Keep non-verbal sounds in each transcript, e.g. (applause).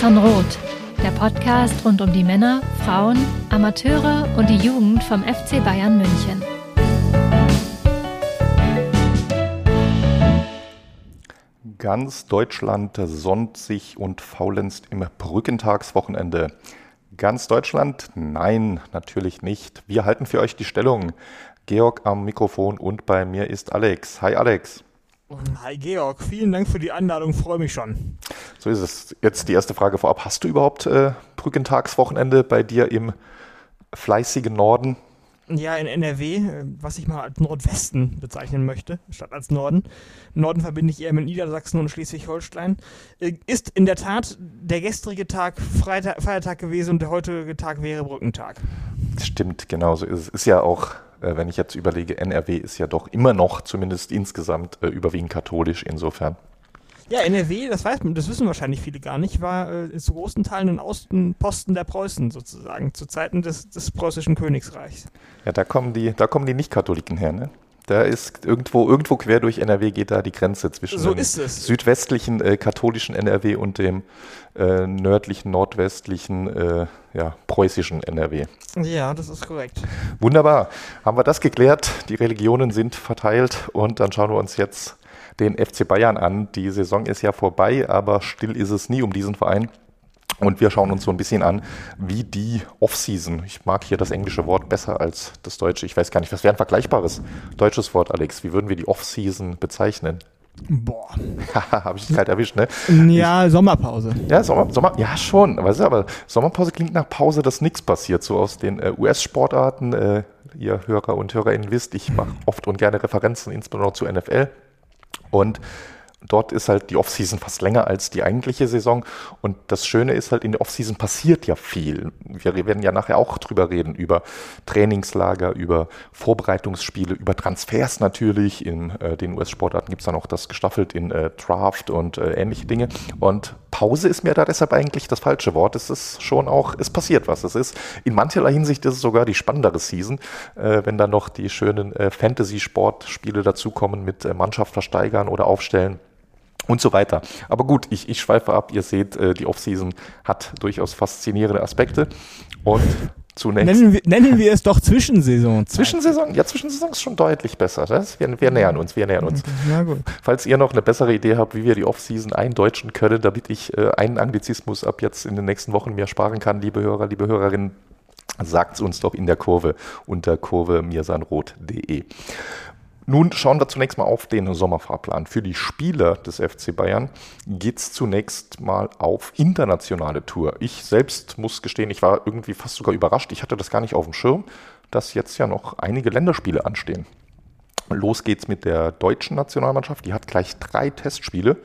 Mia Sanroth, der Podcast rund um die Männer, Frauen, Amateure und die Jugend vom FC Bayern München. Ganz Deutschland sonnt sich und faulenzt im Brückentagswochenende. Ganz Deutschland? Nein, natürlich nicht. Wir halten für euch die Stellung. Georg am Mikrofon und bei mir ist Alex. Hi Alex. Hi Georg, vielen Dank für die Einladung, freue mich schon. So ist es. Jetzt die erste Frage vorab. Hast du überhaupt äh, Brückentagswochenende bei dir im fleißigen Norden? Ja, in NRW, äh, was ich mal als Nordwesten bezeichnen möchte, statt als Norden. Norden verbinde ich eher mit Niedersachsen und Schleswig-Holstein. Äh, ist in der Tat der gestrige Tag Freitag, Feiertag gewesen und der heutige Tag wäre Brückentag. Stimmt, genau so ist es. Ist ja auch wenn ich jetzt überlege, NRW ist ja doch immer noch zumindest insgesamt äh, überwiegend katholisch insofern. Ja, NRW, das weiß man, das wissen wahrscheinlich viele gar nicht, war äh, zu großen Teilen ein Außenposten der Preußen sozusagen, zu Zeiten des, des preußischen Königsreichs. Ja, da kommen die, da kommen die Nicht-Katholiken her, ne? Da ist irgendwo, irgendwo quer durch NRW geht da die Grenze zwischen so dem südwestlichen äh, katholischen NRW und dem äh, nördlichen, nordwestlichen, äh, ja, preußischen NRW. Ja, das ist korrekt. Wunderbar. Haben wir das geklärt? Die Religionen sind verteilt und dann schauen wir uns jetzt den FC Bayern an. Die Saison ist ja vorbei, aber still ist es nie um diesen Verein. Und wir schauen uns so ein bisschen an, wie die Off-Season, ich mag hier das englische Wort besser als das deutsche, ich weiß gar nicht, was wäre ein vergleichbares deutsches Wort, Alex? Wie würden wir die Off-Season bezeichnen? Boah. (laughs) Habe ich dich kalt erwischt, ne? Ja, ich, Sommerpause. Ja, Sommer, Sommer, ja schon. Weißt du, aber Sommerpause klingt nach Pause, dass nichts passiert. So aus den äh, US-Sportarten, äh, ihr Hörer und Hörerinnen wisst, ich mache oft und gerne Referenzen, insbesondere zu NFL. Und dort ist halt die Offseason fast länger als die eigentliche Saison. Und das Schöne ist halt, in der Offseason passiert ja viel. Wir werden ja nachher auch drüber reden, über Trainingslager, über Vorbereitungsspiele, über Transfers natürlich. In äh, den US-Sportarten gibt es dann auch das gestaffelt in äh, Draft und äh, ähnliche Dinge. Und Pause ist mir da deshalb eigentlich das falsche Wort. Es ist schon auch, es passiert was. Es ist in mancherlei Hinsicht ist es sogar die spannendere Season, äh, wenn dann noch die schönen äh, Fantasy-Sportspiele dazukommen mit äh, Mannschaft versteigern oder aufstellen und so weiter. Aber gut, ich, ich schweife ab. Ihr seht, äh, die Offseason hat durchaus faszinierende Aspekte. Und zunächst. Nennen wir, nennen wir es doch Zwischensaison. Zwischensaison? Ja, Zwischensaison ist schon deutlich besser. Das, wir, wir nähern uns, wir nähern uns. Na gut. Falls ihr noch eine bessere Idee habt, wie wir die Offseason eindeutschen können, damit ich äh, einen Anglizismus ab jetzt in den nächsten Wochen mir sparen kann, liebe Hörer, liebe Hörerinnen, sagt es uns doch in der Kurve unter kurve-mirsanrot.de. Nun schauen wir zunächst mal auf den Sommerfahrplan. Für die Spieler des FC Bayern geht es zunächst mal auf internationale Tour. Ich selbst muss gestehen, ich war irgendwie fast sogar überrascht. Ich hatte das gar nicht auf dem Schirm, dass jetzt ja noch einige Länderspiele anstehen. Los geht's mit der deutschen Nationalmannschaft. Die hat gleich drei Testspiele.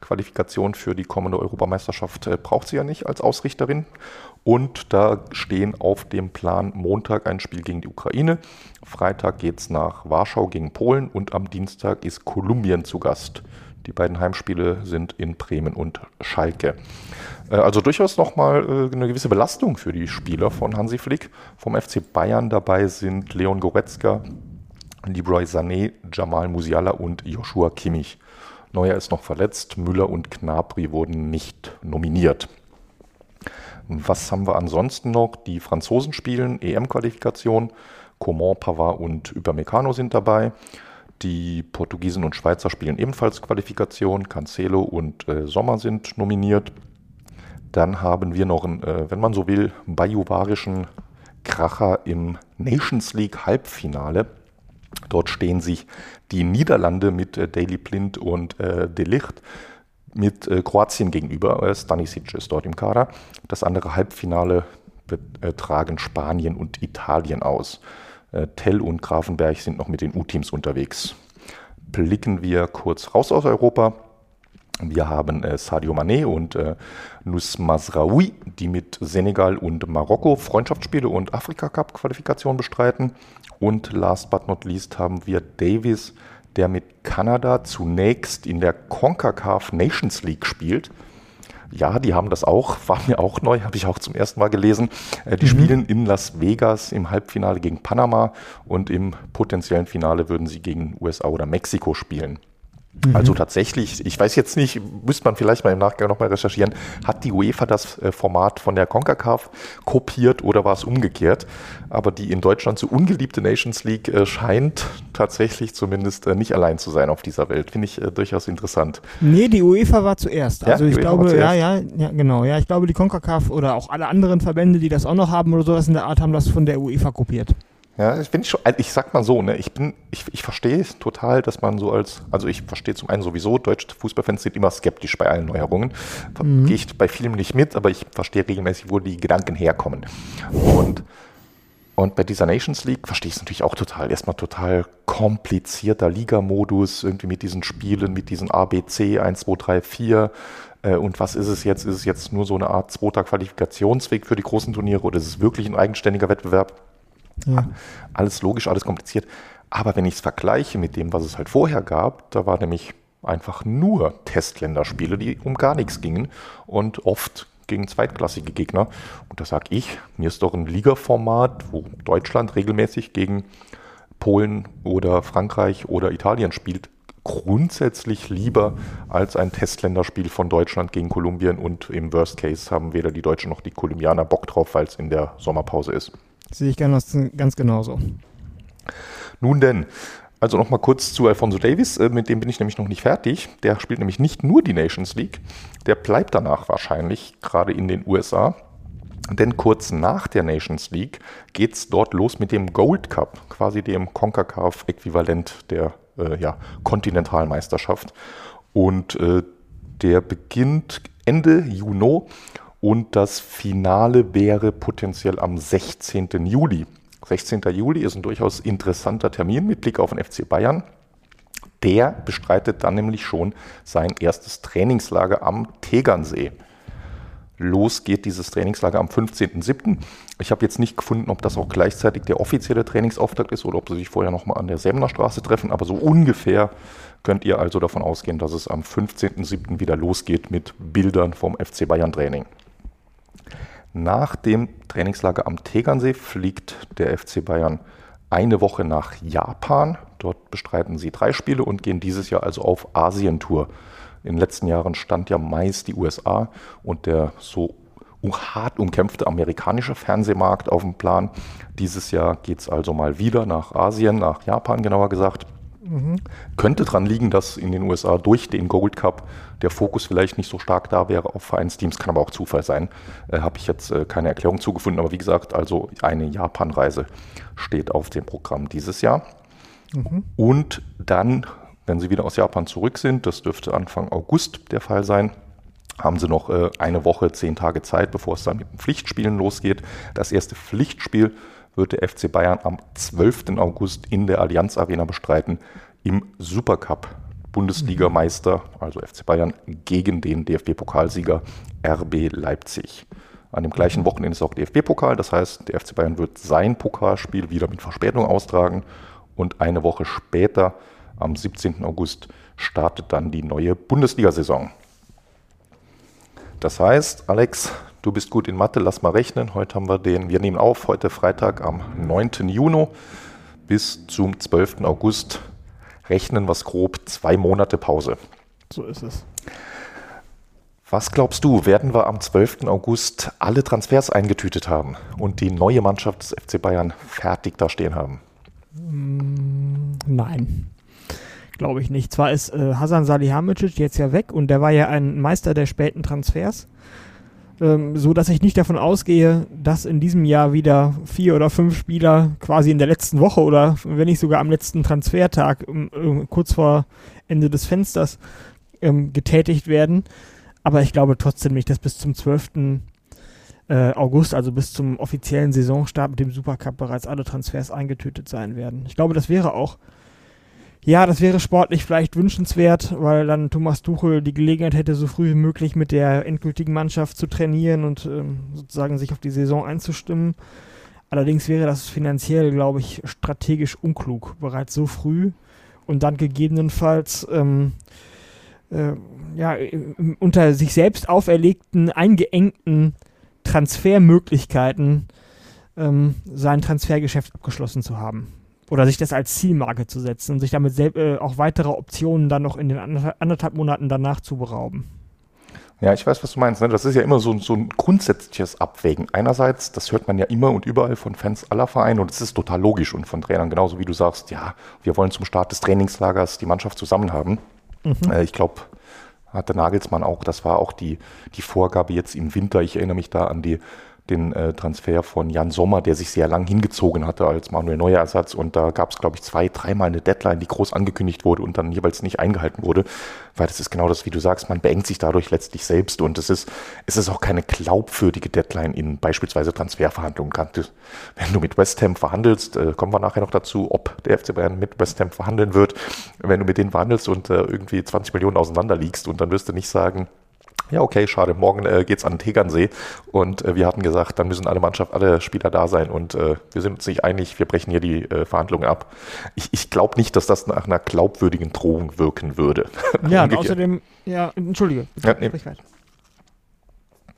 Qualifikation für die kommende Europameisterschaft äh, braucht sie ja nicht als Ausrichterin. Und da stehen auf dem Plan Montag ein Spiel gegen die Ukraine. Freitag geht's nach Warschau gegen Polen und am Dienstag ist Kolumbien zu Gast. Die beiden Heimspiele sind in Bremen und Schalke. Äh, also durchaus nochmal äh, eine gewisse Belastung für die Spieler von Hansi Flick. Vom FC Bayern dabei sind Leon Goretzka, Leroy Sané, Jamal Musiala und Joshua Kimmich. Neuer ist noch verletzt, Müller und Knabri wurden nicht nominiert. Was haben wir ansonsten noch? Die Franzosen spielen EM-Qualifikation. Coman, Pavard und Upamecano sind dabei. Die Portugiesen und Schweizer spielen ebenfalls Qualifikation. Cancelo und äh, Sommer sind nominiert. Dann haben wir noch einen, äh, wenn man so will, bajuwarischen Kracher im Nations League Halbfinale. Dort stehen sich die Niederlande mit äh, Daily Blind und äh, De Licht mit äh, Kroatien gegenüber. Äh, Stanisic ist dort im Kader. Das andere Halbfinale tragen Spanien und Italien aus. Tell und Grafenberg sind noch mit den U-Teams unterwegs. Blicken wir kurz raus aus Europa. Wir haben äh, Sadio Mané und äh, Nus Masraoui, die mit Senegal und Marokko Freundschaftsspiele und Afrika Cup Qualifikation bestreiten. Und last but not least haben wir Davis, der mit Kanada zunächst in der CONCACAF Nations League spielt. Ja, die haben das auch, (laughs) war mir auch neu, habe ich auch zum ersten Mal gelesen. Äh, die mhm. spielen in Las Vegas im Halbfinale gegen Panama und im potenziellen Finale würden sie gegen USA oder Mexiko spielen. Mhm. Also tatsächlich, ich weiß jetzt nicht, müsste man vielleicht mal im Nachgang nochmal recherchieren, hat die UEFA das äh, Format von der CONCACAF kopiert oder war es umgekehrt? Aber die in Deutschland so ungeliebte Nations League äh, scheint tatsächlich zumindest äh, nicht allein zu sein auf dieser Welt. Finde ich durchaus interessant. Nee, die UEFA war zuerst. Also ja, ich glaube, ja, ja, ja, genau. Ja, ich glaube, die CONCACAF oder auch alle anderen Verbände, die das auch noch haben oder sowas in der Art, haben das von der UEFA kopiert. Ja, ich finde schon, also ich sag mal so, ne, ich bin, ich, ich verstehe total, dass man so als, also ich verstehe zum einen sowieso, deutsche Fußballfans sind immer skeptisch bei allen Neuerungen. Mhm. Gehe ich bei vielen nicht mit, aber ich verstehe regelmäßig, wo die Gedanken herkommen. Und, und bei dieser Nations League verstehe ich es natürlich auch total. Erstmal total komplizierter Ligamodus, irgendwie mit diesen Spielen, mit diesen ABC 1, 2, 3, 4. Und was ist es jetzt? Ist es jetzt nur so eine Art zweiter Qualifikationsweg für die großen Turniere oder ist es wirklich ein eigenständiger Wettbewerb? Ja. Alles logisch, alles kompliziert. Aber wenn ich es vergleiche mit dem, was es halt vorher gab, da war nämlich einfach nur Testländerspiele, die um gar nichts gingen und oft gegen zweitklassige Gegner. Und da sage ich, mir ist doch ein Ligaformat, wo Deutschland regelmäßig gegen Polen oder Frankreich oder Italien spielt, grundsätzlich lieber als ein Testländerspiel von Deutschland gegen Kolumbien. Und im Worst Case haben weder die Deutschen noch die Kolumbianer Bock drauf, weil es in der Sommerpause ist. Sehe ich ganz, ganz genauso. Nun denn, also nochmal kurz zu Alfonso Davis, äh, mit dem bin ich nämlich noch nicht fertig. Der spielt nämlich nicht nur die Nations League, der bleibt danach wahrscheinlich gerade in den USA. Denn kurz nach der Nations League geht es dort los mit dem Gold Cup, quasi dem CONCACAF-Äquivalent der äh, ja, Kontinentalmeisterschaft. Und äh, der beginnt Ende Juni und das Finale wäre potenziell am 16. Juli. 16. Juli ist ein durchaus interessanter Termin mit Blick auf den FC Bayern. Der bestreitet dann nämlich schon sein erstes Trainingslager am Tegernsee. Los geht dieses Trainingslager am 15.07. Ich habe jetzt nicht gefunden, ob das auch gleichzeitig der offizielle Trainingsauftakt ist oder ob sie sich vorher nochmal an der Sämner Straße treffen, aber so ungefähr könnt ihr also davon ausgehen, dass es am 15.07. wieder losgeht mit Bildern vom FC Bayern Training. Nach dem Trainingslager am Tegernsee fliegt der FC Bayern eine Woche nach Japan. Dort bestreiten sie drei Spiele und gehen dieses Jahr also auf Asientour. In den letzten Jahren stand ja meist die USA und der so hart umkämpfte amerikanische Fernsehmarkt auf dem Plan. Dieses Jahr geht es also mal wieder nach Asien, nach Japan genauer gesagt. Mhm. Könnte daran liegen, dass in den USA durch den Gold Cup der Fokus vielleicht nicht so stark da wäre auf Vereinsteams, kann aber auch Zufall sein. Äh, Habe ich jetzt äh, keine Erklärung zugefunden, aber wie gesagt, also eine Japan-Reise steht auf dem Programm dieses Jahr. Mhm. Und dann, wenn Sie wieder aus Japan zurück sind, das dürfte Anfang August der Fall sein, haben Sie noch äh, eine Woche, zehn Tage Zeit, bevor es dann mit den Pflichtspielen losgeht. Das erste Pflichtspiel wird der FC Bayern am 12. August in der Allianz Arena bestreiten im Supercup. Bundesligameister, also FC Bayern, gegen den DFB-Pokalsieger RB Leipzig. An dem gleichen Wochenende ist auch DFB-Pokal, das heißt, der FC Bayern wird sein Pokalspiel wieder mit Verspätung austragen und eine Woche später, am 17. August, startet dann die neue Bundesliga-Saison. Das heißt, Alex, Du bist gut in Mathe, lass mal rechnen. Heute haben wir den, wir nehmen auf, heute Freitag am 9. Juni bis zum 12. August rechnen wir grob zwei Monate Pause. So ist es. Was glaubst du, werden wir am 12. August alle Transfers eingetütet haben und die neue Mannschaft des FC Bayern fertig da stehen haben? Mm, nein. Glaube ich nicht. Zwar ist äh, Hasan Salihamidzic jetzt ja weg und der war ja ein Meister der späten Transfers ähm, so dass ich nicht davon ausgehe, dass in diesem Jahr wieder vier oder fünf Spieler quasi in der letzten Woche oder wenn nicht sogar am letzten Transfertag äh, kurz vor Ende des Fensters ähm, getätigt werden. Aber ich glaube trotzdem nicht, dass bis zum 12. Äh, August, also bis zum offiziellen Saisonstart mit dem Supercup bereits alle Transfers eingetütet sein werden. Ich glaube, das wäre auch ja, das wäre sportlich vielleicht wünschenswert, weil dann Thomas Tuchel die Gelegenheit hätte, so früh wie möglich mit der endgültigen Mannschaft zu trainieren und ähm, sozusagen sich auf die Saison einzustimmen. Allerdings wäre das finanziell, glaube ich, strategisch unklug, bereits so früh und dann gegebenenfalls ähm, äh, ja, unter sich selbst auferlegten, eingeengten Transfermöglichkeiten ähm, sein Transfergeschäft abgeschlossen zu haben oder sich das als Zielmarke zu setzen und sich damit äh, auch weitere Optionen dann noch in den anderthalb Monaten danach zu berauben. Ja, ich weiß, was du meinst. Ne? Das ist ja immer so, so ein grundsätzliches Abwägen. Einerseits, das hört man ja immer und überall von Fans aller Vereine und es ist total logisch und von Trainern genauso wie du sagst, ja, wir wollen zum Start des Trainingslagers die Mannschaft zusammen haben. Mhm. Äh, ich glaube, hatte Nagelsmann auch, das war auch die, die Vorgabe jetzt im Winter. Ich erinnere mich da an die den äh, Transfer von Jan Sommer, der sich sehr lang hingezogen hatte als Manuel Neuer Ersatz. Und da gab es, glaube ich, zwei, dreimal eine Deadline, die groß angekündigt wurde und dann jeweils nicht eingehalten wurde. Weil das ist genau das, wie du sagst, man beengt sich dadurch letztlich selbst. Und es ist, es ist auch keine glaubwürdige Deadline in beispielsweise Transferverhandlungen. Wenn du mit West Ham verhandelst, äh, kommen wir nachher noch dazu, ob der FC Bayern mit West Ham verhandeln wird. Wenn du mit denen verhandelst und äh, irgendwie 20 Millionen auseinander liegst und dann wirst du nicht sagen, ja, okay, schade. Morgen äh, geht's an den Tegernsee und äh, wir hatten gesagt, dann müssen alle Mannschaft, alle Spieler da sein und äh, wir sind uns nicht einig, wir brechen hier die äh, Verhandlungen ab. Ich, ich glaube nicht, dass das nach einer glaubwürdigen Drohung wirken würde. (laughs) Ja, und außerdem, ja, entschuldige. Ja, nee.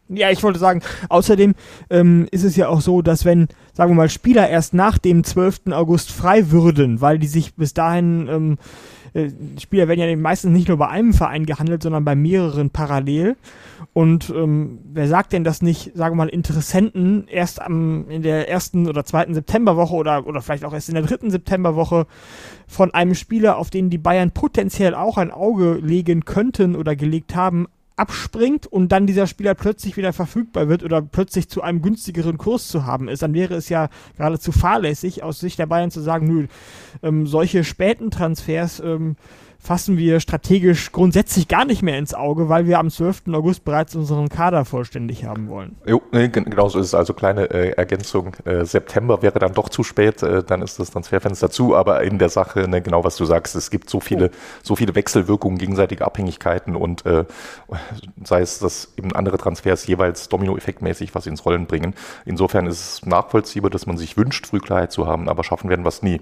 Ja, ich wollte sagen, außerdem ähm, ist es ja auch so, dass wenn, sagen wir mal, Spieler erst nach dem 12. August frei würden, weil die sich bis dahin ähm, äh, Spieler werden ja meistens nicht nur bei einem Verein gehandelt, sondern bei mehreren parallel. Und ähm, wer sagt denn, dass nicht, sagen wir mal, Interessenten erst am, in der ersten oder zweiten Septemberwoche oder, oder vielleicht auch erst in der dritten Septemberwoche von einem Spieler, auf den die Bayern potenziell auch ein Auge legen könnten oder gelegt haben, abspringt und dann dieser Spieler plötzlich wieder verfügbar wird oder plötzlich zu einem günstigeren Kurs zu haben ist, dann wäre es ja geradezu fahrlässig aus Sicht der Bayern zu sagen, nö, ähm, solche späten Transfers ähm, fassen wir strategisch grundsätzlich gar nicht mehr ins Auge, weil wir am 12. August bereits unseren Kader vollständig haben wollen. Jo, genau so ist es. Also kleine äh, Ergänzung. Äh, September wäre dann doch zu spät, äh, dann ist das Transferfenster zu, aber in der Sache, ne, genau was du sagst, es gibt so viele, oh. so viele Wechselwirkungen, gegenseitige Abhängigkeiten und äh, sei es, dass eben andere Transfers jeweils Dominoeffektmäßig was ins Rollen bringen. Insofern ist es nachvollziehbar, dass man sich wünscht, früh Klarheit zu haben, aber schaffen werden wir es nie.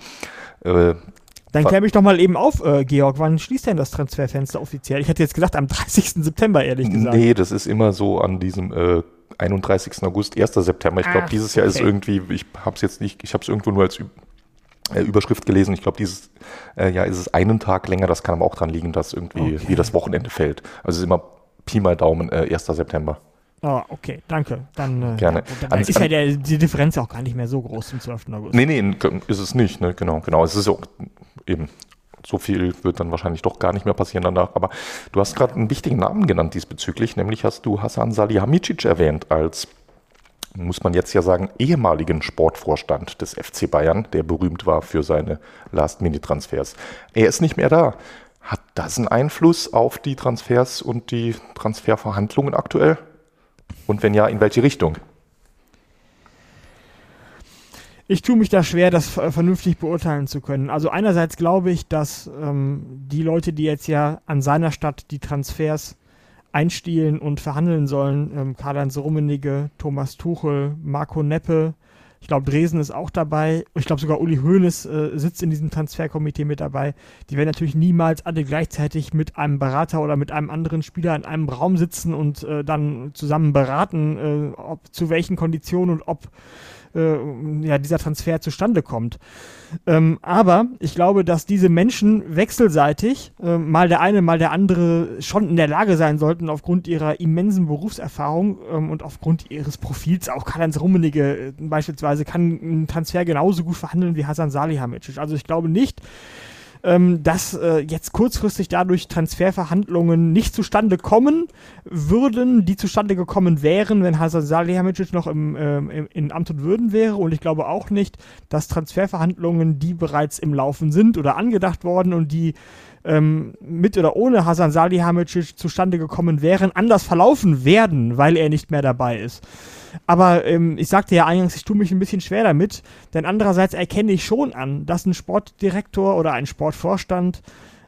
Dann klär mich doch mal eben auf, äh, Georg, wann schließt denn das Transferfenster offiziell? Ich hätte jetzt gesagt am (laughs) 30. September, ehrlich gesagt. Nee, das ist immer so an diesem äh, 31. August, 1. September. Ich glaube, dieses Jahr okay. ist irgendwie, ich habe es jetzt nicht, ich habe es irgendwo nur als äh, Überschrift gelesen. Ich glaube, dieses äh, Jahr ist es einen Tag länger. Das kann aber auch dran liegen, dass irgendwie okay. wie das Wochenende fällt. Also es ist immer Pi mal Daumen, äh, 1. September. Oh, okay, danke. Dann, äh, Gerne. Ja, dann ist ja der, die Differenz auch gar nicht mehr so groß zum 12. August. Nee, nee, ist es nicht. Ne? Genau, genau. Es ist auch eben so viel wird dann wahrscheinlich doch gar nicht mehr passieren danach. Aber du hast gerade einen wichtigen Namen genannt diesbezüglich, nämlich hast du Hasan Salihamidzic erwähnt als, muss man jetzt ja sagen, ehemaligen Sportvorstand des FC Bayern, der berühmt war für seine Last-Minute-Transfers. Er ist nicht mehr da. Hat das einen Einfluss auf die Transfers und die Transferverhandlungen aktuell? Und wenn ja, in welche Richtung? Ich tue mich da schwer, das vernünftig beurteilen zu können. Also einerseits glaube ich, dass ähm, die Leute, die jetzt ja an seiner Stadt die Transfers einstielen und verhandeln sollen, ähm, Karl-Heinz Rummenigge, Thomas Tuchel, Marco Neppe, ich glaube, Dresden ist auch dabei. Ich glaube, sogar Uli Hoeneß äh, sitzt in diesem Transferkomitee mit dabei. Die werden natürlich niemals alle gleichzeitig mit einem Berater oder mit einem anderen Spieler in einem Raum sitzen und äh, dann zusammen beraten, äh, ob zu welchen Konditionen und ob äh, ja, dieser Transfer zustande kommt. Ähm, aber ich glaube, dass diese Menschen wechselseitig, äh, mal der eine, mal der andere, schon in der Lage sein sollten, aufgrund ihrer immensen Berufserfahrung ähm, und aufgrund ihres Profils, auch Karl-Heinz Rummenigge äh, beispielsweise, kann einen Transfer genauso gut verhandeln wie Hasan Salihamidzic. Also ich glaube nicht, ähm, dass äh, jetzt kurzfristig dadurch Transferverhandlungen nicht zustande kommen würden, die zustande gekommen wären, wenn Hasan Salihamidzic noch im, äh, in Amt und Würden wäre. Und ich glaube auch nicht, dass Transferverhandlungen, die bereits im Laufen sind oder angedacht worden und die ähm, mit oder ohne Hasan Salihamidzic zustande gekommen wären, anders verlaufen werden, weil er nicht mehr dabei ist. Aber ähm, ich sagte ja eingangs, ich tue mich ein bisschen schwer damit, denn andererseits erkenne ich schon an, dass ein Sportdirektor oder ein Sportvorstand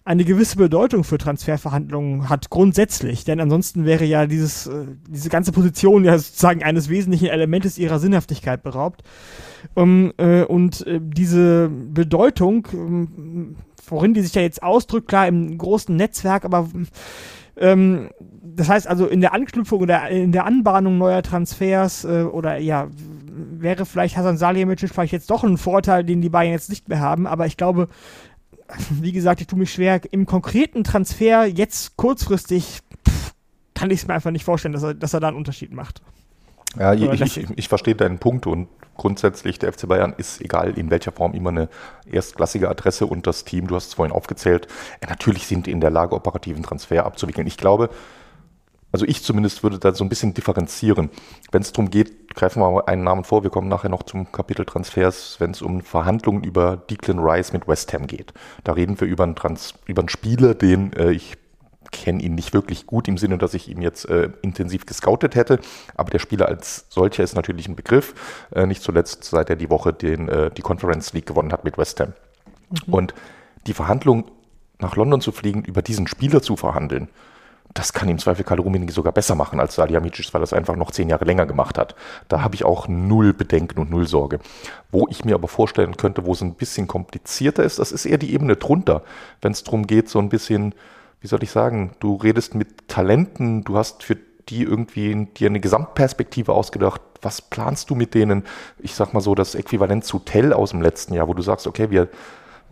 eine gewisse Bedeutung für Transferverhandlungen hat, grundsätzlich. Denn ansonsten wäre ja dieses, äh, diese ganze Position ja sozusagen eines wesentlichen Elementes ihrer Sinnhaftigkeit beraubt. Um, äh, und äh, diese Bedeutung, ähm, worin die sich ja jetzt ausdrückt, klar im großen Netzwerk, aber ähm, das heißt also in der Anknüpfung oder in der Anbahnung neuer Transfers äh, oder ja wäre vielleicht Hasan Salihamidzic vielleicht jetzt doch ein Vorteil, den die Bayern jetzt nicht mehr haben. Aber ich glaube, wie gesagt, ich tue mich schwer. Im konkreten Transfer jetzt kurzfristig pff, kann ich es mir einfach nicht vorstellen, dass er, dass er da einen Unterschied macht. Ja, ich, ich, ich, verstehe deinen Punkt und grundsätzlich der FC Bayern ist egal in welcher Form immer eine erstklassige Adresse und das Team, du hast es vorhin aufgezählt, ja, natürlich sind in der Lage, operativen Transfer abzuwickeln. Ich glaube, also ich zumindest würde da so ein bisschen differenzieren. Wenn es darum geht, greifen wir mal einen Namen vor, wir kommen nachher noch zum Kapitel Transfers, wenn es um Verhandlungen über Declan Rice mit West Ham geht. Da reden wir über einen, Trans über einen Spieler, den äh, ich kenne ihn nicht wirklich gut im Sinne, dass ich ihn jetzt äh, intensiv gescoutet hätte. Aber der Spieler als solcher ist natürlich ein Begriff. Äh, nicht zuletzt, seit er die Woche den, äh, die Conference League gewonnen hat mit West Ham. Mhm. Und die Verhandlung nach London zu fliegen, über diesen Spieler zu verhandeln, das kann im Zweifel Karl Rummenigge sogar besser machen als Salihamidzic, weil er es einfach noch zehn Jahre länger gemacht hat. Da habe ich auch null Bedenken und null Sorge. Wo ich mir aber vorstellen könnte, wo es ein bisschen komplizierter ist, das ist eher die Ebene drunter, wenn es darum geht, so ein bisschen wie soll ich sagen, du redest mit Talenten, du hast für die irgendwie dir eine Gesamtperspektive ausgedacht. Was planst du mit denen? Ich sag mal so, das Äquivalent zu Tell aus dem letzten Jahr, wo du sagst, okay, wir,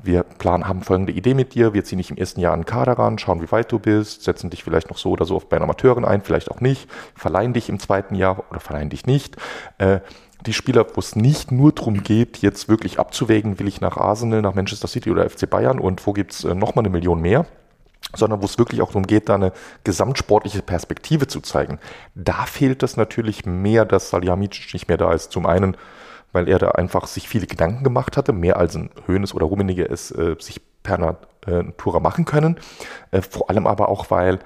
wir planen, haben folgende Idee mit dir, wir ziehen dich im ersten Jahr einen Kader ran, schauen, wie weit du bist, setzen dich vielleicht noch so oder so bei Amateuren ein, vielleicht auch nicht, verleihen dich im zweiten Jahr oder verleihen dich nicht. Äh, die Spieler, wo es nicht nur darum geht, jetzt wirklich abzuwägen, will ich nach Arsenal, nach Manchester City oder FC Bayern und wo gibt es äh, nochmal eine Million mehr, sondern wo es wirklich auch darum geht, da eine gesamtsportliche Perspektive zu zeigen. Da fehlt es natürlich mehr, dass Salihamidzic nicht mehr da ist. Zum einen, weil er da einfach sich viele Gedanken gemacht hatte, mehr als ein Höhnes oder Rummenigge es äh, sich per Natura machen können. Äh, vor allem aber auch, weil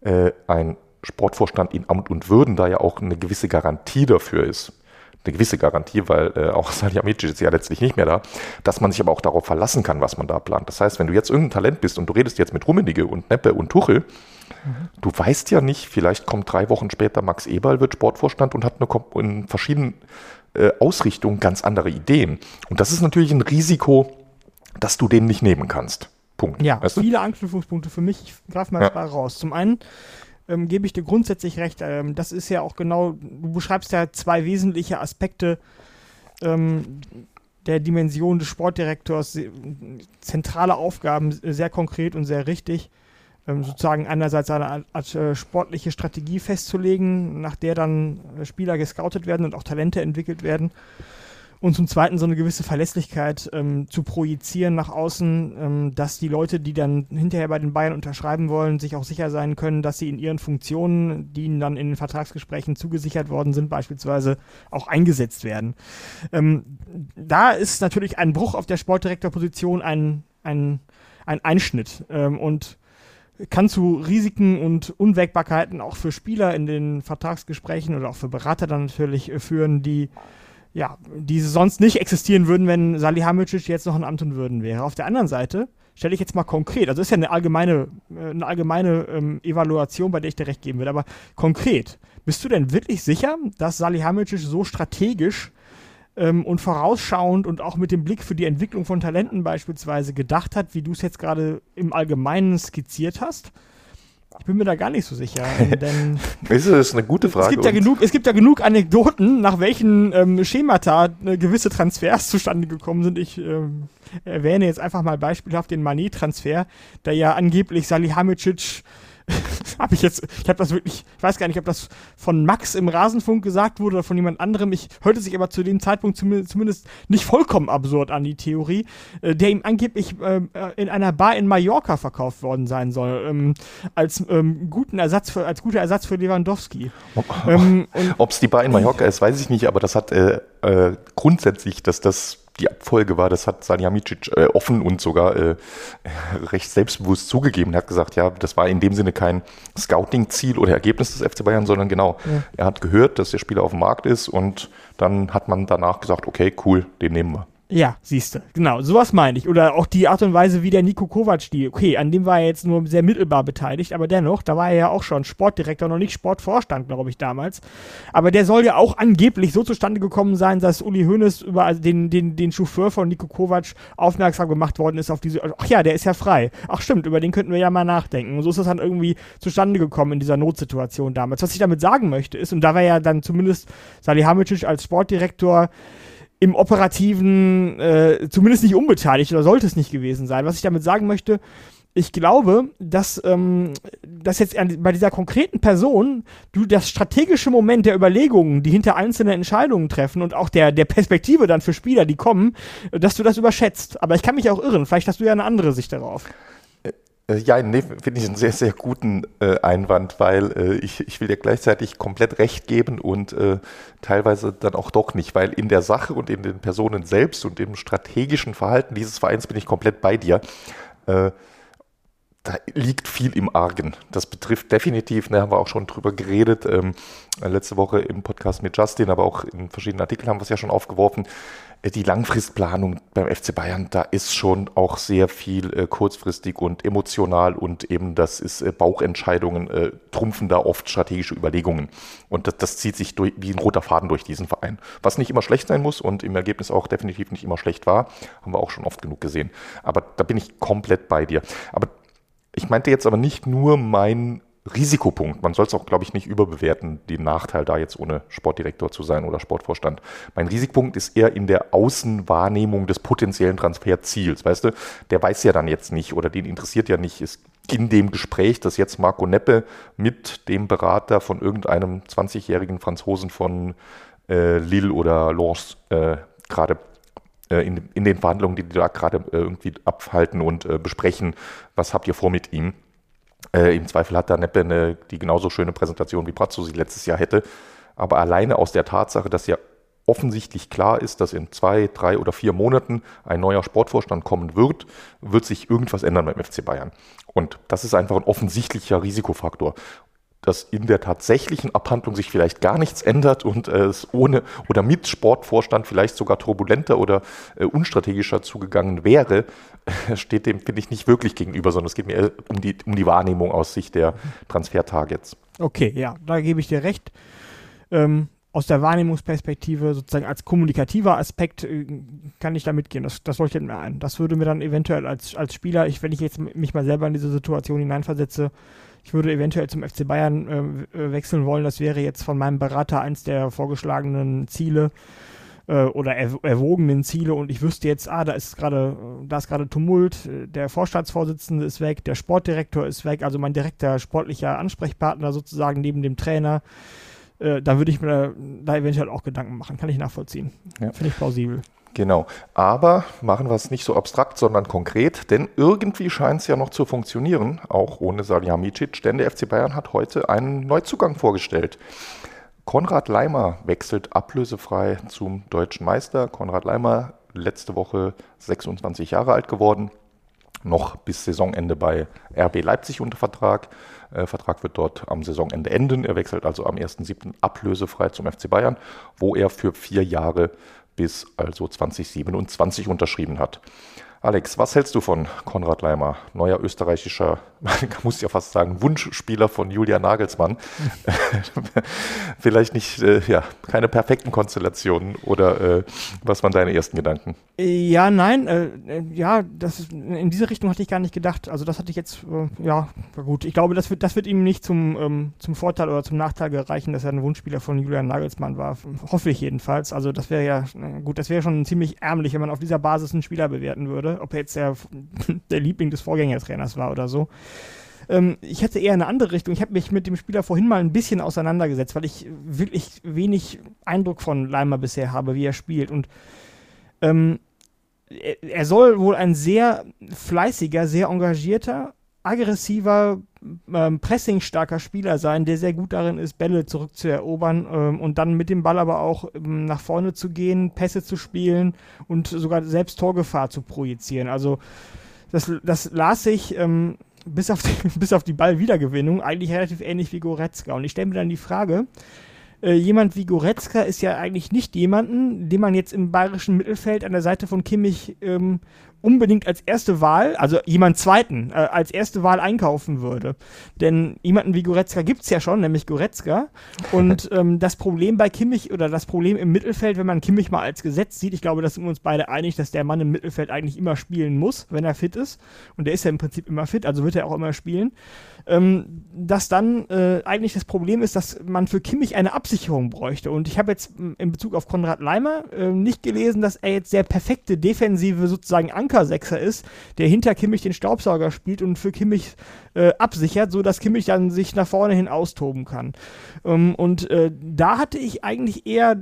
äh, ein Sportvorstand in Amt und Würden da ja auch eine gewisse Garantie dafür ist eine gewisse Garantie, weil äh, auch (laughs) Salihamidzic ist ja letztlich nicht mehr da, dass man sich aber auch darauf verlassen kann, was man da plant. Das heißt, wenn du jetzt irgendein Talent bist und du redest jetzt mit Rummenigge und Neppe und Tuchel, mhm. du weißt ja nicht, vielleicht kommt drei Wochen später Max Eberl, wird Sportvorstand und hat eine, in verschiedenen äh, Ausrichtungen ganz andere Ideen. Und das ist natürlich ein Risiko, dass du den nicht nehmen kannst. Punkt. Ja, weißt du? viele Anknüpfungspunkte für mich. Ich greife mal ja. raus. Zum einen ähm, gebe ich dir grundsätzlich recht. Ähm, das ist ja auch genau, du beschreibst ja zwei wesentliche Aspekte ähm, der Dimension des Sportdirektors, zentrale Aufgaben, sehr konkret und sehr richtig. Ähm, sozusagen einerseits eine Art, Art äh, sportliche Strategie festzulegen, nach der dann äh, Spieler gescoutet werden und auch Talente entwickelt werden und zum Zweiten so eine gewisse Verlässlichkeit ähm, zu projizieren nach außen, ähm, dass die Leute, die dann hinterher bei den Bayern unterschreiben wollen, sich auch sicher sein können, dass sie in ihren Funktionen, die ihnen dann in den Vertragsgesprächen zugesichert worden sind, beispielsweise auch eingesetzt werden. Ähm, da ist natürlich ein Bruch auf der Sportdirektorposition ein, ein, ein Einschnitt ähm, und kann zu Risiken und Unwägbarkeiten auch für Spieler in den Vertragsgesprächen oder auch für Berater dann natürlich äh, führen, die ja, die sonst nicht existieren würden, wenn Salihamidzic jetzt noch in Amt und Würden wäre. Auf der anderen Seite stelle ich jetzt mal konkret, also ist ja eine allgemeine, äh, eine allgemeine ähm, Evaluation, bei der ich dir recht geben würde, aber konkret, bist du denn wirklich sicher, dass Salihamidzic so strategisch ähm, und vorausschauend und auch mit dem Blick für die Entwicklung von Talenten beispielsweise gedacht hat, wie du es jetzt gerade im Allgemeinen skizziert hast? Ich bin mir da gar nicht so sicher. (laughs) Denn das ist eine gute Frage. Es gibt, ja genug, es gibt ja genug Anekdoten, nach welchen ähm, Schemata äh, gewisse Transfers zustande gekommen sind. Ich ähm, erwähne jetzt einfach mal beispielhaft den Manet-Transfer, der ja angeblich Salihamidzic (laughs) habe ich jetzt, ich habe das wirklich, ich weiß gar nicht, ob das von Max im Rasenfunk gesagt wurde oder von jemand anderem. Ich hörte sich aber zu dem Zeitpunkt zumindest nicht vollkommen absurd an die Theorie, äh, der ihm angeblich äh, in einer Bar in Mallorca verkauft worden sein soll, ähm, als ähm, guten Ersatz für, als guter Ersatz für Lewandowski. Ob es ähm, die Bar in Mallorca ist, weiß ich nicht, aber das hat äh, äh grundsätzlich, dass das die Abfolge war, das hat Salihamidzic äh, offen und sogar äh, (laughs) recht selbstbewusst zugegeben. Er hat gesagt, ja, das war in dem Sinne kein Scouting-Ziel oder Ergebnis des FC Bayern, sondern genau, ja. er hat gehört, dass der Spieler auf dem Markt ist und dann hat man danach gesagt, okay, cool, den nehmen wir. Ja, siehst du. Genau, sowas meine ich. Oder auch die Art und Weise, wie der Nico Kovac die. Okay, an dem war er jetzt nur sehr mittelbar beteiligt, aber dennoch, da war er ja auch schon Sportdirektor, noch nicht Sportvorstand, glaube ich, damals. Aber der soll ja auch angeblich so zustande gekommen sein, dass Uli Hoeneß über den, den, den Chauffeur von Nico Kovac aufmerksam gemacht worden ist auf diese. Ach ja, der ist ja frei. Ach stimmt, über den könnten wir ja mal nachdenken. Und so ist das dann irgendwie zustande gekommen in dieser Notsituation damals. Was ich damit sagen möchte ist, und da war ja dann zumindest Salihamidzic als Sportdirektor im Operativen äh, zumindest nicht unbeteiligt oder sollte es nicht gewesen sein. Was ich damit sagen möchte, ich glaube, dass, ähm, dass jetzt bei dieser konkreten Person du das strategische Moment der Überlegungen, die hinter einzelnen Entscheidungen treffen und auch der, der Perspektive dann für Spieler, die kommen, dass du das überschätzt. Aber ich kann mich auch irren. Vielleicht hast du ja eine andere Sicht darauf. Äh, ja, nee, finde ich einen sehr, sehr guten äh, Einwand, weil äh, ich, ich will dir gleichzeitig komplett recht geben und äh, teilweise dann auch doch nicht, weil in der Sache und in den Personen selbst und im strategischen Verhalten dieses Vereins bin ich komplett bei dir. Äh, da liegt viel im Argen. Das betrifft definitiv, da ne, haben wir auch schon drüber geredet, ähm, letzte Woche im Podcast mit Justin, aber auch in verschiedenen Artikeln haben wir es ja schon aufgeworfen. Die Langfristplanung beim FC Bayern, da ist schon auch sehr viel äh, kurzfristig und emotional und eben das ist äh, Bauchentscheidungen, äh, trumpfen da oft strategische Überlegungen. Und das, das zieht sich durch, wie ein roter Faden durch diesen Verein. Was nicht immer schlecht sein muss und im Ergebnis auch definitiv nicht immer schlecht war, haben wir auch schon oft genug gesehen. Aber da bin ich komplett bei dir. Aber ich meinte jetzt aber nicht nur mein Risikopunkt. Man soll es auch, glaube ich, nicht überbewerten, den Nachteil da jetzt ohne Sportdirektor zu sein oder Sportvorstand. Mein Risikopunkt ist eher in der Außenwahrnehmung des potenziellen Transferziels. Weißt du, der weiß ja dann jetzt nicht oder den interessiert ja nicht, ist in dem Gespräch, dass jetzt Marco Neppe mit dem Berater von irgendeinem 20-jährigen Franzosen von äh, Lille oder Lens äh, gerade äh, in, in, den Verhandlungen, die die da gerade äh, irgendwie abhalten und äh, besprechen, was habt ihr vor mit ihm? Äh, Im Zweifel hat da Neppe eine, die genauso schöne Präsentation wie Brazzo sie letztes Jahr hätte. Aber alleine aus der Tatsache, dass ja offensichtlich klar ist, dass in zwei, drei oder vier Monaten ein neuer Sportvorstand kommen wird, wird sich irgendwas ändern beim FC Bayern. Und das ist einfach ein offensichtlicher Risikofaktor dass in der tatsächlichen Abhandlung sich vielleicht gar nichts ändert und äh, es ohne oder mit Sportvorstand vielleicht sogar turbulenter oder äh, unstrategischer zugegangen wäre, steht dem, finde ich, nicht wirklich gegenüber, sondern es geht mir um die, um die Wahrnehmung aus Sicht der Transfertargets. Okay, ja, da gebe ich dir recht. Ähm, aus der Wahrnehmungsperspektive, sozusagen als kommunikativer Aspekt, äh, kann ich da mitgehen. Das, das leuchtet mir ein. Das würde mir dann eventuell als, als Spieler, ich, wenn ich jetzt mich mal selber in diese Situation hineinversetze, ich würde eventuell zum FC Bayern äh, wechseln wollen. Das wäre jetzt von meinem Berater eins der vorgeschlagenen Ziele äh, oder erwogenen Ziele und ich wüsste jetzt, ah, da ist gerade, da ist gerade Tumult, der Vorstandsvorsitzende ist weg, der Sportdirektor ist weg, also mein direkter sportlicher Ansprechpartner sozusagen neben dem Trainer. Äh, da würde ich mir da eventuell auch Gedanken machen, kann ich nachvollziehen. Ja. Finde ich plausibel. Genau. Aber machen wir es nicht so abstrakt, sondern konkret, denn irgendwie scheint es ja noch zu funktionieren, auch ohne Salihamidzic, denn der FC Bayern hat heute einen Neuzugang vorgestellt. Konrad Leimer wechselt ablösefrei zum deutschen Meister. Konrad Leimer, letzte Woche 26 Jahre alt geworden, noch bis Saisonende bei RB Leipzig unter Vertrag. Äh, Vertrag wird dort am Saisonende enden. Er wechselt also am 1.7. ablösefrei zum FC Bayern, wo er für vier Jahre bis also 2027 unterschrieben hat. Alex, was hältst du von Konrad Leimer, neuer österreichischer, man (laughs) muss ja fast sagen, Wunschspieler von Julia Nagelsmann? (laughs) Vielleicht nicht, äh, ja, keine perfekten Konstellationen oder äh, was waren deine ersten Gedanken? Ja, nein, äh, äh ja, das ist, in diese Richtung hatte ich gar nicht gedacht. Also das hatte ich jetzt, äh, ja, gut. Ich glaube, das wird, das wird ihm nicht zum, ähm, zum Vorteil oder zum Nachteil gereichen, dass er ein Wunschspieler von Julian Nagelsmann war. Hoffe ich jedenfalls. Also das wäre ja, gut, das wäre schon ziemlich ärmlich, wenn man auf dieser Basis einen Spieler bewerten würde ob er jetzt der, (laughs) der Liebling des Vorgängertrainers war oder so. Ähm, ich hätte eher eine andere Richtung. Ich habe mich mit dem Spieler vorhin mal ein bisschen auseinandergesetzt, weil ich wirklich wenig Eindruck von Leimer bisher habe, wie er spielt. Und ähm, er, er soll wohl ein sehr fleißiger, sehr engagierter, aggressiver, ähm, pressingstarker Spieler sein, der sehr gut darin ist, Bälle zurückzuerobern ähm, und dann mit dem Ball aber auch ähm, nach vorne zu gehen, Pässe zu spielen und sogar selbst Torgefahr zu projizieren. Also das, das las sich ähm, bis, auf die, (laughs) bis auf die Ballwiedergewinnung eigentlich relativ ähnlich wie Goretzka. Und ich stelle mir dann die Frage, äh, jemand wie Goretzka ist ja eigentlich nicht jemanden, den man jetzt im bayerischen Mittelfeld an der Seite von Kimmich ähm, unbedingt als erste Wahl, also jemand zweiten, äh, als erste Wahl einkaufen würde. Denn jemanden wie Goretzka gibt es ja schon, nämlich Goretzka. Und (laughs) ähm, das Problem bei Kimmich oder das Problem im Mittelfeld, wenn man Kimmich mal als Gesetz sieht, ich glaube, da sind wir uns beide einig, dass der Mann im Mittelfeld eigentlich immer spielen muss, wenn er fit ist. Und der ist ja im Prinzip immer fit, also wird er auch immer spielen ähm, dass dann äh, eigentlich das Problem ist, dass man für Kimmich eine Absicherung bräuchte. Und ich habe jetzt in Bezug auf Konrad Leimer äh, nicht gelesen, dass er jetzt der perfekte defensive sozusagen Ankersechser ist, der hinter Kimmich den Staubsauger spielt und für Kimmich äh, absichert, so dass Kimmich dann sich nach vorne hin austoben kann. Ähm, und äh, da hatte ich eigentlich eher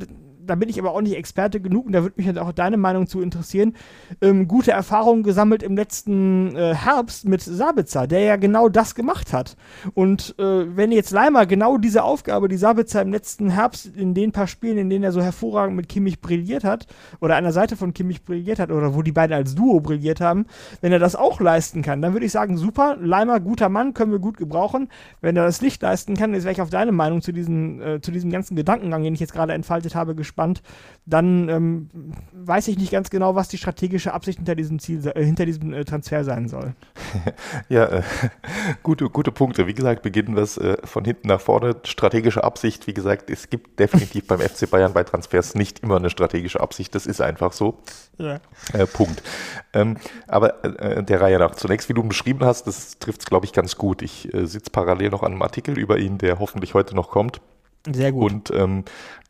da bin ich aber auch nicht Experte genug und da würde mich halt auch deine Meinung zu interessieren, ähm, gute Erfahrungen gesammelt im letzten äh, Herbst mit Sabitzer, der ja genau das gemacht hat. Und äh, wenn jetzt Leimer genau diese Aufgabe, die Sabitzer im letzten Herbst in den paar Spielen, in denen er so hervorragend mit Kimmich brilliert hat, oder an der Seite von Kimmich brilliert hat, oder wo die beiden als Duo brilliert haben, wenn er das auch leisten kann, dann würde ich sagen, super, Leimer, guter Mann, können wir gut gebrauchen. Wenn er das nicht leisten kann, jetzt wäre ich auf deine Meinung zu, diesen, äh, zu diesem ganzen Gedankengang, den ich jetzt gerade entfaltet habe, gespannt gespannt. Dann ähm, weiß ich nicht ganz genau, was die strategische Absicht hinter diesem Ziel, äh, hinter diesem äh, Transfer sein soll. (laughs) ja, äh, (laughs) gute, gute Punkte. Wie gesagt, beginnen wir es äh, von hinten nach vorne. Strategische Absicht, wie gesagt, es gibt definitiv beim FC Bayern bei Transfers nicht immer eine strategische Absicht. Das ist einfach so. Ja. Äh, Punkt. Ähm, aber äh, der Reihe nach. Zunächst, wie du beschrieben hast, das trifft es, glaube ich, ganz gut. Ich sitze parallel noch an einem Artikel über ihn, der hoffentlich heute noch kommt. Sehr gut. Und ähm,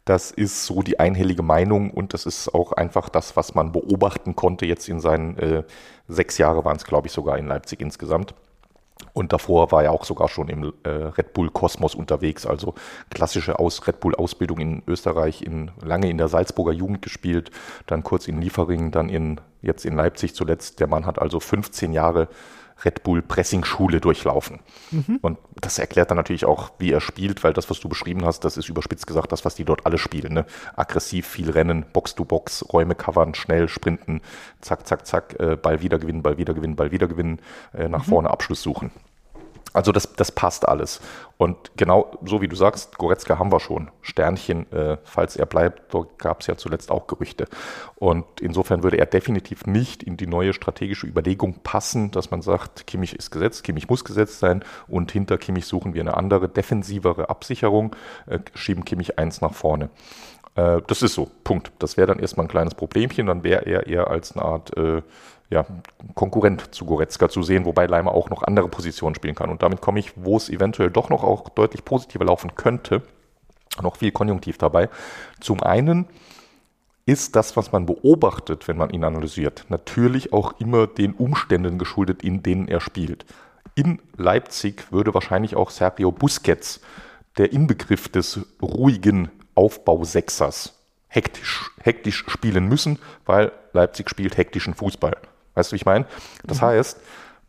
das ist so die einhellige Meinung und das ist auch einfach das, was man beobachten konnte jetzt in seinen äh, sechs Jahre waren es, glaube ich, sogar in Leipzig insgesamt. Und davor war er auch sogar schon im äh, Red Bull Kosmos unterwegs, also klassische Aus Red Bull Ausbildung in Österreich, in, lange in der Salzburger Jugend gespielt, dann kurz in Liefering, dann in, jetzt in Leipzig zuletzt. Der Mann hat also 15 Jahre Red Bull Pressing Schule durchlaufen. Mhm. Und das erklärt dann natürlich auch, wie er spielt, weil das, was du beschrieben hast, das ist überspitzt gesagt das, was die dort alle spielen. Ne? Aggressiv, viel rennen, Box-to-Box, Räume covern, schnell sprinten, zack, zack, zack, äh, Ball wieder gewinnen, Ball wieder gewinnen, Ball wieder gewinnen, äh, nach mhm. vorne Abschluss suchen. Also das, das passt alles. Und genau so wie du sagst, Goretzka haben wir schon. Sternchen, äh, falls er bleibt, dort gab es ja zuletzt auch Gerüchte. Und insofern würde er definitiv nicht in die neue strategische Überlegung passen, dass man sagt, Kimmich ist gesetzt, Kimmich muss gesetzt sein und hinter Kimmich suchen wir eine andere, defensivere Absicherung, äh, schieben Kimmich eins nach vorne. Äh, das ist so, Punkt. Das wäre dann erstmal ein kleines Problemchen, dann wäre er eher als eine Art äh, ja, Konkurrent zu Goretzka zu sehen, wobei Leimer auch noch andere Positionen spielen kann. Und damit komme ich, wo es eventuell doch noch auch deutlich positiver laufen könnte, noch viel Konjunktiv dabei. Zum einen ist das, was man beobachtet, wenn man ihn analysiert, natürlich auch immer den Umständen geschuldet, in denen er spielt. In Leipzig würde wahrscheinlich auch Sergio Busquets der Inbegriff des ruhigen Aufbausechsers hektisch, hektisch spielen müssen, weil Leipzig spielt hektischen Fußball. Weißt du, wie ich meine? Das mhm. heißt,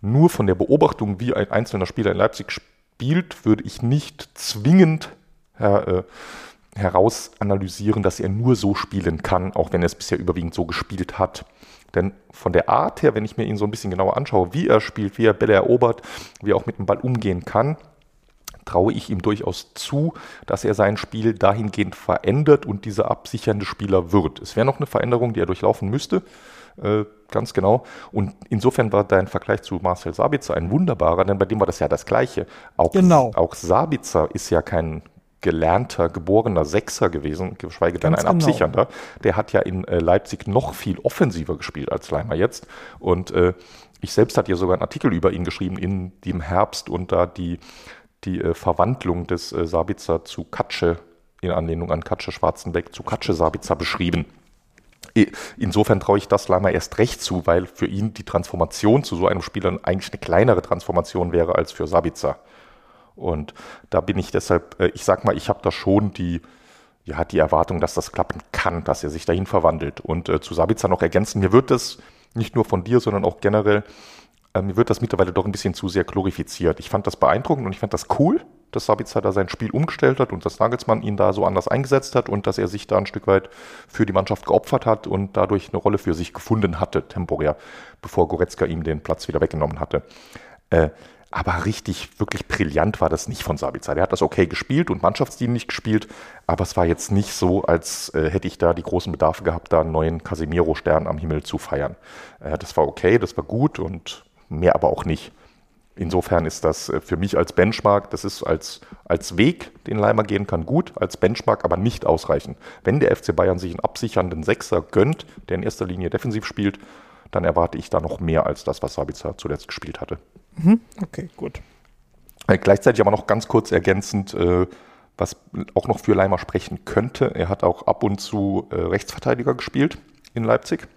nur von der Beobachtung, wie ein einzelner Spieler in Leipzig spielt, würde ich nicht zwingend her, äh, heraus analysieren, dass er nur so spielen kann, auch wenn er es bisher überwiegend so gespielt hat. Denn von der Art her, wenn ich mir ihn so ein bisschen genauer anschaue, wie er spielt, wie er Bälle erobert, wie er auch mit dem Ball umgehen kann, traue ich ihm durchaus zu, dass er sein Spiel dahingehend verändert und dieser absichernde Spieler wird. Es wäre noch eine Veränderung, die er durchlaufen müsste. Äh, ganz genau. Und insofern war dein Vergleich zu Marcel Sabitzer ein wunderbarer, denn bei dem war das ja das Gleiche. Auch, genau. auch Sabitzer ist ja kein gelernter, geborener Sechser gewesen, geschweige denn ein genau. Absichernder. Der hat ja in äh, Leipzig noch viel offensiver gespielt als Leimer jetzt. Und äh, ich selbst hatte ja sogar einen Artikel über ihn geschrieben in dem Herbst und da die, die äh, Verwandlung des äh, Sabitzer zu Katsche in Anlehnung an Katsche Schwarzenbeck zu Katsche Sabitzer beschrieben. Insofern traue ich das Leimer erst recht zu, weil für ihn die Transformation zu so einem Spieler eigentlich eine kleinere Transformation wäre als für Sabitzer. Und da bin ich deshalb, äh, ich sag mal, ich habe da schon die, ja, die Erwartung, dass das klappen kann, dass er sich dahin verwandelt. Und äh, zu Sabitzer noch ergänzen, mir wird das nicht nur von dir, sondern auch generell, äh, mir wird das mittlerweile doch ein bisschen zu sehr glorifiziert. Ich fand das beeindruckend und ich fand das cool, dass Sabitzer da sein Spiel umgestellt hat und dass Nagelsmann ihn da so anders eingesetzt hat und dass er sich da ein Stück weit für die Mannschaft geopfert hat und dadurch eine Rolle für sich gefunden hatte, temporär, bevor Goretzka ihm den Platz wieder weggenommen hatte. Äh, aber richtig, wirklich brillant war das nicht von Sabitzer. Der hat das okay gespielt und mannschaftsdienlich gespielt, aber es war jetzt nicht so, als äh, hätte ich da die großen Bedarfe gehabt, da einen neuen Casemiro-Stern am Himmel zu feiern. Äh, das war okay, das war gut und mehr aber auch nicht. Insofern ist das äh, für mich als Benchmark, das ist als, als Weg, den Leimer gehen kann, gut, als Benchmark aber nicht ausreichend. Wenn der FC Bayern sich einen absichernden Sechser gönnt, der in erster Linie defensiv spielt, dann erwarte ich da noch mehr als das, was Sabitzer zuletzt gespielt hatte. Mhm. Okay, gut. Äh, gleichzeitig aber noch ganz kurz ergänzend, äh, was auch noch für Leimer sprechen könnte. Er hat auch ab und zu Rechtsverteidiger gespielt in Leipzig.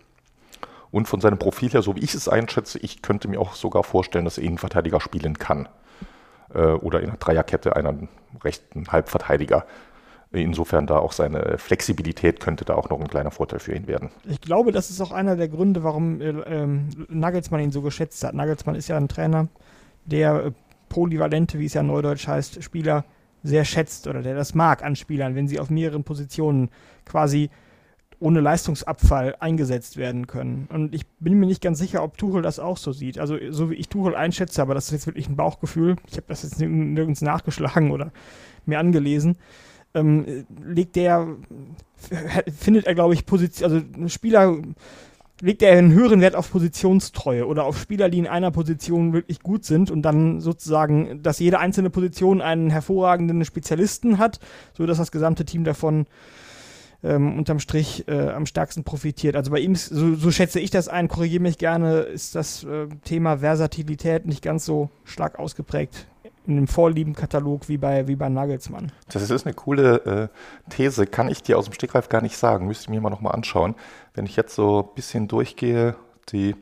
Und von seinem Profil her, so wie ich es einschätze, ich könnte mir auch sogar vorstellen, dass er Innenverteidiger spielen kann. Äh, oder in einer Dreierkette einen rechten Halbverteidiger. Insofern da auch seine Flexibilität könnte da auch noch ein kleiner Vorteil für ihn werden. Ich glaube, das ist auch einer der Gründe, warum äh, ähm, Nagelsmann ihn so geschätzt hat. Nagelsmann ist ja ein Trainer, der äh, polyvalente, wie es ja neudeutsch heißt, Spieler sehr schätzt oder der das mag an Spielern, wenn sie auf mehreren Positionen quasi ohne Leistungsabfall eingesetzt werden können. Und ich bin mir nicht ganz sicher, ob Tuchel das auch so sieht. Also so wie ich Tuchel einschätze, aber das ist jetzt wirklich ein Bauchgefühl. Ich habe das jetzt nirgends nachgeschlagen oder mir angelesen ähm, legt der, findet er, glaube ich, Position, also Spieler legt er einen höheren Wert auf Positionstreue oder auf Spieler, die in einer Position wirklich gut sind und dann sozusagen, dass jede einzelne Position einen hervorragenden Spezialisten hat, so dass das gesamte Team davon ähm, unterm Strich äh, am stärksten profitiert. Also bei ihm, ist, so, so schätze ich das ein, korrigiere mich gerne, ist das äh, Thema Versatilität nicht ganz so stark ausgeprägt in dem Vorliebenkatalog wie bei, wie bei Nagelsmann. Das ist eine coole äh, These, kann ich dir aus dem Stegreif gar nicht sagen, müsste ich mir mal nochmal anschauen. Wenn ich jetzt so ein bisschen durchgehe, die,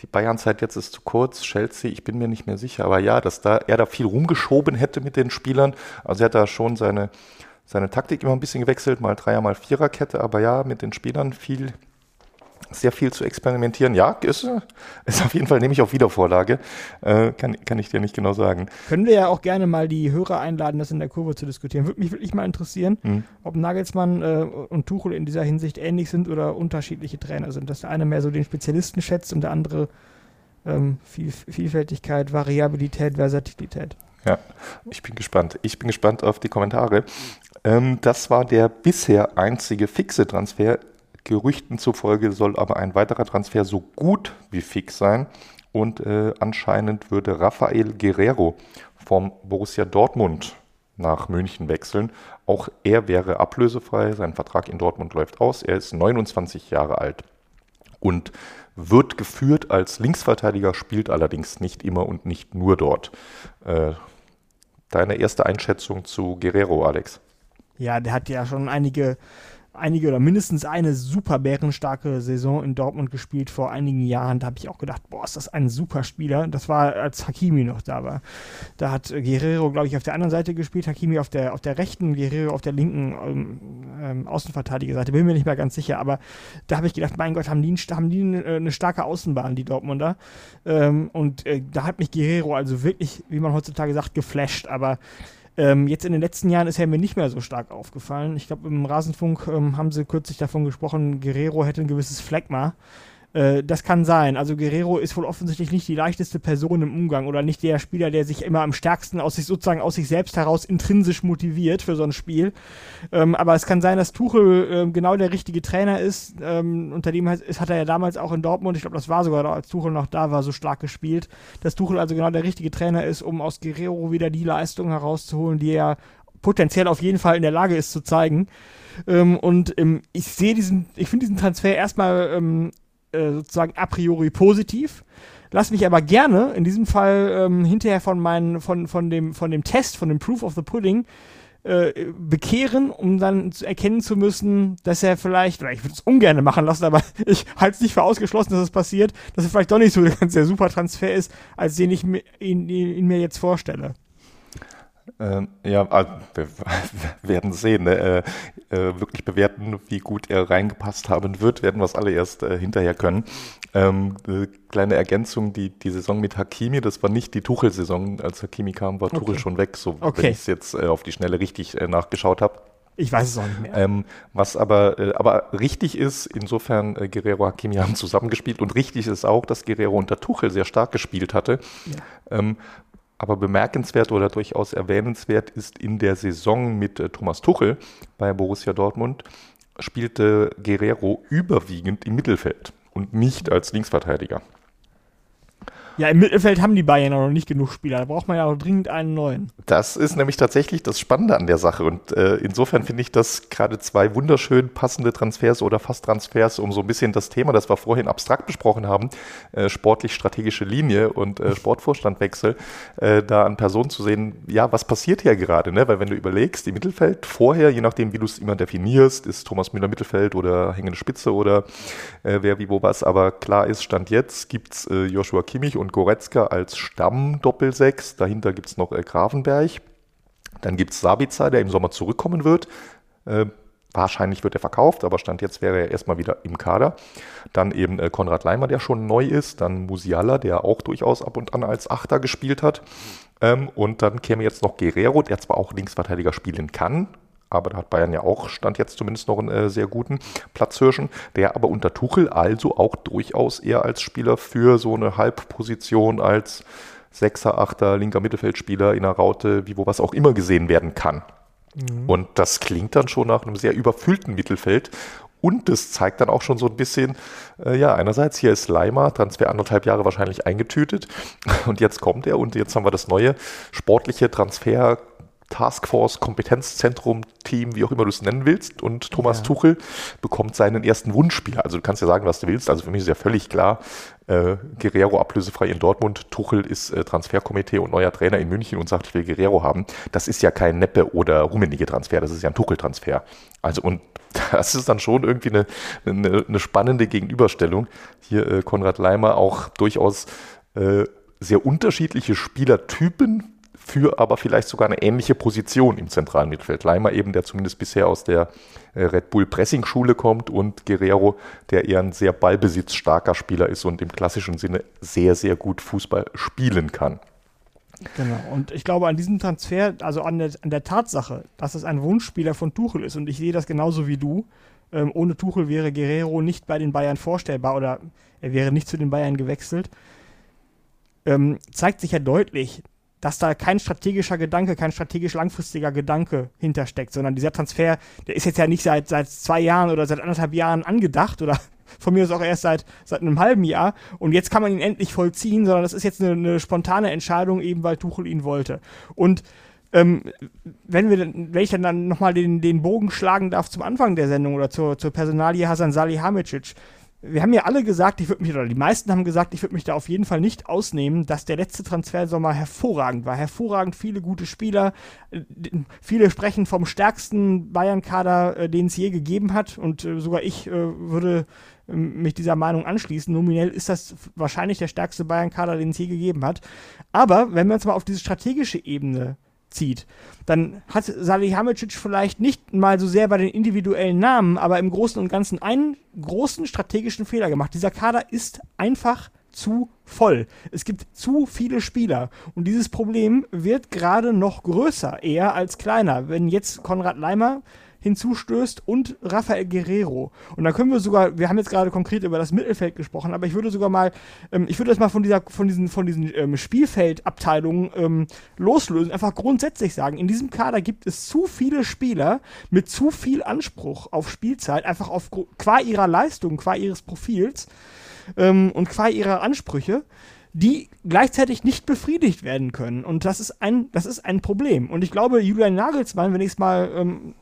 die Bayern-Zeit jetzt ist zu kurz, Chelsea, ich bin mir nicht mehr sicher, aber ja, dass da er da viel rumgeschoben hätte mit den Spielern. Also er hat da schon seine, seine Taktik immer ein bisschen gewechselt, mal Dreier, mal Viererkette, aber ja, mit den Spielern viel, sehr viel zu experimentieren. Ja, ist, ist auf jeden Fall, nehme ich auf Wiedervorlage. Äh, kann, kann ich dir nicht genau sagen. Können wir ja auch gerne mal die Hörer einladen, das in der Kurve zu diskutieren. Würde mich wirklich mal interessieren, hm. ob Nagelsmann äh, und Tuchel in dieser Hinsicht ähnlich sind oder unterschiedliche Trainer sind. Dass der eine mehr so den Spezialisten schätzt und der andere ähm, Viel Vielfältigkeit, Variabilität, Versatilität. Ja, ich bin gespannt. Ich bin gespannt auf die Kommentare. Ähm, das war der bisher einzige fixe Transfer Gerüchten zufolge soll aber ein weiterer Transfer so gut wie fix sein. Und äh, anscheinend würde Rafael Guerrero vom Borussia Dortmund nach München wechseln. Auch er wäre ablösefrei. Sein Vertrag in Dortmund läuft aus. Er ist 29 Jahre alt und wird geführt als Linksverteidiger, spielt allerdings nicht immer und nicht nur dort. Äh, deine erste Einschätzung zu Guerrero, Alex? Ja, der hat ja schon einige einige oder mindestens eine super bärenstarke Saison in Dortmund gespielt vor einigen Jahren. Da habe ich auch gedacht, boah, ist das ein super Spieler. Das war, als Hakimi noch da war. Da hat Guerrero, glaube ich, auf der anderen Seite gespielt, Hakimi auf der, auf der rechten, Guerrero auf der linken ähm, ähm, Außenverteidigerseite. Bin mir nicht mehr ganz sicher, aber da habe ich gedacht, mein Gott, haben die, haben die eine, eine starke Außenbahn, die Dortmunder. Ähm, und äh, da hat mich Guerrero also wirklich, wie man heutzutage sagt, geflasht. Aber ähm, jetzt in den letzten Jahren ist er mir nicht mehr so stark aufgefallen. Ich glaube, im Rasenfunk ähm, haben sie kürzlich davon gesprochen, Guerrero hätte ein gewisses Phlegma. Äh, das kann sein. Also Guerrero ist wohl offensichtlich nicht die leichteste Person im Umgang oder nicht der Spieler, der sich immer am stärksten aus sich sozusagen aus sich selbst heraus intrinsisch motiviert für so ein Spiel. Ähm, aber es kann sein, dass Tuchel äh, genau der richtige Trainer ist. Ähm, unter dem hat, hat er ja damals auch in Dortmund, ich glaube, das war sogar, als Tuchel noch da war, so stark gespielt, dass Tuchel also genau der richtige Trainer ist, um aus Guerrero wieder die Leistung herauszuholen, die er potenziell auf jeden Fall in der Lage ist zu zeigen. Ähm, und ähm, ich sehe diesen, ich finde diesen Transfer erstmal ähm, äh, sozusagen a priori positiv. Lass mich aber gerne in diesem Fall ähm, hinterher von, meinen, von, von, dem, von dem Test, von dem Proof of the Pudding, äh, bekehren, um dann zu erkennen zu müssen, dass er vielleicht, oder ich würde es ungern machen lassen, aber (laughs) ich halte es nicht für ausgeschlossen, dass es passiert, dass er vielleicht doch nicht so (laughs) ganz der super Transfer ist, als den ich ihn, ihn, ihn mir jetzt vorstelle. Ähm, ja, also, wir (laughs) werden sehen. Ne? Äh, äh, wirklich bewerten, wie gut er reingepasst haben wird, werden wir es alle erst äh, hinterher können. Ähm, kleine Ergänzung, die, die Saison mit Hakimi, das war nicht die Tuchel-Saison. Als Hakimi kam, war okay. Tuchel schon weg, so okay. wenn ich es jetzt auf die Schnelle richtig nachgeschaut habe. Ich weiß es auch nicht mehr. Ähm, was aber, äh, aber richtig ist, insofern äh, Guerrero Hakimi haben zusammengespielt und richtig ist auch, dass Guerrero unter Tuchel sehr stark gespielt hatte. Ja. Ähm, Aber bemerkenswert oder durchaus erwähnenswert ist in der Saison mit äh, Thomas Tuchel bei Borussia Dortmund spielte Guerrero überwiegend im Mittelfeld und nicht als Linksverteidiger. Ja, im Mittelfeld haben die Bayern noch nicht genug Spieler. Da braucht man ja auch dringend einen neuen. Das ist nämlich tatsächlich das Spannende an der Sache. Und äh, insofern finde ich das gerade zwei wunderschön passende Transfers oder fast Transfers, um so ein bisschen das Thema, das wir vorhin abstrakt besprochen haben, äh, sportlich-strategische Linie und äh, Sportvorstandwechsel, äh, da an Personen zu sehen, ja, was passiert hier gerade? Ne? Weil wenn du überlegst, im Mittelfeld vorher, je nachdem, wie du es immer definierst, ist Thomas Müller Mittelfeld oder hängende Spitze oder äh, wer wie wo was, aber klar ist, Stand jetzt gibt es äh, Joshua Kimmich und Goretzka als Stamm-Doppelsechs. Dahinter gibt es noch äh, Grafenberg. Dann gibt es Sabica, der im Sommer zurückkommen wird. Äh, wahrscheinlich wird er verkauft, aber Stand jetzt wäre er erstmal wieder im Kader. Dann eben äh, Konrad Leimer, der schon neu ist. Dann Musiala, der auch durchaus ab und an als Achter gespielt hat. Ähm, und dann käme jetzt noch Guerrero, der zwar auch Linksverteidiger spielen kann, aber da hat Bayern ja auch, stand jetzt zumindest noch einen äh, sehr guten Platzhirschen, der aber unter Tuchel also auch durchaus eher als Spieler für so eine Halbposition als Sechser, Achter, linker Mittelfeldspieler in der Raute, wie wo was auch immer gesehen werden kann. Mhm. Und das klingt dann schon nach einem sehr überfüllten Mittelfeld. Und das zeigt dann auch schon so ein bisschen, äh, ja, einerseits hier ist Leimer, Transfer anderthalb Jahre wahrscheinlich eingetütet. (laughs) Und jetzt kommt er und jetzt haben wir das neue sportliche Transfer Taskforce, Kompetenzzentrum, Team, wie auch immer du es nennen willst. Und Thomas ja. Tuchel bekommt seinen ersten Wunschspieler. Also du kannst ja sagen, was du willst. Also für mich ist ja völlig klar, äh, Guerrero ablösefrei in Dortmund, Tuchel ist äh, Transferkomitee und neuer Trainer in München und sagt, ich will Guerrero haben. Das ist ja kein Neppe oder Rummenigge Transfer, das ist ja ein Tuchel-Transfer. Also und (laughs) das ist dann schon irgendwie eine, eine, eine spannende Gegenüberstellung. Hier äh, Konrad Leimer auch durchaus äh, sehr unterschiedliche Spielertypen für aber vielleicht sogar eine ähnliche Position im zentralen Mittelfeld. Leimer eben, der zumindest bisher aus der äh, Red Bull Pressing Schule kommt und Guerrero, der eher ein sehr ballbesitzstarker Spieler ist und im klassischen Sinne sehr, sehr gut Fußball spielen kann. Genau, und ich glaube an diesem Transfer, also an der, an der Tatsache, dass es ein Wunschspieler von Tuchel ist und ich sehe das genauso wie du, ähm, ohne Tuchel wäre Guerrero nicht bei den Bayern vorstellbar oder er wäre nicht zu den Bayern gewechselt, ähm, zeigt sich ja deutlich, dass da kein strategischer Gedanke, kein strategisch langfristiger Gedanke hintersteckt, sondern dieser Transfer, der ist jetzt ja nicht seit, seit zwei Jahren oder seit anderthalb Jahren angedacht oder (laughs) von mir ist auch erst seit, seit einem halben Jahr und jetzt kann man ihn endlich vollziehen, sondern das ist jetzt eine, eine spontane Entscheidung, eben weil Tuchel ihn wollte. Und ähm, wenn wir, wenn ich dann nochmal den, den Bogen schlagen darf zum Anfang der Sendung oder zur, zur Personalie Hasan Salihamidzic, wir haben ja alle gesagt, ich würde mich, oder die meisten haben gesagt, ich würde mich da auf jeden Fall nicht ausnehmen, dass der letzte Transfersommer hervorragend war. Hervorragend viele gute Spieler. Äh, viele sprechen vom stärksten Bayern-Kader, äh, den es je gegeben hat. Und äh, sogar ich würde ähm, mich dieser Meinung anschließen. Nominell ist das wahrscheinlich der stärkste Bayern-Kader, den es je gegeben hat. Aber wenn wir uns mal auf diese strategische Ebene zieht, dann hat Salihamidzic vielleicht nicht mal so sehr bei den individuellen Namen, aber im Großen und Ganzen einen großen strategischen Fehler gemacht. Dieser Kader ist einfach zu voll. Es gibt zu viele Spieler und dieses Problem wird gerade noch größer, eher als kleiner. Wenn jetzt Konrad Leimer hinzustößt und Rafael Guerrero. Und dann können wir sogar, wir haben jetzt gerade konkret über das Mittelfeld gesprochen, aber ich würde sogar mal, ähm, ich würde das mal von dieser, von diesen, von diesen ähm, Spielfeldabteilungen ähm, loslösen, einfach grundsätzlich sagen, in diesem Kader gibt es zu viele Spieler mit zu viel Anspruch auf Spielzeit, einfach auf qua ihrer Leistung, qua ihres Profils ähm, und qua ihrer Ansprüche die gleichzeitig nicht befriedigt werden können. Und das ist ein, das ist ein Problem. Und ich glaube, Julian Nagelsmann, wenn ich es mal ähm, äh,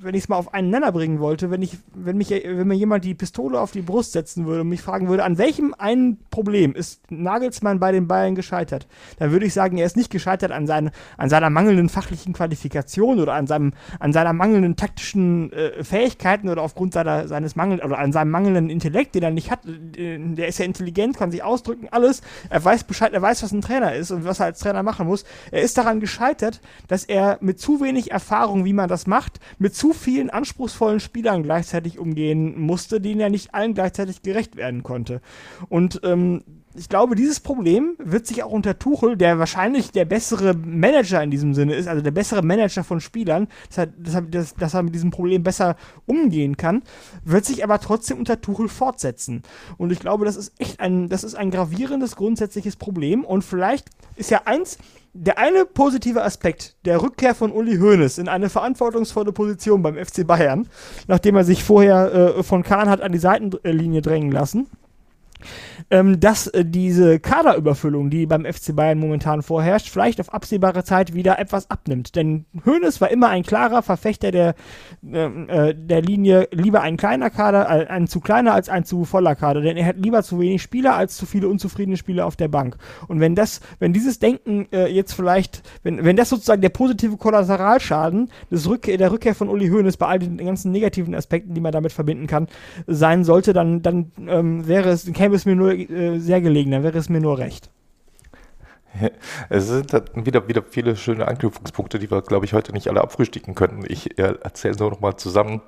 wenn ich es mal auf einen Nenner bringen wollte, wenn ich, wenn mich, wenn mir jemand die Pistole auf die Brust setzen würde und mich fragen würde, an welchem einen Problem ist Nagelsmann bei den Bayern gescheitert, dann würde ich sagen, er ist nicht gescheitert an, seine, an seiner mangelnden fachlichen Qualifikation oder an seinem, an seiner mangelnden taktischen äh, Fähigkeiten oder aufgrund seiner, seines Mangel oder an seinem mangelnden Intellekt, den er nicht hat. Äh, der ist ja intelligent, kann sich ausdrücken, alles. Er weiß Bescheid, er weiß, was ein Trainer ist und was er als Trainer machen muss. Er ist daran gescheitert, dass er mit zu wenig Erfahrung, wie man das macht, mit zu vielen anspruchsvollen Spielern gleichzeitig umgehen musste, denen er nicht allen gleichzeitig gerecht werden konnte. Und ähm, ich glaube, dieses Problem wird sich auch unter Tuchel, der wahrscheinlich der bessere Manager in diesem Sinne ist, also der bessere Manager von Spielern, dass er, dass, dass er mit diesem Problem besser umgehen kann, wird sich aber trotzdem unter Tuchel fortsetzen. Und ich glaube, das ist echt ein, das ist ein gravierendes grundsätzliches Problem. Und vielleicht ist ja eins, der eine positive Aspekt der Rückkehr von Uli Hoeneß in eine verantwortungsvolle Position beim FC Bayern, nachdem er sich vorher äh, von Kahn hat an die Seitenlinie drängen lassen, ähm, dass äh, diese Kaderüberfüllung, die beim FC Bayern momentan vorherrscht, vielleicht auf absehbare Zeit wieder etwas abnimmt. Denn Hoeneß war immer ein klarer Verfechter der, ähm, äh, der Linie, lieber ein kleiner Kader, äh, ein zu kleiner als ein zu voller Kader. Denn er hat lieber zu wenig Spieler als zu viele unzufriedene Spieler auf der Bank. Und wenn das, wenn dieses Denken äh, jetzt vielleicht, wenn, wenn das sozusagen der positive Kollateralschaden des Rückkehr, der Rückkehr von Uli Hoeneß bei all den ganzen negativen Aspekten, die man damit verbinden kann, sein sollte, dann, dann ähm, wäre es, käme es mir nur äh, sehr gelegen, dann wäre es mir nur recht. (laughs) Es sind wieder, wieder viele schöne Anknüpfungspunkte, die wir, glaube ich, heute nicht alle abfrühstücken könnten. Ich äh, erzähle nur noch mal zusammen.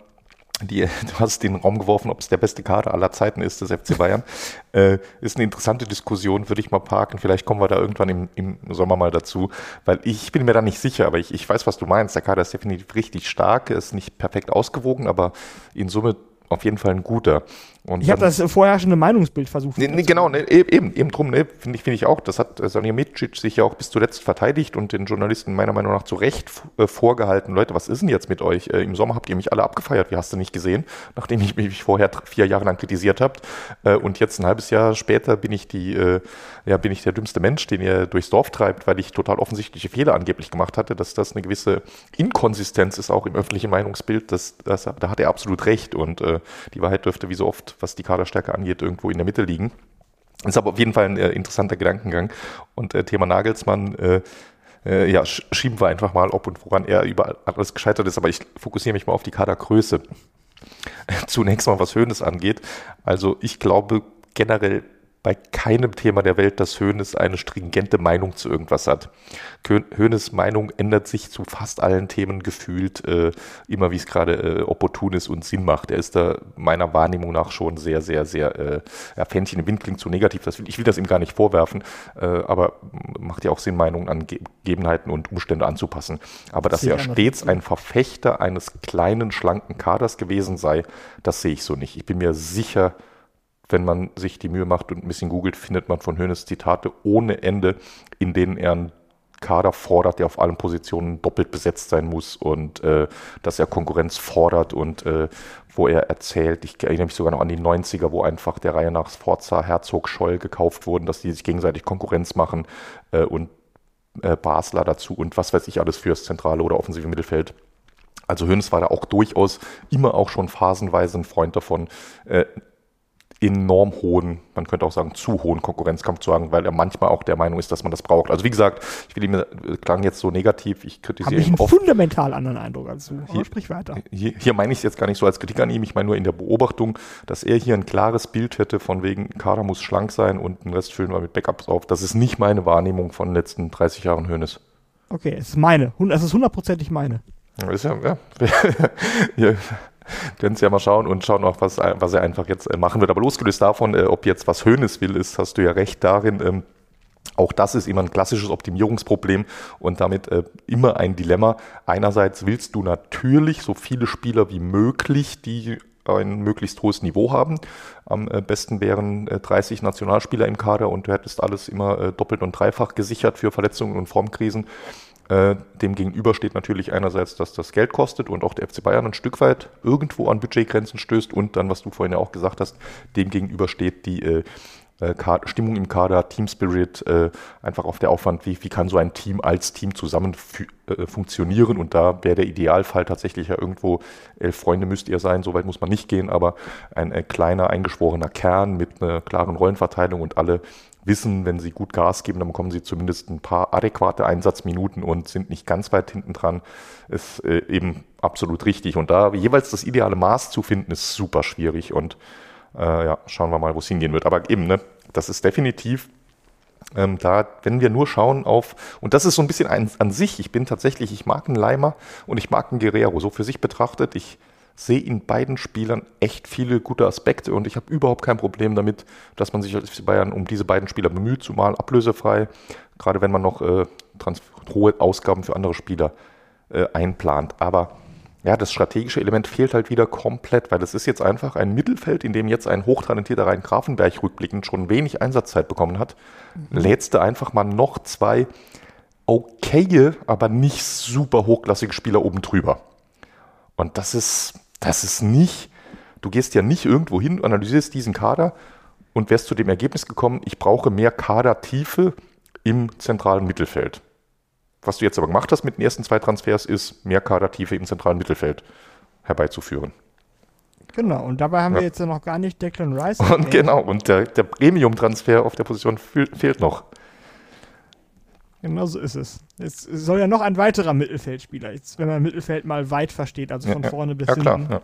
Die, (laughs) du hast den Raum geworfen, ob es der beste Kader aller Zeiten ist, des FC Bayern. (laughs) äh, ist eine interessante Diskussion, würde ich mal parken. Vielleicht kommen wir da irgendwann im, im Sommer mal dazu, weil ich bin mir da nicht sicher, aber ich, ich weiß, was du meinst. Der Kader ist definitiv richtig stark, ist nicht perfekt ausgewogen, aber in Summe auf jeden Fall ein guter. Und ich habe das vorherrschende Meinungsbild versucht. Nee, nee, genau, ne, eben, eben drum, ne, finde ich, finde ich auch. Das hat äh, Salihamidzic sich ja auch bis zuletzt verteidigt und den Journalisten meiner Meinung nach zu Recht äh, vorgehalten. Leute, was ist denn jetzt mit euch? Äh, Im Sommer habt ihr mich alle abgefeiert, wie hast du nicht gesehen, nachdem ich mich vorher vier Jahre lang kritisiert habt. Äh, und jetzt ein halbes Jahr später bin ich die, äh, ja, bin ich der dümmste Mensch, den ihr durchs Dorf treibt, weil ich total offensichtliche Fehler angeblich gemacht hatte, dass das eine gewisse Inkonsistenz ist, auch im öffentlichen Meinungsbild. Das, das, da hat er absolut recht und äh, die Wahrheit dürfte wie so oft, was die Kaderstärke angeht, irgendwo in der Mitte liegen. Ist aber auf jeden Fall ein äh, interessanter Gedankengang. Und äh, Thema Nagelsmann, äh, äh, ja, schieben wir einfach mal, ob und woran er überall alles gescheitert ist. Aber ich fokussiere mich mal auf die Kadergröße. (laughs) Zunächst mal, was Höhnes angeht. Also ich glaube generell bei keinem Thema der Welt, dass Hoeneß eine stringente Meinung zu irgendwas hat. Hoeneß Meinung ändert sich zu fast allen Themen gefühlt äh, immer, wie es gerade äh, opportun ist und Sinn macht. Er ist da meiner Wahrnehmung nach schon sehr, sehr, sehr, äh, ja, Fähnchen im Wind klingt zu negativ. Das ich will das ihm gar nicht vorwerfen, äh, aber macht ja auch Sinn, Meinungen an Gegebenheiten und Umstände anzupassen. Aber dass er stets ein Verfechter eines kleinen, schlanken Kaders gewesen sei, das sehe ich so nicht. Ich bin mir sicher, wenn man sich die Mühe macht und ein bisschen googelt, findet man von Hönes Zitate ohne Ende, in denen er einen Kader fordert, der auf allen Positionen doppelt besetzt sein muss und äh, dass er Konkurrenz fordert und äh, wo er erzählt, ich erinnere mich sogar noch an die 90er, wo einfach der Reihe nach Forza, Herzog, Scholl gekauft wurden, dass die sich gegenseitig Konkurrenz machen äh, und äh, Basler dazu und was weiß ich alles fürs zentrale oder offensive Mittelfeld. Also Hönes war da auch durchaus immer auch schon phasenweise ein Freund davon, äh, enorm hohen, man könnte auch sagen zu hohen Konkurrenzkampf zu sagen, weil er manchmal auch der Meinung ist, dass man das braucht. Also wie gesagt, ich will ihm äh, klang jetzt so negativ, ich kritisiere ihn oft. fundamental anderen Eindruck als du. Hier, sprich weiter. Hier, hier meine ich es jetzt gar nicht so als Kritik an ihm, ich meine nur in der Beobachtung, dass er hier ein klares Bild hätte von wegen Kader muss schlank sein und den Rest füllen wir mit Backups auf. Das ist nicht meine Wahrnehmung von den letzten 30 Jahren Hönes. Okay, es ist meine. Es ist hundertprozentig meine. Das ist ja, ja. (laughs) (laughs) Können Sie ja mal schauen und schauen auch, was, was er einfach jetzt äh, machen wird. Aber losgelöst davon, äh, ob jetzt was Höhnes will, ist, hast du ja recht darin, ähm, auch das ist immer ein klassisches Optimierungsproblem und damit äh, immer ein Dilemma. Einerseits willst du natürlich so viele Spieler wie möglich, die ein möglichst hohes Niveau haben. Am äh, besten wären äh, 30 Nationalspieler im Kader und du hättest alles immer äh, doppelt und dreifach gesichert für Verletzungen und Formkrisen. Äh, dem gegenüber steht natürlich einerseits, dass das Geld kostet und auch der FC Bayern ein Stück weit irgendwo an Budgetgrenzen stößt und dann, was du vorhin ja auch gesagt hast, dem gegenüber steht die äh, äh Stimmung im Kader, Team Spirit, äh, einfach auf der Aufwand, wie, wie kann so ein Team als Team zusammen äh, funktionieren und da wäre der Idealfall tatsächlich ja irgendwo, elf Freunde müsst ihr sein, so weit muss man nicht gehen, aber ein äh, kleiner, eingeschworener Kern mit einer klaren Rollenverteilung und alle wissen, wenn sie gut Gas geben, dann bekommen sie zumindest ein paar adäquate Einsatzminuten und sind nicht ganz weit hinten dran, ist äh, eben absolut richtig. Und da jeweils das ideale Maß zu finden, ist super schwierig. Und äh, ja, schauen wir mal, wo es hingehen wird. Aber eben, ne, das ist definitiv ähm, da, wenn wir nur schauen auf, und das ist so ein bisschen ein, an sich, ich bin tatsächlich, ich mag einen Leimer und ich mag einen Guerrero, so für sich betrachtet, ich sehe in beiden Spielern echt viele gute Aspekte und ich habe überhaupt kein Problem damit, dass man sich als FC Bayern um diese beiden Spieler bemüht, zumal ablösefrei, gerade wenn man noch äh, hohe Ausgaben für andere Spieler äh, einplant. Aber ja, das strategische Element fehlt halt wieder komplett, weil es ist jetzt einfach ein Mittelfeld, in dem jetzt ein hochtalentierter Rhein Grafenberg rückblickend schon wenig Einsatzzeit bekommen hat. Mhm. Lädst du einfach mal noch zwei okaye, aber nicht super hochklassige Spieler oben drüber. Und das ist, das ist nicht, du gehst ja nicht irgendwo hin, analysierst diesen Kader und wärst zu dem Ergebnis gekommen, ich brauche mehr Kadertiefe im zentralen Mittelfeld. Was du jetzt aber gemacht hast mit den ersten zwei Transfers, ist mehr Kadertiefe im zentralen Mittelfeld herbeizuführen. Genau, und dabei haben ja. wir jetzt ja noch gar nicht Declan Rice. Und genau, und der, der Premium-Transfer auf der Position fehlt noch. Genau so ist es. Es soll ja noch ein weiterer Mittelfeldspieler, jetzt, wenn man Mittelfeld mal weit versteht, also von ja, vorne bis ja, hinten. Klar,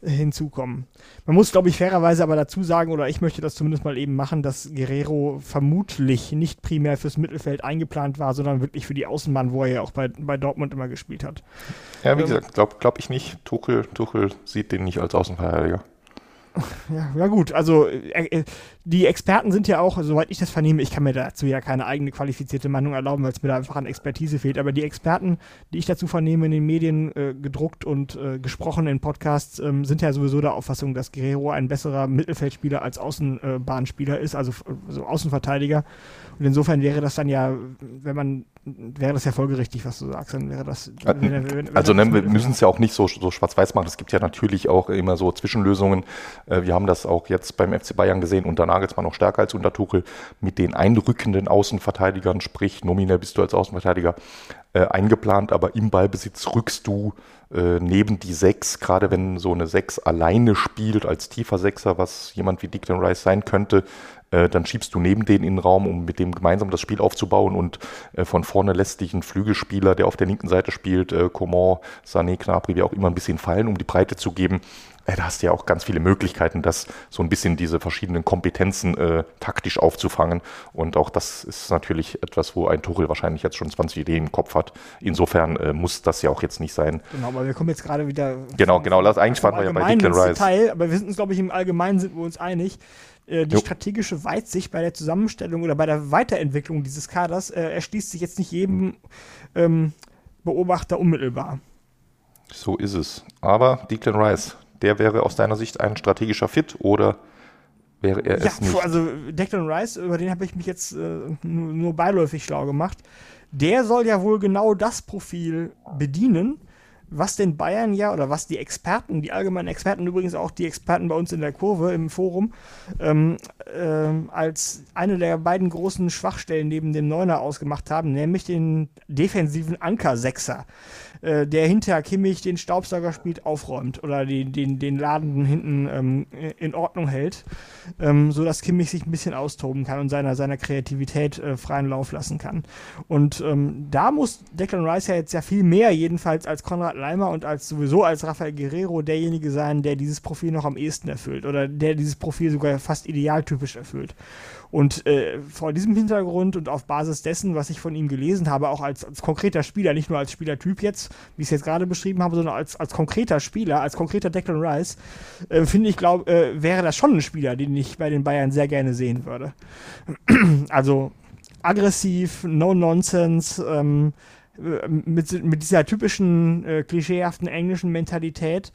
hinzukommen. Man muss, glaube ich, fairerweise aber dazu sagen, oder ich möchte das zumindest mal eben machen, dass Guerrero vermutlich nicht primär fürs Mittelfeld eingeplant war, sondern wirklich für die Außenbahn, wo er ja auch bei, bei Dortmund immer gespielt hat. Ja, wie ähm, gesagt, glaube glaub ich nicht. Tuchel, Tuchel sieht den nicht als Außenverteidiger. Ja, ja gut, also äh, äh, die Experten sind ja auch, soweit ich das vernehme, ich kann mir dazu ja keine eigene qualifizierte Meinung erlauben, weil es mir da einfach an Expertise fehlt, aber die Experten, die ich dazu vernehme, in den Medien äh, gedruckt und äh, gesprochen in Podcasts, ähm, sind ja sowieso der Auffassung, dass Guerrero ein besserer Mittelfeldspieler als Außenbahnspieler ist, also, also Außenverteidiger. Und insofern wäre das dann ja, wenn man, wäre das ja folgerichtig, was du sagst, dann wäre das. Wenn, wenn, wenn also ne, wir müssen es ja auch nicht so, so schwarz-weiß machen. Es gibt ja natürlich auch immer so Zwischenlösungen. Äh, wir haben das auch jetzt beim FC Bayern gesehen, unter Nagelsmann noch stärker als unter Tuchel, mit den einrückenden Außenverteidigern, sprich nominell bist du als Außenverteidiger äh, eingeplant, aber im Ballbesitz rückst du äh, neben die Sechs, gerade wenn so eine Sechs alleine spielt als tiefer Sechser, was jemand wie Declan Rice sein könnte, äh, dann schiebst du neben den in den Raum, um mit dem gemeinsam das Spiel aufzubauen und äh, von vorne lässt dich ein Flügelspieler, der auf der linken Seite spielt, äh, Coman, Sané, Knapri, wie auch immer, ein bisschen fallen, um die Breite zu geben. Äh, da hast du ja auch ganz viele Möglichkeiten, das so ein bisschen diese verschiedenen Kompetenzen äh, taktisch aufzufangen. Und auch das ist natürlich etwas, wo ein Tuchel wahrscheinlich jetzt schon 20 Ideen im Kopf hat. Insofern äh, muss das ja auch jetzt nicht sein. Genau, aber wir kommen jetzt gerade wieder. Genau, genau. Lass, eigentlich waren wir ja bei Declan Rice. Detail, aber wir sind uns, glaube ich, im Allgemeinen sind wir uns einig. Äh, die jo. strategische Weitsicht bei der Zusammenstellung oder bei der Weiterentwicklung dieses Kaders äh, erschließt sich jetzt nicht jedem ähm, Beobachter unmittelbar. So ist es. Aber Declan Rice, der wäre aus deiner Sicht ein strategischer Fit oder wäre er ja, es nicht? Also Declan Rice, über den habe ich mich jetzt äh, nur, nur beiläufig schlau gemacht. Der soll ja wohl genau das Profil bedienen, was den Bayern ja oder was die Experten, die allgemeinen Experten, übrigens auch die Experten bei uns in der Kurve im Forum, ähm, ähm, als eine der beiden großen Schwachstellen neben dem Neuner ausgemacht haben, nämlich den defensiven Anker-Sechser. Äh, der hinter Kimmich den Staubsauger spielt, aufräumt oder den, den, den Laden hinten ähm, in Ordnung hält, ähm, sodass Kimmich sich ein bisschen austoben kann und seiner, seiner Kreativität äh, freien Lauf lassen kann. Und ähm, da muss Declan Rice ja jetzt ja viel mehr, jedenfalls als Konrad Leimer und als sowieso als Rafael Guerrero derjenige sein, der dieses Profil noch am ehesten erfüllt oder der dieses Profil sogar fast idealtypisch erfüllt. Und äh, vor diesem Hintergrund und auf Basis dessen, was ich von ihm gelesen habe, auch als, als konkreter Spieler, nicht nur als Spielertyp jetzt, wie ich es jetzt gerade beschrieben habe, sondern als, als konkreter Spieler, als konkreter Declan Rice, äh, finde ich, glaube, äh, wäre das schon ein Spieler, den ich bei den Bayern sehr gerne sehen würde. (clears throat) also aggressiv, no nonsense, ähm, äh, mit, mit dieser typischen äh, klischeehaften englischen Mentalität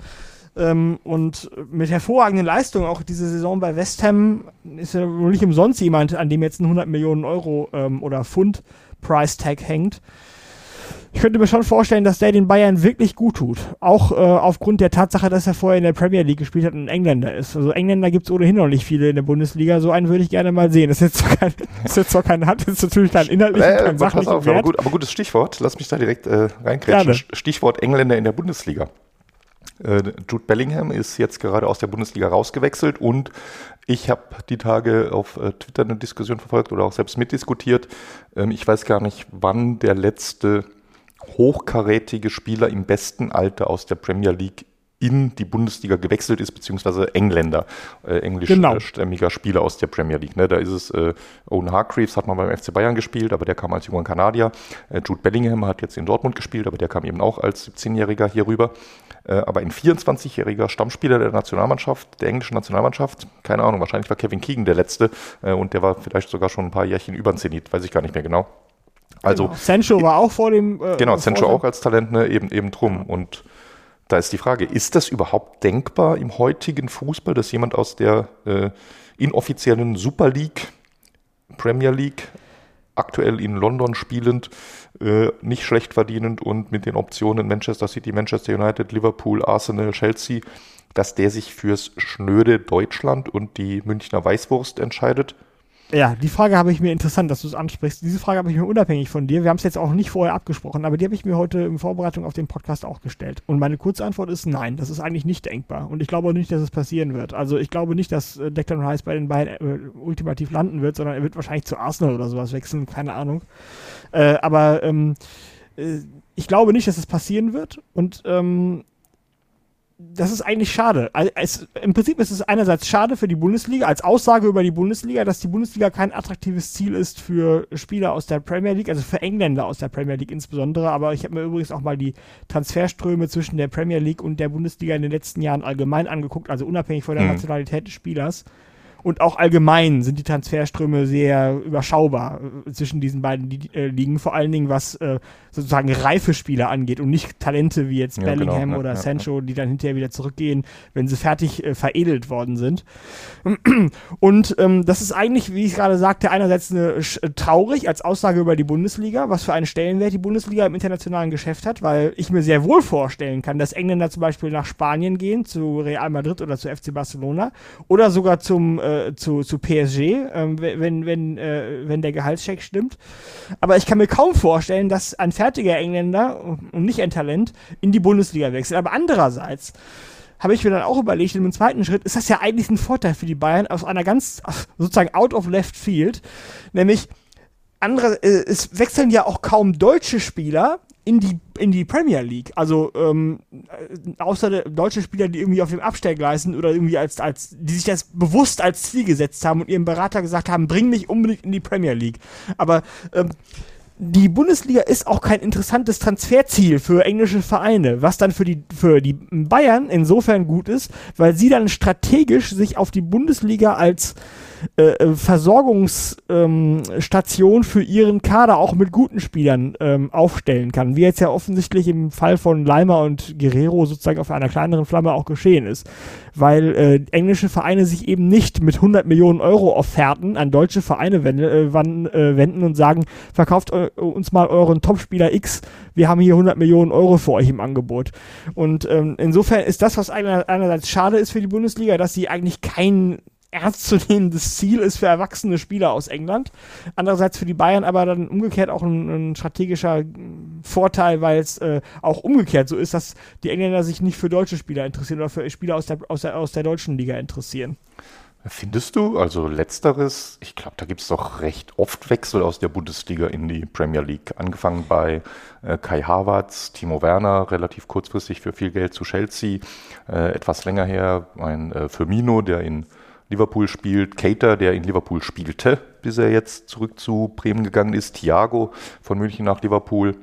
ähm, und mit hervorragenden Leistungen, auch diese Saison bei West Ham, ist ja wohl nicht umsonst jemand, an dem jetzt ein 100 Millionen Euro ähm, oder Pfund Price Tag hängt. Ich könnte mir schon vorstellen, dass der den Bayern wirklich gut tut. Auch äh, aufgrund der Tatsache, dass er vorher in der Premier League gespielt hat und ein Engländer ist. Also Engländer gibt es ohnehin noch nicht viele in der Bundesliga. So einen würde ich gerne mal sehen. Das ist jetzt zwar kein, (laughs) ist jetzt zwar kein Hand, ist natürlich kein inhaltlicher, äh, kein sachlicher auf, Wert. Aber, gut, aber gutes Stichwort. Lass mich da direkt äh, reinkrätschen. Stichwort Engländer in der Bundesliga. Äh, Jude Bellingham ist jetzt gerade aus der Bundesliga rausgewechselt und ich habe die Tage auf äh, Twitter eine Diskussion verfolgt oder auch selbst mitdiskutiert. Ähm, ich weiß gar nicht, wann der letzte hochkarätige Spieler im besten Alter aus der Premier League in die Bundesliga gewechselt ist, beziehungsweise Engländer, äh, englischstämmiger genau. Spieler aus der Premier League. Ne? Da ist es äh, Owen Hargreaves, hat mal beim FC Bayern gespielt, aber der kam als junger Kanadier. Äh, Jude Bellingham hat jetzt in Dortmund gespielt, aber der kam eben auch als 17-Jähriger hier rüber. Äh, aber ein 24-jähriger Stammspieler der Nationalmannschaft, der englischen Nationalmannschaft, keine Ahnung, wahrscheinlich war Kevin Keegan der letzte äh, und der war vielleicht sogar schon ein paar Jährchen über den Zenit, weiß ich gar nicht mehr genau. Also, genau. Sancho war auch vor dem. Äh, genau, Sancho auch als Talent, ne, eben, eben drum. Und da ist die Frage, ist das überhaupt denkbar im heutigen Fußball, dass jemand aus der äh, inoffiziellen Super League, Premier League aktuell in London spielend, äh, nicht schlecht verdienend und mit den Optionen Manchester City, Manchester United, Liverpool, Arsenal, Chelsea, dass der sich fürs schnöde Deutschland und die Münchner Weißwurst entscheidet? Ja, die Frage habe ich mir interessant, dass du es ansprichst. Diese Frage habe ich mir unabhängig von dir. Wir haben es jetzt auch nicht vorher abgesprochen, aber die habe ich mir heute in Vorbereitung auf den Podcast auch gestellt. Und meine kurze Antwort ist nein, das ist eigentlich nicht denkbar. Und ich glaube nicht, dass es passieren wird. Also ich glaube nicht, dass äh, Declan Rice bei den beiden äh, ultimativ landen wird, sondern er wird wahrscheinlich zu Arsenal oder sowas wechseln, keine Ahnung. Äh, aber ähm, äh, ich glaube nicht, dass es passieren wird. Und ähm, das ist eigentlich schade. Es, Im Prinzip ist es einerseits schade für die Bundesliga, als Aussage über die Bundesliga, dass die Bundesliga kein attraktives Ziel ist für Spieler aus der Premier League, also für Engländer aus der Premier League insbesondere. Aber ich habe mir übrigens auch mal die Transferströme zwischen der Premier League und der Bundesliga in den letzten Jahren allgemein angeguckt, also unabhängig von der mhm. Nationalität des Spielers. Und auch allgemein sind die Transferströme sehr überschaubar äh, zwischen diesen beiden äh, Ligen, vor allen Dingen was äh, sozusagen reife Spieler angeht und nicht Talente wie jetzt ja, Bellingham genau, oder ja, Sancho, die dann hinterher wieder zurückgehen, wenn sie fertig veredelt worden sind. (clears throat) Und ähm, das ist eigentlich, wie ich gerade sagte, einerseits eine, traurig als Aussage über die Bundesliga, was für einen Stellenwert die Bundesliga im internationalen Geschäft hat, weil ich mir sehr wohl vorstellen kann, dass Engländer zum Beispiel nach Spanien gehen, zu Real Madrid oder zu FC Barcelona oder sogar zum äh, zu, zu PSG, äh, wenn, wenn, äh, wenn der Gehaltscheck stimmt. Aber ich kann mir kaum vorstellen, dass ein fertiger Engländer und nicht ein Talent in die Bundesliga wechselt. Aber andererseits habe ich mir dann auch überlegt, im zweiten Schritt ist das ja eigentlich ein Vorteil für die Bayern aus einer ganz sozusagen out of left field, nämlich andere, äh, es wechseln ja auch kaum deutsche Spieler in die, in die Premier League. Also ähm, äh, außer der deutsche Spieler, die irgendwie auf dem Abstellgleis sind oder irgendwie als, als, die sich das bewusst als Ziel gesetzt haben und ihrem Berater gesagt haben, bring mich unbedingt in die Premier League. Aber ähm, die Bundesliga ist auch kein interessantes Transferziel für englische Vereine, was dann für die, für die Bayern insofern gut ist, weil sie dann strategisch sich auf die Bundesliga als äh, äh, Versorgungsstation ähm, für ihren Kader auch mit guten Spielern ähm, aufstellen kann, wie jetzt ja offensichtlich im Fall von Leimer und Guerrero sozusagen auf einer kleineren Flamme auch geschehen ist, weil äh, englische Vereine sich eben nicht mit 100 Millionen Euro Offerten an deutsche Vereine wende, äh, wann, äh, wenden und sagen, verkauft uns mal euren Topspieler X, wir haben hier 100 Millionen Euro für euch im Angebot. Und ähm, insofern ist das, was einer, einerseits schade ist für die Bundesliga, dass sie eigentlich kein ernstzunehmendes Ziel ist für erwachsene Spieler aus England. Andererseits für die Bayern aber dann umgekehrt auch ein, ein strategischer Vorteil, weil es äh, auch umgekehrt so ist, dass die Engländer sich nicht für deutsche Spieler interessieren oder für Spieler aus der, aus der, aus der deutschen Liga interessieren. Findest du? Also letzteres, ich glaube, da gibt es doch recht oft Wechsel aus der Bundesliga in die Premier League. Angefangen bei äh, Kai Havertz, Timo Werner, relativ kurzfristig für viel Geld zu Chelsea. Äh, etwas länger her ein äh, Firmino, der in Liverpool spielt, Cater, der in Liverpool spielte, bis er jetzt zurück zu Bremen gegangen ist, Thiago von München nach Liverpool.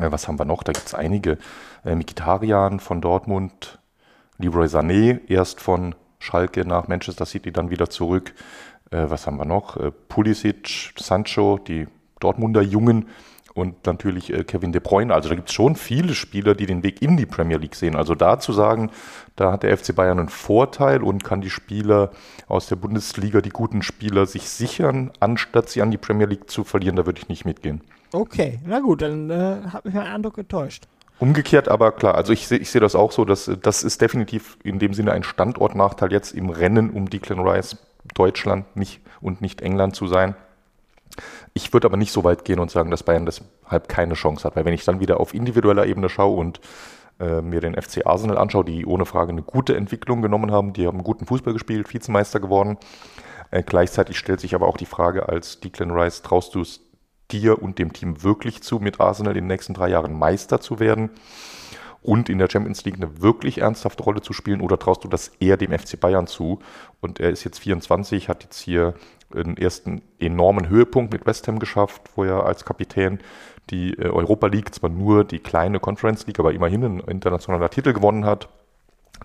Äh, was haben wir noch? Da gibt es einige. Äh, Mikitarian von Dortmund, Leroy Sané, erst von Schalke nach Manchester City, dann wieder zurück. Äh, was haben wir noch? Äh, Pulisic, Sancho, die Dortmunder Jungen und natürlich äh, Kevin De Bruyne. Also da gibt es schon viele Spieler, die den Weg in die Premier League sehen. Also da zu sagen, da hat der FC Bayern einen Vorteil und kann die Spieler aus der Bundesliga, die guten Spieler, sich sichern, anstatt sie an die Premier League zu verlieren, da würde ich nicht mitgehen. Okay, na gut, dann äh, hat mich mein Eindruck getäuscht. Umgekehrt aber klar, also ich sehe ich seh das auch so, dass das ist definitiv in dem Sinne ein Standortnachteil jetzt im Rennen um Declan Rice Deutschland nicht und nicht England zu sein. Ich würde aber nicht so weit gehen und sagen, dass Bayern deshalb keine Chance hat, weil wenn ich dann wieder auf individueller Ebene schaue und äh, mir den FC Arsenal anschaue, die ohne Frage eine gute Entwicklung genommen haben, die haben guten Fußball gespielt, Vizemeister geworden. Äh, gleichzeitig stellt sich aber auch die Frage, als Declan Rice, traust du es dir und dem Team wirklich zu, mit Arsenal in den nächsten drei Jahren Meister zu werden? und in der Champions League eine wirklich ernsthafte Rolle zu spielen oder traust du das eher dem FC Bayern zu? Und er ist jetzt 24, hat jetzt hier einen ersten enormen Höhepunkt mit West Ham geschafft, wo er als Kapitän die äh, Europa League, zwar nur die kleine Conference League, aber immerhin ein internationaler Titel gewonnen hat.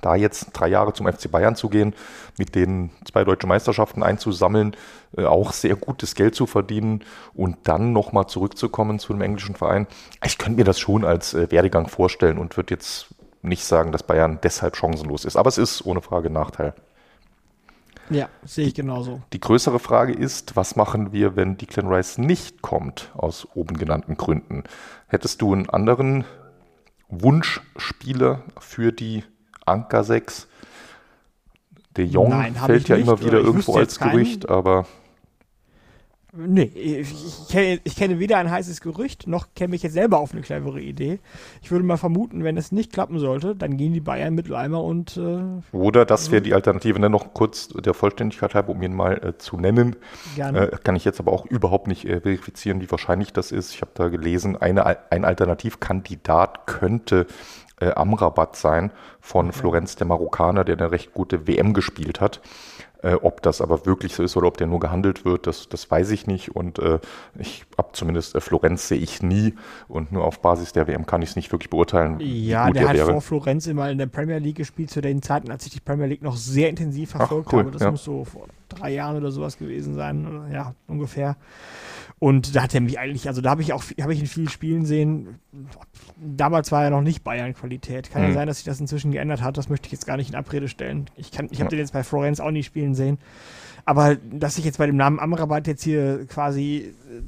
Da jetzt drei Jahre zum FC Bayern zu gehen, mit den zwei deutsche Meisterschaften einzusammeln, äh, auch sehr gutes Geld zu verdienen und dann nochmal zurückzukommen zu einem englischen Verein. Ich könnte mir das schon als äh, Werdegang vorstellen und würde jetzt nicht sagen, dass Bayern deshalb chancenlos ist. Aber es ist ohne Frage ein Nachteil. Ja, sehe ich genauso. Die größere Frage ist, was machen wir, wenn Declan Rice nicht kommt, aus oben genannten Gründen? Hättest du einen anderen Wunschspieler für die Anker 6? De Jong Nein, fällt ja nicht, immer wieder irgendwo als Gerücht, aber Nee, ich, kenne, ich, kenne, weder ein heißes Gerücht, noch kenne ich jetzt selber auf eine clevere Idee. Ich würde mal vermuten, wenn es nicht klappen sollte, dann gehen die Bayern mit Leimer und. Äh, Oder das wäre die Alternative, ne? noch kurz der Vollständigkeit halber, um ihn mal äh, zu nennen. Gerne. Äh, kann ich jetzt aber auch überhaupt nicht äh, verifizieren, wie wahrscheinlich das ist. Ich habe da gelesen, eine, ein Alternativkandidat könnte äh, Amrabat sein von. Florenz der Marokkaner, der eine recht gute WM gespielt hat. Äh, ob das aber wirklich so ist oder ob der nur gehandelt wird, das, das weiß ich nicht. Und äh, ich habe zumindest äh, Florenz sehe ich nie und nur auf Basis der WM kann ich es nicht wirklich beurteilen. Ja, der, der hat wäre. vor Florenz immer in der Premier League gespielt zu den Zeiten, als ich die Premier League noch sehr intensiv verfolgt Ach, cool, habe. Das ja. muss so vor drei Jahren oder sowas gewesen sein, ja, ungefähr. Und da hat er mich eigentlich, also da habe ich auch, habe ich in vielen Spielen sehen, damals war er noch nicht Bayern-Qualität. Kann mhm. ja sein, dass sich das inzwischen geändert hat, das möchte ich jetzt gar nicht in Abrede stellen. Ich, ich habe ja. den jetzt bei Florenz auch nicht spielen sehen. Aber dass ich jetzt bei dem Namen Amrabat jetzt hier quasi äh,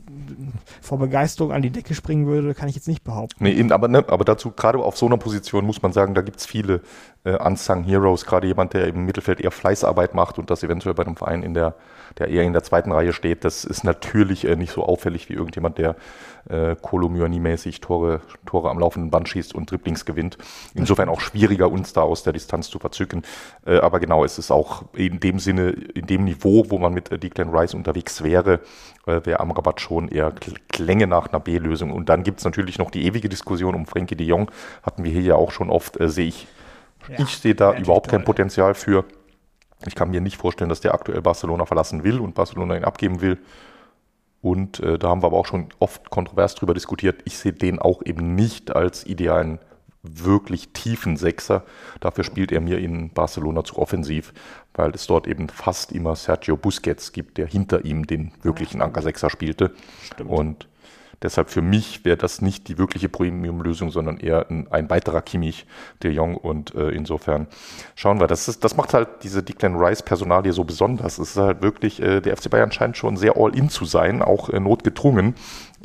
vor Begeisterung an die Decke springen würde, kann ich jetzt nicht behaupten. Nee, aber, ne, aber dazu, gerade auf so einer Position muss man sagen, da gibt es viele äh, Unsung Heroes, gerade jemand, der im Mittelfeld eher Fleißarbeit macht und das eventuell bei einem Verein in der der eher in der zweiten Reihe steht, das ist natürlich äh, nicht so auffällig wie irgendjemand, der äh, Kolomyani-mäßig Tore, Tore am laufenden Band schießt und Dribblings gewinnt. Insofern auch schwieriger, uns da aus der Distanz zu verzücken. Äh, aber genau, es ist auch in dem Sinne, in dem Niveau, wo man mit äh, Declan Rice unterwegs wäre, äh, wäre Amrabat schon eher Klänge nach einer B-Lösung. Und dann gibt es natürlich noch die ewige Diskussion um Frenkie de Jong, hatten wir hier ja auch schon oft, äh, sehe ich. Ja, ich sehe da überhaupt kein Potenzial für. Ich kann mir nicht vorstellen, dass der aktuell Barcelona verlassen will und Barcelona ihn abgeben will. Und äh, da haben wir aber auch schon oft kontrovers drüber diskutiert. Ich sehe den auch eben nicht als idealen, wirklich tiefen Sechser. Dafür spielt er mir in Barcelona zu offensiv, weil es dort eben fast immer Sergio Busquets gibt, der hinter ihm den wirklichen Anker-Sechser spielte. Stimmt. Und Deshalb für mich wäre das nicht die wirkliche Premium-Lösung, sondern eher ein, ein, weiterer Kimmich, de Jong. Und äh, insofern schauen wir. Das, ist, das macht halt diese Declan Rice-Personalie so besonders. Es ist halt wirklich, äh, der FC Bayern scheint schon sehr all-in zu sein, auch äh, notgedrungen,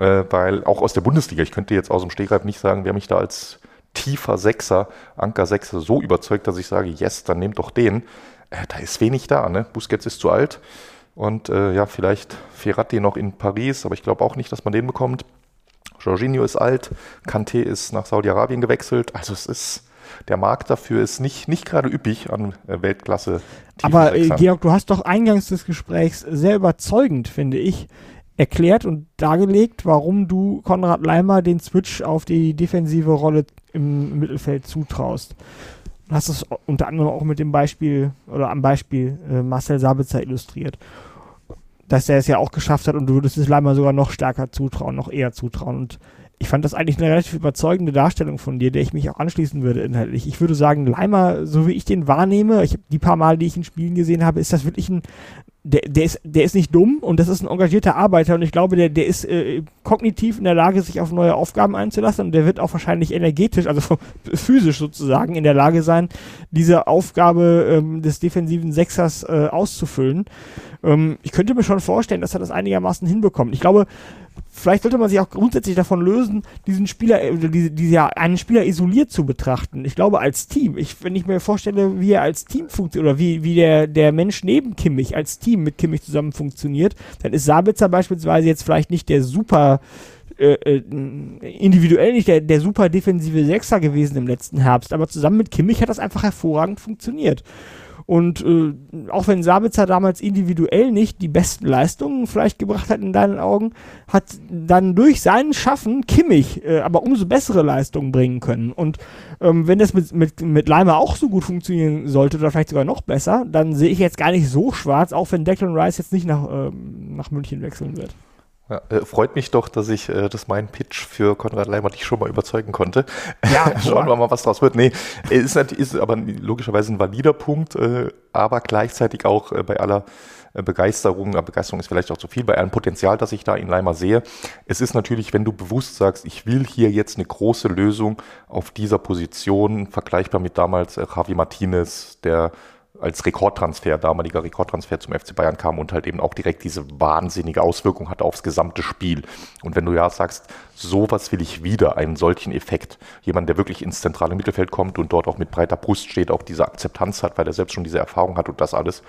weil auch aus der Bundesliga, ich könnte jetzt aus dem Stegreif nicht sagen, wer mich da als tiefer Sechser, Anker Sechser so überzeugt, dass ich sage, yes, dann nehmt doch den. Äh, da ist wenig da, ne? Busquets ist zu alt. Und äh, ja, vielleicht Ferrati noch in Paris, aber ich glaube auch nicht, dass man den bekommt. Jorginho ist alt, Kanté ist nach Saudi-Arabien gewechselt. Also es ist, der Markt dafür ist nicht, nicht gerade üppig an äh, Weltklasse. Aber äh, Georg, du hast doch eingangs des Gesprächs sehr überzeugend, finde ich, erklärt und dargelegt, warum du Konrad Leimer den Switch auf die defensive Rolle im Mittelfeld zutraust. Du hast es unter anderem auch mit dem Beispiel oder am Beispiel äh, Marcel Sabitzer illustriert dass er es ja auch geschafft hat und du würdest es Leimer sogar noch stärker zutrauen, noch eher zutrauen. Und ich fand das eigentlich eine relativ überzeugende Darstellung von dir, der ich mich auch anschließen würde inhaltlich. Ich würde sagen, Leimer, so wie ich den wahrnehme, ich, die paar Mal, die ich in Spielen gesehen habe, ist das wirklich ein, der, der, ist, der ist nicht dumm und das ist ein engagierter Arbeiter und ich glaube, der, der ist äh, kognitiv in der Lage, sich auf neue Aufgaben einzulassen und der wird auch wahrscheinlich energetisch, also (laughs) physisch sozusagen, in der Lage sein, diese Aufgabe ähm, des defensiven Sechsers äh, auszufüllen. Ähm, ich könnte mir schon vorstellen, dass er das einigermaßen hinbekommt. Ich glaube, vielleicht sollte man sich auch grundsätzlich davon lösen, diesen Spieler, äh, diese, diese, einen Spieler isoliert zu betrachten. Ich glaube, als Team, ich, wenn ich mir vorstelle, wie er als Team funktioniert, oder wie, wie der, der Mensch neben Kimmich als Team mit Kimmich zusammen funktioniert, dann ist Sabitzer beispielsweise jetzt vielleicht nicht der super äh, äh, individuell nicht der, der super defensive Sechser gewesen im letzten Herbst, aber zusammen mit Kimmich hat das einfach hervorragend funktioniert. Und äh, auch wenn Sabitzer damals individuell nicht die besten Leistungen vielleicht gebracht hat in deinen Augen, hat dann durch seinen Schaffen Kimmich äh, aber umso bessere Leistungen bringen können. Und ähm, wenn das mit, mit, mit Leimer auch so gut funktionieren sollte oder vielleicht sogar noch besser, dann sehe ich jetzt gar nicht so schwarz, auch wenn Declan Rice jetzt nicht nach, ähm, nach München wechseln wird. Ja, äh, freut mich doch, dass ich äh, das meinen Pitch für Konrad Leimer dich schon mal überzeugen konnte. Ja, (laughs) schauen wir mal, was draus wird. Nee, ist, ist aber logischerweise ein valider Punkt, äh, aber gleichzeitig auch äh, bei aller Begeisterung, Begeisterung ist vielleicht auch zu viel, bei allem Potenzial, das ich da in Leimer sehe. Es ist natürlich, wenn du bewusst sagst, ich will hier jetzt eine große Lösung auf dieser Position, vergleichbar mit damals Javi Martinez, der als Rekordtransfer, damaliger Rekordtransfer zum FC Bayern kam und halt eben auch direkt diese wahnsinnige Auswirkung hatte aufs gesamte Spiel. Und wenn du ja sagst, sowas will ich wieder, einen solchen Effekt, jemand, der wirklich ins zentrale Mittelfeld kommt und dort auch mit breiter Brust steht, auch diese Akzeptanz hat, weil er selbst schon diese Erfahrung hat und das alles,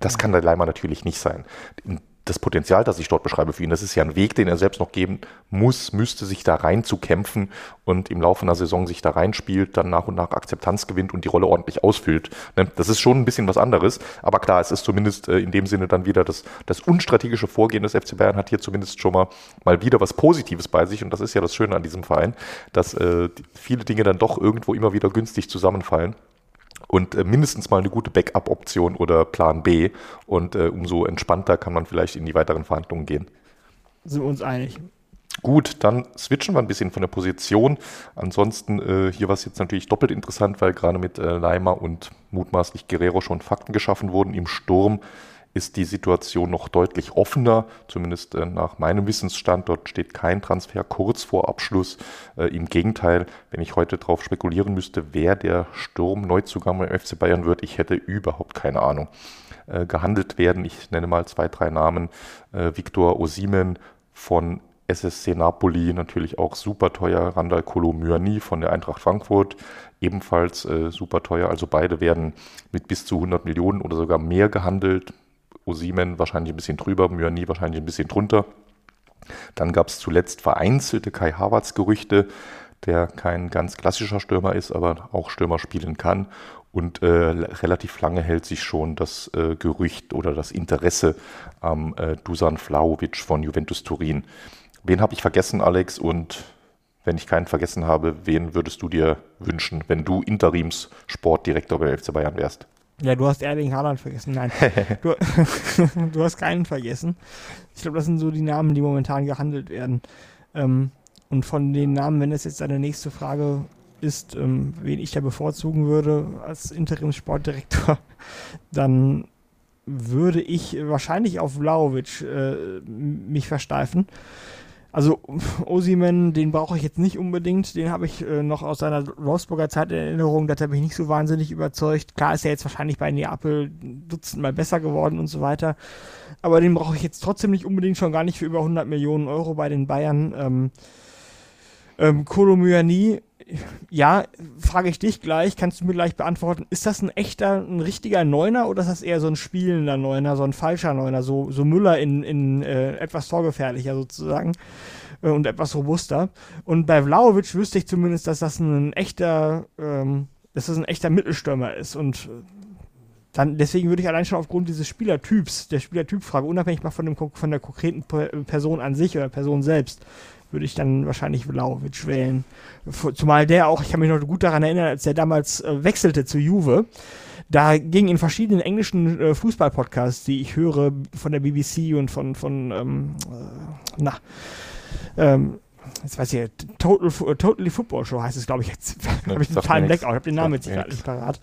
das kann der Leimer natürlich nicht sein. In das Potenzial, das ich dort beschreibe für ihn, das ist ja ein Weg, den er selbst noch geben muss, müsste sich da rein zu kämpfen und im Laufe einer Saison sich da reinspielt, dann nach und nach Akzeptanz gewinnt und die Rolle ordentlich ausfüllt. Ne, das ist schon ein bisschen was anderes, aber klar, es ist zumindest äh, in dem Sinne dann wieder das, das unstrategische Vorgehen des FC Bayern hat hier zumindest schon mal, mal wieder was Positives bei sich und das ist ja das Schöne an diesem Verein, dass äh, viele Dinge dann doch irgendwo immer wieder günstig zusammenfallen und äh, mindestens mal eine gute Backup-Option oder Plan B. Und äh, umso entspannter kann man vielleicht in die weiteren Verhandlungen gehen. Sind wir uns einig. Gut, dann switchen wir ein bisschen von der Position. Ansonsten äh, hier war es jetzt natürlich doppelt interessant, weil gerade mit äh, Leimer und mutmaßlich Guerrero schon Fakten geschaffen wurden. Im Sturm ist die Situation noch deutlich offener, zumindest äh, nach meinem Wissensstand. Dort steht kein Transfer kurz vor Abschluss. Äh, Im Gegenteil, wenn ich heute darauf spekulieren müsste, wer der Sturm-Neuzugang beim FC Bayern wird, ich hätte überhaupt keine Ahnung. Äh, gehandelt werden, ich nenne mal zwei, drei Namen, äh, Viktor Osimen von SSC Napoli, natürlich auch super teuer, Randall Kolomyani von der Eintracht Frankfurt, ebenfalls äh, super teuer. Also beide werden mit bis zu 100 Millionen oder sogar mehr gehandelt. Osimen wahrscheinlich ein bisschen drüber, Myani wahrscheinlich ein bisschen drunter. Dann gab es zuletzt vereinzelte Kai Havertz Gerüchte, der kein ganz klassischer Stürmer ist, aber auch Stürmer spielen kann. Und äh, relativ lange hält sich schon das äh, Gerücht oder das Interesse am äh, Dusan Vlaovic von Juventus Turin. Wen habe ich vergessen, Alex? Und wenn ich keinen vergessen habe, wen würdest du dir wünschen, wenn du Interimssportdirektor bei FC Bayern wärst? Ja, du hast Erling Haaland vergessen. Nein, (laughs) du, (laughs) du, hast keinen vergessen. Ich glaube, das sind so die Namen, die momentan gehandelt werden. Ähm, und von den Namen, wenn das jetzt deine nächste Frage ist, ähm, wen ich da bevorzugen würde als Interimssportdirektor, (laughs) dann würde ich wahrscheinlich auf Vlaovic äh, mich versteifen. Also (laughs) Osimen, den brauche ich jetzt nicht unbedingt. Den habe ich äh, noch aus seiner Wolfsburger Zeit in Erinnerung. Das habe ich nicht so wahnsinnig überzeugt. Klar ist er jetzt wahrscheinlich bei Neapel dutzendmal besser geworden und so weiter. Aber den brauche ich jetzt trotzdem nicht unbedingt, schon gar nicht für über 100 Millionen Euro bei den Bayern. Ähm, ähm, Kolo Myani ja, frage ich dich gleich, kannst du mir gleich beantworten, ist das ein echter, ein richtiger Neuner oder ist das eher so ein spielender Neuner, so ein falscher Neuner, so, so Müller in, in äh, etwas torgefährlicher sozusagen äh, und etwas robuster? Und bei Vlaovic wüsste ich zumindest, dass das ein echter, ähm, dass das ein echter Mittelstürmer ist und äh, dann, deswegen würde ich allein schon aufgrund dieses Spielertyps, der Spielertypfrage, unabhängig mal von, dem, von der konkreten Person an sich oder Person selbst, würde ich dann wahrscheinlich Vlaovic wählen. Zumal der auch, ich kann mich noch gut daran erinnern, als der damals äh, wechselte zu Juve, da ging in verschiedenen englischen äh, Fußball-Podcasts, die ich höre von der BBC und von, von ähm, äh, na, ähm, jetzt weiß ich, Total, Totally Football Show heißt es, glaube ich, jetzt (laughs) ne, habe ich einen totalen Blackout, ich habe den Namen jetzt gerade nicht parat.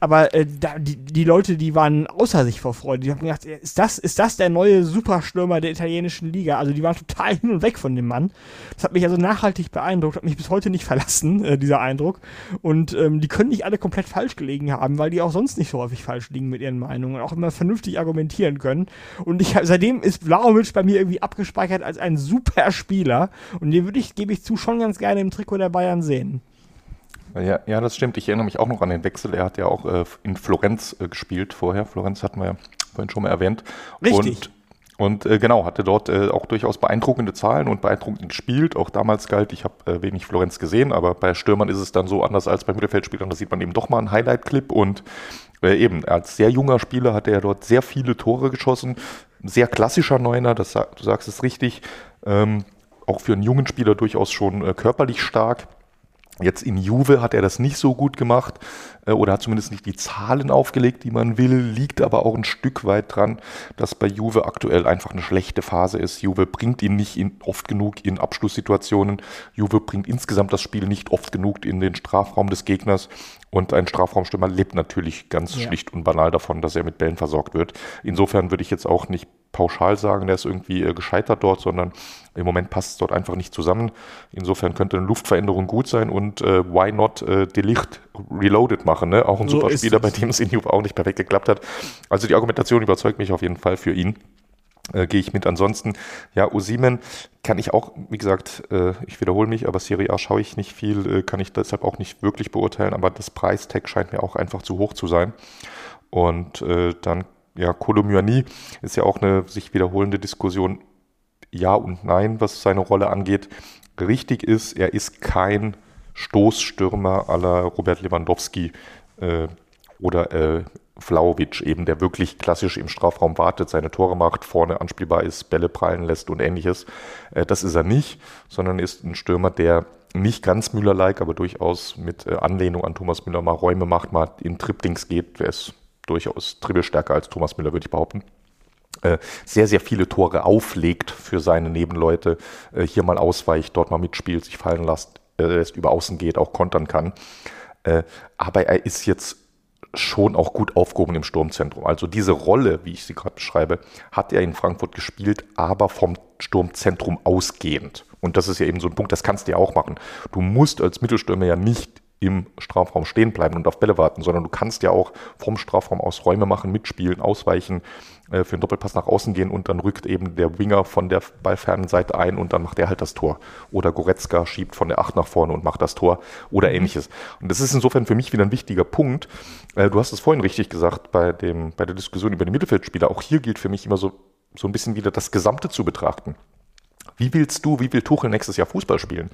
Aber äh, da, die, die Leute, die waren außer sich vor Freude, die haben gedacht, ist das, ist das der neue Superstürmer der italienischen Liga? Also die waren total hin und weg von dem Mann. Das hat mich also nachhaltig beeindruckt, hat mich bis heute nicht (laughs) verlassen, äh, dieser Eindruck. Und ähm, die können nicht alle komplett falsch gelegen haben, weil die auch sonst nicht so häufig falsch liegen mit ihren Meinungen und auch immer vernünftig argumentieren können. Und ich seitdem ist Vlaovic bei mir irgendwie abgespeichert als ein super Spieler und den würde ich, gebe ich zu, schon ganz gerne im Trikot der Bayern sehen. Ja, ja, das stimmt. Ich erinnere mich auch noch an den Wechsel. Er hat ja auch äh, in Florenz äh, gespielt vorher. Florenz hatten wir ja vorhin schon mal erwähnt. Richtig. Und, und äh, genau, hatte dort äh, auch durchaus beeindruckende Zahlen und beeindruckend gespielt. Auch damals galt, ich habe äh, wenig Florenz gesehen, aber bei Stürmern ist es dann so anders als bei Mittelfeldspielern. Da sieht man eben doch mal einen Highlight-Clip und äh, eben als sehr junger Spieler hat er dort sehr viele Tore geschossen. Sehr klassischer Neuner, das, du sagst es richtig. Ähm, auch für einen jungen Spieler durchaus schon äh, körperlich stark. Jetzt in Juve hat er das nicht so gut gemacht äh, oder hat zumindest nicht die Zahlen aufgelegt, die man will, liegt aber auch ein Stück weit dran, dass bei Juve aktuell einfach eine schlechte Phase ist. Juve bringt ihn nicht in, oft genug in Abschlusssituationen. Juve bringt insgesamt das Spiel nicht oft genug in den Strafraum des Gegners. Und ein Strafraumstürmer lebt natürlich ganz ja. schlicht und banal davon, dass er mit Bällen versorgt wird. Insofern würde ich jetzt auch nicht pauschal sagen, der ist irgendwie äh, gescheitert dort, sondern im Moment passt es dort einfach nicht zusammen. Insofern könnte eine Luftveränderung gut sein und äh, why not äh, Delicht reloaded machen, ne? Auch ein so super Spieler, bei dem es in Juve auch nicht perfekt geklappt hat. Also die Argumentation überzeugt mich auf jeden Fall für ihn. Äh, gehe ich mit. Ansonsten, ja, Osimen kann ich auch, wie gesagt, äh, ich wiederhole mich, aber Serie A schaue ich nicht viel, äh, kann ich deshalb auch nicht wirklich beurteilen, aber das Preistag scheint mir auch einfach zu hoch zu sein. Und äh, dann, ja, Kolomyani ist ja auch eine sich wiederholende Diskussion, ja und nein, was seine Rolle angeht. Richtig ist, er ist kein Stoßstürmer aller Robert Lewandowski äh, oder äh, Vlaovic eben, der wirklich klassisch im Strafraum wartet, seine Tore macht, vorne anspielbar ist, Bälle prallen lässt und ähnliches. Äh, das ist er nicht, sondern ist ein Stürmer, der nicht ganz Müller-like, aber durchaus mit äh, Anlehnung an Thomas Müller mal Räume macht, mal in Triplings geht. Der ist durchaus dribbelstärker als Thomas Müller, würde ich behaupten. Äh, sehr, sehr viele Tore auflegt für seine Nebenleute, hier mal ausweicht, dort mal mitspielt, sich fallen lässt, lässt über außen geht, auch kontern kann. Aber er ist jetzt schon auch gut aufgehoben im Sturmzentrum. Also diese Rolle, wie ich sie gerade beschreibe, hat er in Frankfurt gespielt, aber vom Sturmzentrum ausgehend. Und das ist ja eben so ein Punkt, das kannst du ja auch machen. Du musst als Mittelstürmer ja nicht im Strafraum stehen bleiben und auf Bälle warten, sondern du kannst ja auch vom Strafraum aus Räume machen, mitspielen, ausweichen, äh, für einen Doppelpass nach außen gehen und dann rückt eben der Winger von der ballfernen Seite ein und dann macht er halt das Tor. Oder Goretzka schiebt von der 8 nach vorne und macht das Tor oder mhm. ähnliches. Und das ist insofern für mich wieder ein wichtiger Punkt. Äh, du hast es vorhin richtig gesagt bei, dem, bei der Diskussion über die Mittelfeldspieler. Auch hier gilt für mich immer so, so ein bisschen wieder das Gesamte zu betrachten. Wie willst du, wie will Tuchel nächstes Jahr Fußball spielen?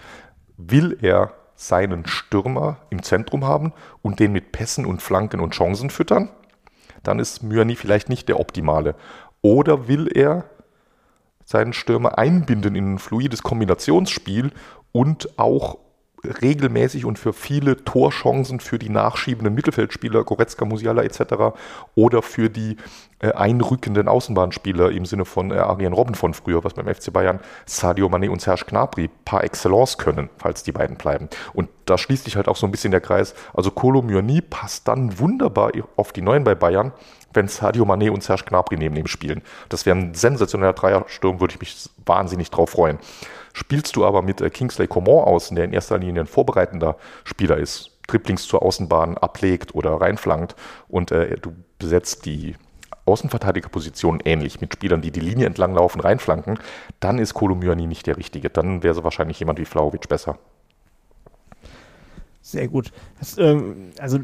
Will er seinen Stürmer im Zentrum haben und den mit Pässen und Flanken und Chancen füttern, dann ist Myani vielleicht nicht der optimale. Oder will er seinen Stürmer einbinden in ein fluides Kombinationsspiel und auch regelmäßig und für viele Torchancen für die nachschiebenden Mittelfeldspieler, Goretzka, Musiala etc. oder für die äh, einrückenden Außenbahnspieler im Sinne von äh, Arjen Robben von früher, was beim FC Bayern Sadio Mané und Serge Gnabry par excellence können, falls die beiden bleiben. Und da schließt sich halt auch so ein bisschen der Kreis. Also Kolo Myoni passt dann wunderbar auf die Neuen bei Bayern, wenn Sadio Mané und Serge Gnabry neben ihm spielen. Das wäre ein sensationeller Dreiersturm, würde ich mich wahnsinnig drauf freuen. Spielst du aber mit äh, Kingsley Coman außen, der in erster Linie ein vorbereitender Spieler ist, Dribblings zur Außenbahn ablegt oder reinflankt und äh, du besetzt die Außenverteidigerposition ähnlich mit Spielern, die die Linie entlang laufen, reinflanken, dann ist Kolomyani nicht der Richtige. Dann wäre so wahrscheinlich jemand wie Flauwitsch besser. Sehr gut. Das, ähm, also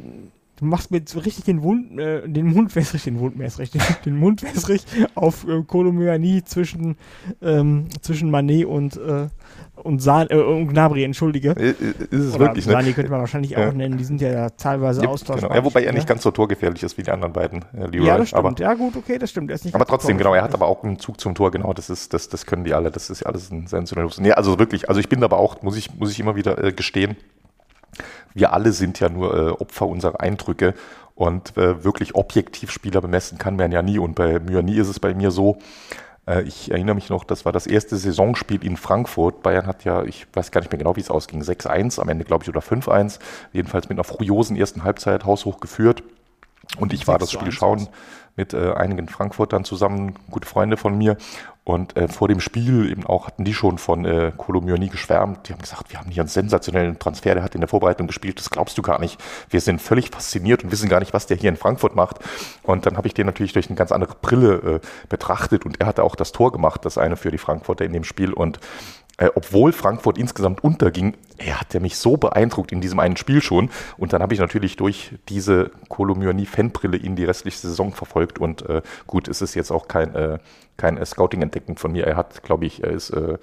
du machst mir so richtig den, Wund, äh, den Mund (laughs) wässrig, den Mund wässrig, den, den Mund wässrig auf äh, zwischen, ähm, zwischen Manet und, äh, und, San, äh, und Gnabry, entschuldige. Ist es Oder wirklich, ne? Sani könnte man wahrscheinlich ja. auch nennen, die sind ja teilweise ja, austauschbar. Genau. Ja, wobei er nicht ganz so torgefährlich ist wie die anderen beiden, äh, Leroy. Ja, das stimmt. Aber, ja, gut, okay, das stimmt. aber trotzdem, genau, er hat aber auch einen Zug zum Tor, genau, das ist, das, das können die alle, das ist ja alles ein sensationelles. Nee, also wirklich, also ich bin aber auch, muss ich, muss ich immer wieder äh, gestehen, wir alle sind ja nur äh, Opfer unserer Eindrücke und äh, wirklich objektiv Spieler bemessen kann man ja nie. Und bei Myani ist es bei mir so, äh, ich erinnere mich noch, das war das erste Saisonspiel in Frankfurt. Bayern hat ja, ich weiß gar nicht mehr genau, wie es ausging, 6-1 am Ende, glaube ich, oder 5-1. Jedenfalls mit einer furiosen ersten Halbzeit haushoch geführt. Und ich war das Spiel schauen mit äh, einigen Frankfurtern zusammen, gute Freunde von mir. Und äh, vor dem Spiel eben auch hatten die schon von äh, Kolomyoni geschwärmt. Die haben gesagt, wir haben hier einen sensationellen Transfer, der hat in der Vorbereitung gespielt, das glaubst du gar nicht. Wir sind völlig fasziniert und wissen gar nicht, was der hier in Frankfurt macht. Und dann habe ich den natürlich durch eine ganz andere Brille äh, betrachtet und er hatte auch das Tor gemacht, das eine für die Frankfurter in dem Spiel. Und äh, obwohl Frankfurt insgesamt unterging, er hat er mich so beeindruckt in diesem einen Spiel schon. Und dann habe ich natürlich durch diese Kolomyoni-Fanbrille ihn die restliche Saison verfolgt. Und äh, gut, es ist jetzt auch kein, äh, kein äh, Scouting-Entdecken von mir. Er hat, glaube ich, er ist äh,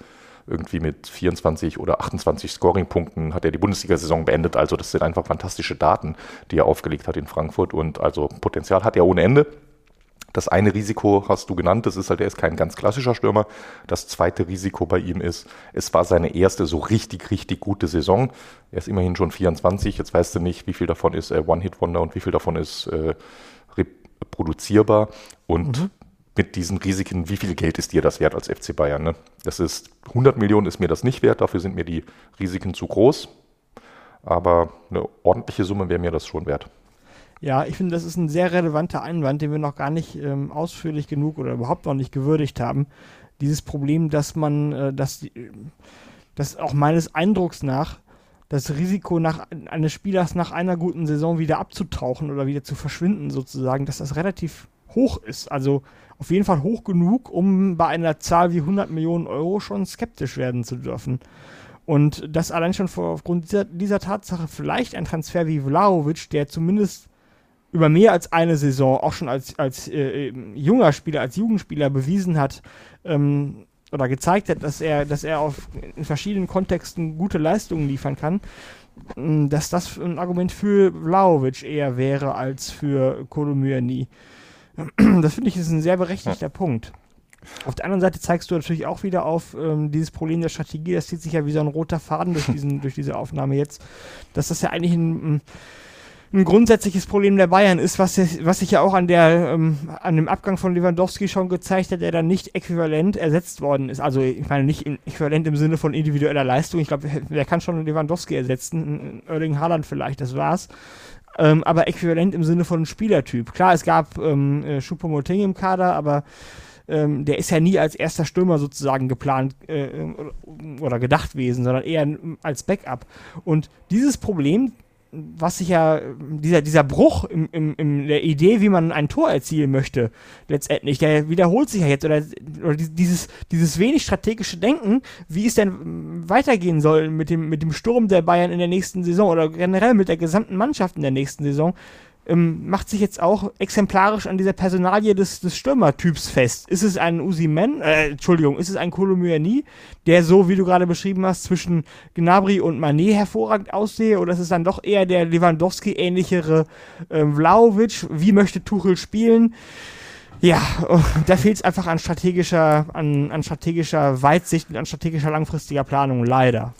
irgendwie mit 24 oder 28 Scoring-Punkten hat er die Bundesliga-Saison beendet. Also das sind einfach fantastische Daten, die er aufgelegt hat in Frankfurt. Und also Potenzial hat er ohne Ende. Das eine Risiko hast du genannt, das ist halt, er ist kein ganz klassischer Stürmer. Das zweite Risiko bei ihm ist, es war seine erste so richtig, richtig gute Saison. Er ist immerhin schon 24, jetzt weißt du nicht, wie viel davon ist äh, One-Hit-Wonder und wie viel davon ist äh, reproduzierbar. Und mhm. mit diesen Risiken, wie viel Geld ist dir das wert als FC Bayern? Ne? Das ist 100 Millionen ist mir das nicht wert, dafür sind mir die Risiken zu groß. Aber eine ordentliche Summe wäre mir das schon wert. Ja, ich finde, das ist ein sehr relevanter Einwand, den wir noch gar nicht ähm, ausführlich genug oder überhaupt noch nicht gewürdigt haben. Dieses Problem, dass man, äh, dass, dass auch meines Eindrucks nach das Risiko nach, eines Spielers nach einer guten Saison wieder abzutauchen oder wieder zu verschwinden sozusagen, dass das relativ hoch ist. Also auf jeden Fall hoch genug, um bei einer Zahl wie 100 Millionen Euro schon skeptisch werden zu dürfen. Und das allein schon vor, aufgrund dieser, dieser, Tatsache vielleicht ein Transfer wie Vlaovic, der zumindest über mehr als eine Saison auch schon als, als äh, junger Spieler, als Jugendspieler bewiesen hat, ähm, oder gezeigt hat, dass er, dass er auf, in verschiedenen Kontexten gute Leistungen liefern kann, mm, dass das ein Argument für Vlaovic eher wäre als für Kolomyani. (clears throat) Das finde ich ist ein sehr berechtigter ja. Punkt. Auf der anderen Seite zeigst du natürlich auch wieder auf ähm, dieses Problem der Strategie, das zieht sich ja wie so ein roter Faden durch, (laughs) diesen, durch diese Aufnahme jetzt, dass das ja eigentlich ein, ein ein grundsätzliches Problem der Bayern ist, was, was sich ja auch an, der, ähm, an dem Abgang von Lewandowski schon gezeigt hat, der dann nicht äquivalent ersetzt worden ist. Also ich meine nicht äquivalent im Sinne von individueller Leistung. Ich glaube, wer kann schon Lewandowski ersetzen? Erling Haaland vielleicht, das war's. Ähm, aber äquivalent im Sinne von Spielertyp. Klar, es gab ähm, äh, Choupo-Moting im Kader, aber ähm, der ist ja nie als erster Stürmer sozusagen geplant äh, oder gedacht gewesen, sondern eher als Backup. Und dieses Problem was sich ja, dieser, dieser Bruch im, im, in der Idee, wie man ein Tor erzielen möchte, letztendlich, der wiederholt sich ja jetzt, oder, oder dieses, dieses wenig strategische Denken, wie es denn weitergehen soll mit dem, mit dem Sturm der Bayern in der nächsten Saison oder generell mit der gesamten Mannschaft in der nächsten Saison, ähm, macht sich jetzt auch exemplarisch an dieser Personalie des, des Stürmertyps fest. Ist es ein Usimen, äh, Entschuldigung, ist es ein Kolomyani, der so, wie du gerade beschrieben hast, zwischen Gnabry und Manet hervorragend aussehe, oder ist es dann doch eher der Lewandowski-ähnlichere äh, Vlaovic? Wie möchte Tuchel spielen? Ja, da fehlt es einfach an strategischer, an, an strategischer Weitsicht und an strategischer langfristiger Planung, leider.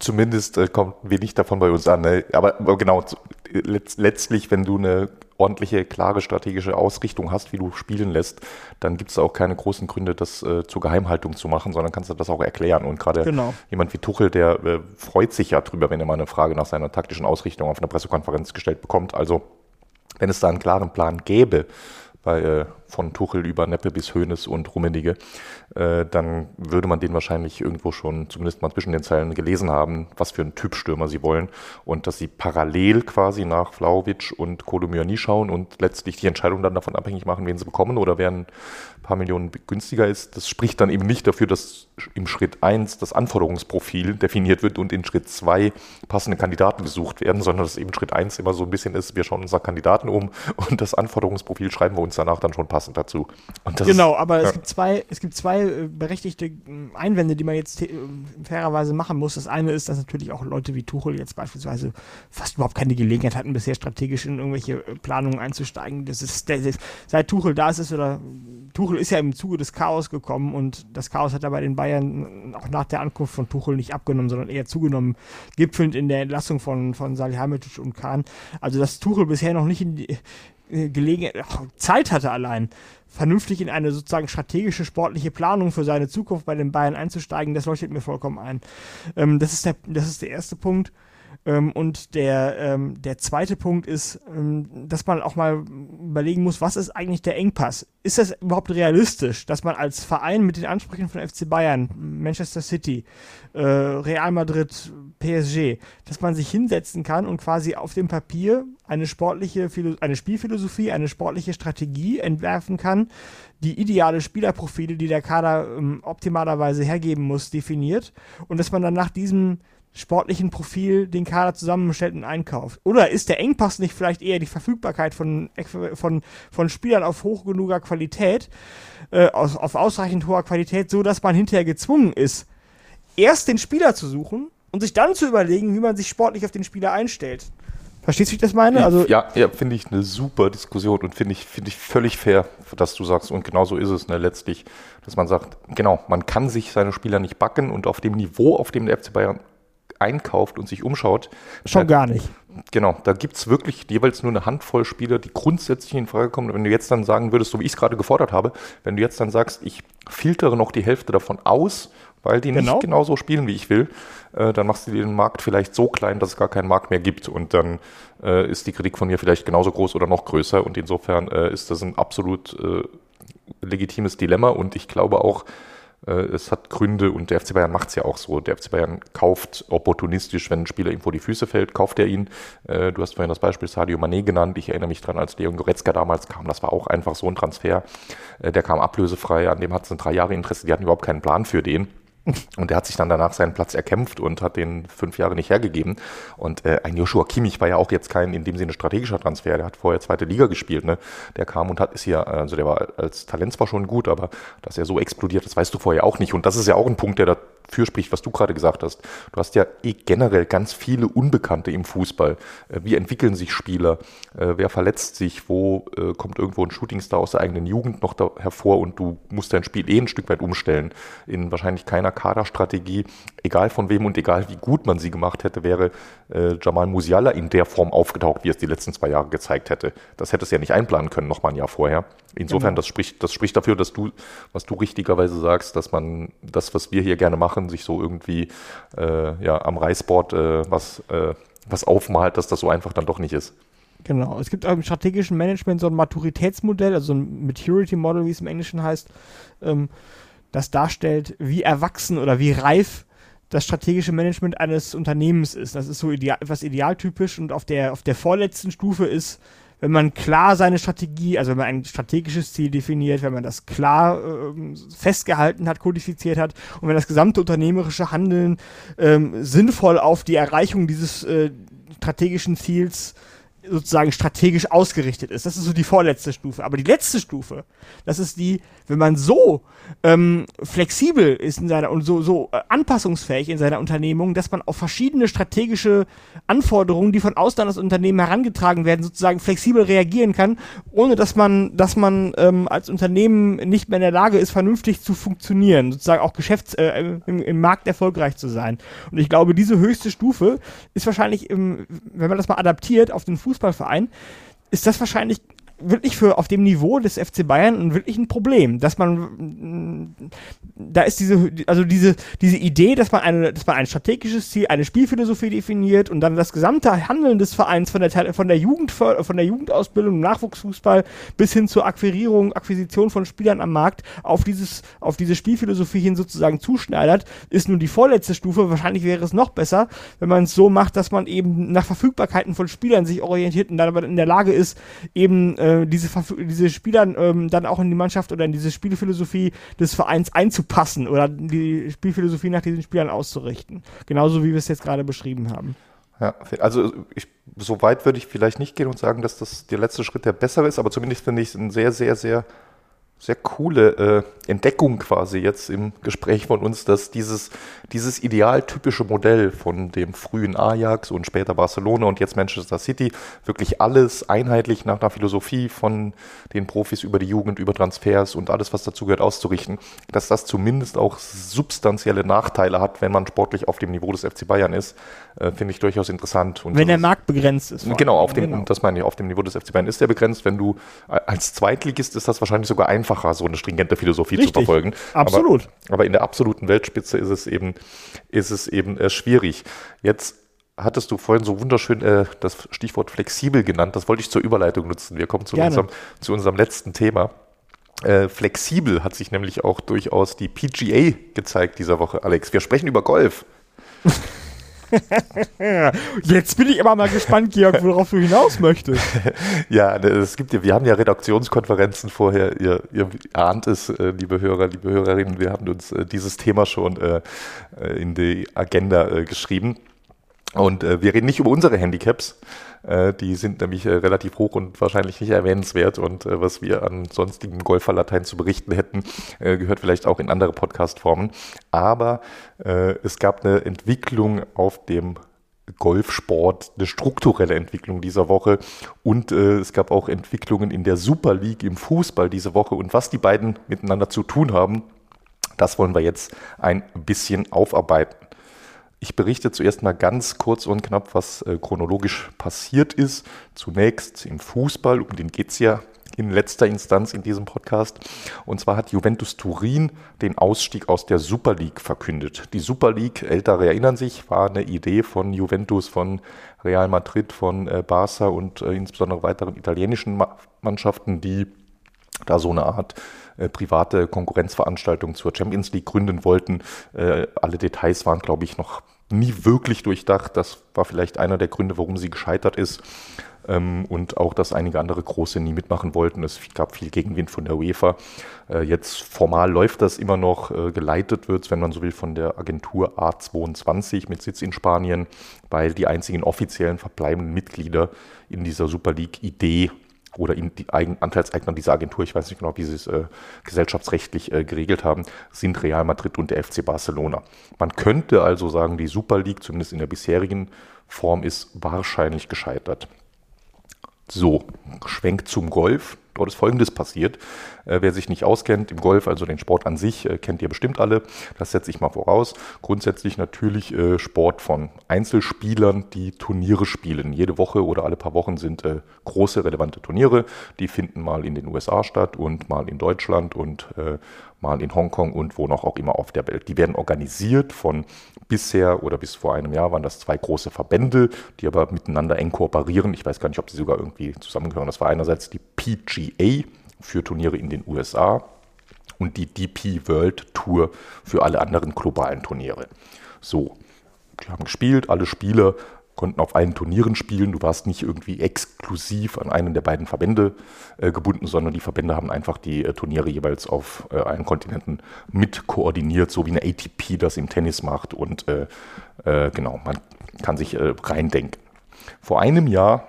Zumindest äh, kommt wenig davon bei uns an. Ne? Aber, aber genau, letztlich, wenn du eine ordentliche, klare strategische Ausrichtung hast, wie du spielen lässt, dann gibt es auch keine großen Gründe, das äh, zur Geheimhaltung zu machen, sondern kannst du das auch erklären. Und gerade genau. jemand wie Tuchel, der äh, freut sich ja drüber, wenn er mal eine Frage nach seiner taktischen Ausrichtung auf einer Pressekonferenz gestellt bekommt. Also, wenn es da einen klaren Plan gäbe, bei, äh, von Tuchel über Neppe bis Hoeneß und Rummenigge, äh, dann würde man den wahrscheinlich irgendwo schon zumindest mal zwischen den Zeilen gelesen haben, was für einen Typ Stürmer sie wollen und dass sie parallel quasi nach Vlaovic und Kolomyani schauen und letztlich die Entscheidung dann davon abhängig machen, wen sie bekommen oder wer ein paar Millionen günstiger ist. Das spricht dann eben nicht dafür, dass im Schritt 1 das Anforderungsprofil definiert wird und in Schritt 2 passende Kandidaten gesucht werden, sondern dass eben Schritt 1 immer so ein bisschen ist, wir schauen uns nach Kandidaten um und das Anforderungsprofil schreiben wir uns danach dann schon passend dazu. genau, ist, aber ja. es gibt zwei, es gibt zwei äh, berechtigte äh, Einwände, die man jetzt äh, fairerweise machen muss. Das eine ist, dass natürlich auch Leute wie Tuchel jetzt beispielsweise fast überhaupt keine Gelegenheit hatten, bisher strategisch in irgendwelche Planungen einzusteigen. Das ist, das ist seit Tuchel da ist, ist oder Tuchel ist ja im Zuge des Chaos gekommen und das Chaos hat er bei den Bayern auch nach der Ankunft von Tuchel nicht abgenommen, sondern eher zugenommen, gipfelnd in der Entlassung von, von Salihamidzic und Kahn. Also dass Tuchel bisher noch nicht in die äh, Gelegenheit, Zeit hatte allein, vernünftig in eine sozusagen strategische sportliche Planung für seine Zukunft bei den Bayern einzusteigen, das leuchtet mir vollkommen ein. Ähm, das, ist der, das ist der erste Punkt. Ähm, und der, ähm, der zweite Punkt ist, ähm, dass man auch mal überlegen muss, was ist eigentlich der Engpass? Ist das überhaupt realistisch, dass man als Verein mit den Ansprüchen von FC Bayern, Manchester City, äh, Real Madrid, PSG, dass man sich hinsetzen kann und quasi auf dem Papier eine sportliche, eine Spielphilosophie, eine sportliche Strategie entwerfen kann, die ideale Spielerprofile, die der Kader ähm, optimalerweise hergeben muss, definiert und dass man dann nach diesem sportlichen Profil den Kader zusammenstellt und einkauft? Oder ist der Engpass nicht vielleicht eher die Verfügbarkeit von, von, von Spielern auf hoch genuger Qualität, äh, auf, auf ausreichend hoher Qualität, so dass man hinterher gezwungen ist, erst den Spieler zu suchen und sich dann zu überlegen, wie man sich sportlich auf den Spieler einstellt? Verstehst du, wie ich das meine? Also ja, ja finde ich eine super Diskussion und finde ich, finde ich völlig fair, dass du sagst, und genau so ist es ne, letztlich, dass man sagt, genau, man kann sich seine Spieler nicht backen und auf dem Niveau, auf dem der FC Bayern einkauft und sich umschaut. Schon da, gar nicht. Genau, da gibt es wirklich jeweils nur eine Handvoll Spieler, die grundsätzlich in Frage kommen. Und wenn du jetzt dann sagen würdest, so wie ich es gerade gefordert habe, wenn du jetzt dann sagst, ich filtere noch die Hälfte davon aus, weil die genau. nicht genauso spielen, wie ich will, äh, dann machst du den Markt vielleicht so klein, dass es gar keinen Markt mehr gibt. Und dann äh, ist die Kritik von mir vielleicht genauso groß oder noch größer. Und insofern äh, ist das ein absolut äh, legitimes Dilemma. Und ich glaube auch, es hat Gründe und der FC Bayern macht es ja auch so. Der FC Bayern kauft opportunistisch, wenn ein Spieler ihm vor die Füße fällt, kauft er ihn. Äh, du hast vorhin das Beispiel Sadio Mané genannt. Ich erinnere mich dran, als Leon Goretzka damals kam. Das war auch einfach so ein Transfer. Äh, der kam ablösefrei, an dem hat es drei Jahre Interesse. Die hatten überhaupt keinen Plan für den. Und der hat sich dann danach seinen Platz erkämpft und hat den fünf Jahre nicht hergegeben. Und äh, ein Joshua Kimmich war ja auch jetzt kein in dem Sinne strategischer Transfer. Der hat vorher zweite Liga gespielt. Ne? Der kam und hat ist ja, also der war als Talent zwar schon gut, aber dass er so explodiert, das weißt du vorher auch nicht. Und das ist ja auch ein Punkt, der da für spricht, was du gerade gesagt hast. Du hast ja eh generell ganz viele Unbekannte im Fußball. Äh, wie entwickeln sich Spieler? Äh, wer verletzt sich? Wo äh, kommt irgendwo ein Shootingstar aus der eigenen Jugend noch hervor und du musst dein Spiel eh ein Stück weit umstellen. In wahrscheinlich keiner Kaderstrategie, egal von wem und egal wie gut man sie gemacht hätte, wäre Jamal Musiala in der Form aufgetaucht, wie es die letzten zwei Jahre gezeigt hätte. Das hätte es ja nicht einplanen können, noch mal ein Jahr vorher. Insofern, genau. das, spricht, das spricht dafür, dass du, was du richtigerweise sagst, dass man das, was wir hier gerne machen, sich so irgendwie äh, ja, am Reißboard äh, was, äh, was aufmalt, dass das so einfach dann doch nicht ist. Genau. Es gibt im strategischen Management so ein Maturitätsmodell, also ein Maturity Model, wie es im Englischen heißt, ähm, das darstellt, wie erwachsen oder wie reif das strategische Management eines Unternehmens ist. Das ist so ideal, etwas idealtypisch und auf der, auf der vorletzten Stufe ist wenn man klar seine Strategie, also wenn man ein strategisches Ziel definiert, wenn man das klar äh, festgehalten hat, kodifiziert hat und wenn das gesamte unternehmerische Handeln ähm, sinnvoll auf die Erreichung dieses äh, strategischen Ziels sozusagen strategisch ausgerichtet ist. Das ist so die vorletzte Stufe. Aber die letzte Stufe, das ist die, wenn man so ähm, flexibel ist in seiner und so, so äh, anpassungsfähig in seiner Unternehmung, dass man auf verschiedene strategische Anforderungen, die von außen an das Unternehmen herangetragen werden, sozusagen flexibel reagieren kann, ohne dass man, dass man ähm, als Unternehmen nicht mehr in der Lage ist, vernünftig zu funktionieren, sozusagen auch geschäfts äh, im, im Markt erfolgreich zu sein. Und ich glaube, diese höchste Stufe ist wahrscheinlich, im, wenn man das mal adaptiert auf den Fußballverein, ist das wahrscheinlich wirklich für auf dem Niveau des FC Bayern wirklich ein Problem, dass man da ist diese also diese diese Idee, dass man eine dass man ein strategisches Ziel, eine Spielphilosophie definiert und dann das gesamte Handeln des Vereins von der von der Jugend von der Jugendausbildung, Nachwuchsfußball bis hin zur Akquirierung, Akquisition von Spielern am Markt auf dieses auf diese Spielphilosophie hin sozusagen zuschneidert, ist nun die vorletzte Stufe. Wahrscheinlich wäre es noch besser, wenn man es so macht, dass man eben nach Verfügbarkeiten von Spielern sich orientiert und dann aber in der Lage ist, eben äh, äh, diese, diese Spieler ähm, dann auch in die Mannschaft oder in diese Spielphilosophie des Vereins einzupassen oder die Spielphilosophie nach diesen Spielern auszurichten. Genauso wie wir es jetzt gerade beschrieben haben. Ja, also ich, so weit würde ich vielleicht nicht gehen und sagen, dass das der letzte Schritt der bessere ist, aber zumindest finde ich es ein sehr, sehr, sehr sehr coole äh, Entdeckung quasi jetzt im Gespräch von uns, dass dieses, dieses idealtypische Modell von dem frühen Ajax und später Barcelona und jetzt Manchester City, wirklich alles einheitlich nach einer Philosophie von den Profis über die Jugend, über Transfers und alles, was dazu gehört, auszurichten, dass das zumindest auch substanzielle Nachteile hat, wenn man sportlich auf dem Niveau des FC Bayern ist, äh, finde ich durchaus interessant. Und wenn der Markt begrenzt ist. Genau, auf dem, genau. das meine ich, auf dem Niveau des FC Bayern ist der begrenzt. Wenn du als Zweitligist ist das wahrscheinlich sogar einfach einfacher, so eine stringente Philosophie Richtig, zu verfolgen. Absolut. Aber, aber, in der absoluten Weltspitze ist es eben, ist es eben äh, schwierig. Jetzt hattest du vorhin so wunderschön äh, das Stichwort flexibel genannt. Das wollte ich zur Überleitung nutzen. Wir kommen zu, unserem, zu unserem letzten Thema. Äh, flexibel hat sich nämlich auch durchaus die PGA gezeigt dieser Woche, Alex. Wir sprechen über Golf. (laughs) (laughs) Jetzt bin ich aber mal gespannt, Georg, worauf du hinaus möchtest. (laughs) ja, es gibt ja, wir haben ja Redaktionskonferenzen vorher. Ihr, ihr ahnt es, äh, liebe Hörer, liebe Hörerinnen, wir haben uns äh, dieses Thema schon äh, in die Agenda geschrieben. Und wir reden nicht über unsere Handicaps, äh, die sind nämlich äh, relativ hoch und wahrscheinlich nicht erwähnenswert. Und äh, was wir an sonstigen Golferlatein zu berichten hätten, gehört vielleicht auch in andere Podcast-Formen. Aber es gab eine Entwicklung auf dem Golfsport, eine strukturelle Entwicklung dieser Woche und äh, es gab auch Entwicklungen in der Super League im Fußball diese Woche und was die beiden miteinander zu tun haben, das wollen wir jetzt ein bisschen aufarbeiten. Ich berichte zuerst mal ganz kurz und knapp, was äh, chronologisch passiert ist. Zunächst im Fußball, um den geht es ja in letzter Instanz in diesem Podcast. Und zwar hat Juventus Turin den Ausstieg aus der Super League verkündet. Die Super League, ältere erinnern sich, war eine Idee von Juventus, von Real Madrid, von äh, Barca und äh, insbesondere weiteren italienischen Ma Mannschaften, die da so eine Art äh, private Konkurrenzveranstaltung zur Champions League gründen wollten. Äh, alle Details waren, glaube ich, noch nie wirklich durchdacht. Das war vielleicht einer der Gründe, warum sie gescheitert ist ähm, und auch, dass einige andere Große nie mitmachen wollten. Es gab viel Gegenwind von der UEFA. Äh, jetzt formal läuft das immer noch, äh, geleitet wird wenn man so will, von der Agentur A22 mit Sitz in Spanien, weil die einzigen offiziellen verbleibenden Mitglieder in dieser Super League-Idee oder in die Eigen Anteilseigner dieser Agentur, ich weiß nicht genau, wie sie es äh, gesellschaftsrechtlich äh, geregelt haben, sind Real Madrid und der FC Barcelona. Man könnte also sagen, die Super League, zumindest in der bisherigen Form, ist wahrscheinlich gescheitert. So, Schwenk zum Golf. Dort ist Folgendes passiert. Äh, wer sich nicht auskennt im Golf, also den Sport an sich, äh, kennt ihr bestimmt alle. Das setze ich mal voraus. Grundsätzlich natürlich äh, Sport von Einzelspielern, die Turniere spielen. Jede Woche oder alle paar Wochen sind äh, große, relevante Turniere. Die finden mal in den USA statt und mal in Deutschland und äh, mal in Hongkong und wo noch auch immer auf der Welt. Die werden organisiert von bisher oder bis vor einem Jahr waren das zwei große Verbände, die aber miteinander eng kooperieren. Ich weiß gar nicht, ob sie sogar irgendwie zusammengehören. Das war einerseits die PGA für Turniere in den USA und die DP World Tour für alle anderen globalen Turniere. So, die haben gespielt, alle Spieler konnten auf allen Turnieren spielen. Du warst nicht irgendwie exklusiv an einen der beiden Verbände äh, gebunden, sondern die Verbände haben einfach die äh, Turniere jeweils auf äh, allen Kontinenten mit koordiniert, so wie eine ATP das im Tennis macht. Und äh, äh, genau, man kann sich äh, reindenken. Vor einem Jahr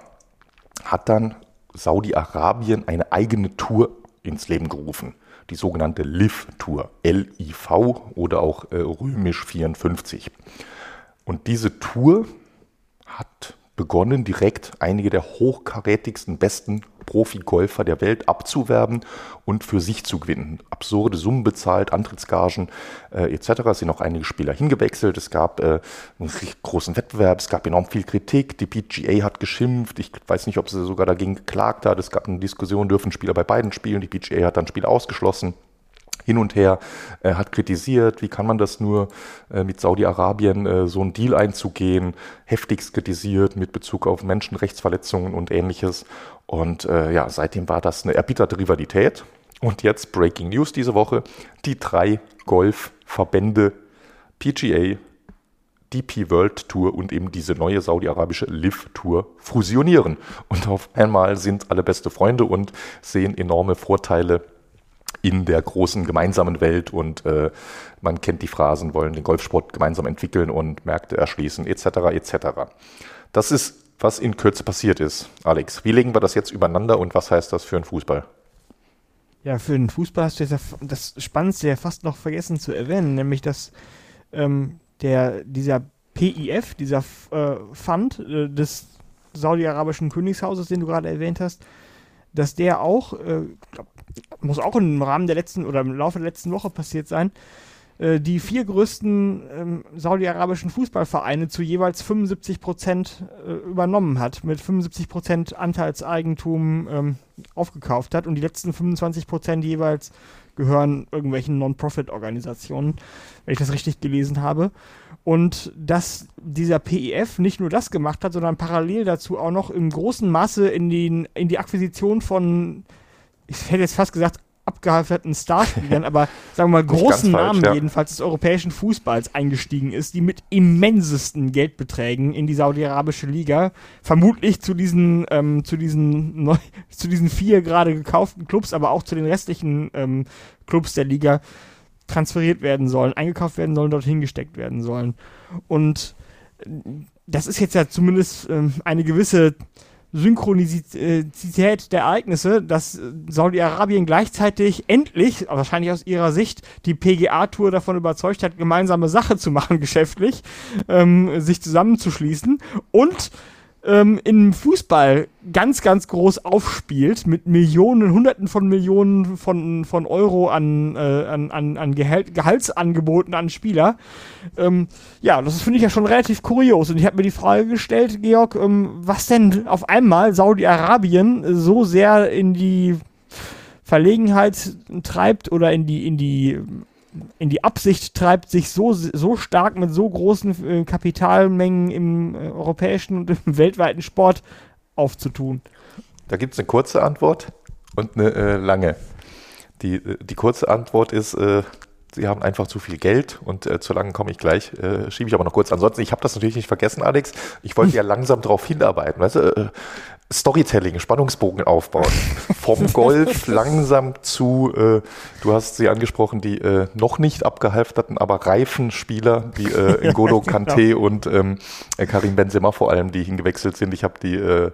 hat dann Saudi-Arabien eine eigene Tour ins Leben gerufen. Die sogenannte LIV-Tour, L-I-V oder auch römisch 54. Und diese Tour hat begonnen, direkt einige der hochkarätigsten, besten Profi-Golfer der Welt abzuwerben und für sich zu gewinnen. Absurde Summen bezahlt, Antrittsgagen äh, etc. Es sind auch einige Spieler hingewechselt. Es gab äh, einen großen Wettbewerb, es gab enorm viel Kritik. Die PGA hat geschimpft. Ich weiß nicht, ob sie sogar dagegen geklagt hat. Es gab eine Diskussion, dürfen Spieler bei beiden spielen. Die PGA hat dann Spiel ausgeschlossen hin und her, äh, hat kritisiert, wie kann man das nur äh, mit Saudi-Arabien äh, so einen Deal einzugehen, heftigst kritisiert mit Bezug auf Menschenrechtsverletzungen und ähnliches. Und äh, ja, seitdem war das eine erbitterte Rivalität. Und jetzt Breaking News diese Woche, die drei Golfverbände PGA, DP World Tour und eben diese neue saudi-arabische Live Tour fusionieren. Und auf einmal sind alle beste Freunde und sehen enorme Vorteile in der großen gemeinsamen Welt und äh, man kennt die Phrasen, wollen den Golfsport gemeinsam entwickeln und Märkte erschließen etc. etc. Das ist, was in Kürze passiert ist. Alex, wie legen wir das jetzt übereinander und was heißt das für einen Fußball? Ja, für den Fußball hast du jetzt das Spannendste ja fast noch vergessen zu erwähnen, nämlich dass ähm, der, dieser PIF, dieser äh, Fund äh, des saudi-arabischen Königshauses, den du gerade erwähnt hast, dass der auch, äh, glaub, muss auch im Rahmen der letzten oder im Laufe der letzten Woche passiert sein, äh, die vier größten ähm, saudi-arabischen Fußballvereine zu jeweils 75 Prozent äh, übernommen hat, mit 75 Prozent Anteilseigentum ähm, aufgekauft hat und die letzten 25 Prozent jeweils gehören irgendwelchen Non-Profit-Organisationen, wenn ich das richtig gelesen habe. Und dass dieser PIF nicht nur das gemacht hat, sondern parallel dazu auch noch im großen Maße in, den, in die Akquisition von ich hätte jetzt fast gesagt, abgehalfterten Starspielern, (laughs) aber sagen wir mal großen falsch, Namen ja. jedenfalls des europäischen Fußballs eingestiegen ist, die mit immensesten Geldbeträgen in die saudi-arabische Liga, vermutlich zu diesen, ähm, zu diesen, neu, (laughs) zu diesen vier gerade gekauften Clubs, aber auch zu den restlichen ähm, Clubs der Liga transferiert werden sollen, eingekauft werden sollen, dorthin gesteckt werden sollen. Und äh, das ist jetzt ja zumindest ähm, eine gewisse Synchronizität der Ereignisse, dass Saudi-Arabien gleichzeitig endlich, wahrscheinlich aus ihrer Sicht, die PGA-Tour davon überzeugt hat, gemeinsame Sache zu machen, (laughs) geschäftlich, ähm, sich zusammenzuschließen. Und ähm, im Fußball ganz, ganz groß aufspielt mit Millionen, Hunderten von Millionen von, von Euro an, äh, an, an, Gehalt, Gehaltsangeboten an Spieler. Ähm, ja, das finde ich ja schon relativ kurios. Und ich habe mir die Frage gestellt, Georg, ähm, was denn auf einmal Saudi-Arabien so sehr in die Verlegenheit treibt oder in die, in die, in die Absicht treibt, sich so, so stark mit so großen äh, Kapitalmengen im äh, europäischen und im weltweiten Sport aufzutun? Da gibt es eine kurze Antwort und eine äh, lange. Die, äh, die kurze Antwort ist, äh, sie haben einfach zu viel Geld und äh, zu lange komme ich gleich, äh, schiebe ich aber noch kurz. Ansonsten, ich habe das natürlich nicht vergessen, Alex. Ich wollte (laughs) ja langsam darauf hinarbeiten. Weißt du, äh, Storytelling, Spannungsbogen aufbauen. Vom (laughs) Golf langsam zu, äh, du hast sie angesprochen, die äh, noch nicht abgehalfterten, aber reifen Spieler, wie äh, (laughs) N'Golo genau. Kante und ähm, Karim Benzema vor allem, die hingewechselt sind. Ich habe die äh,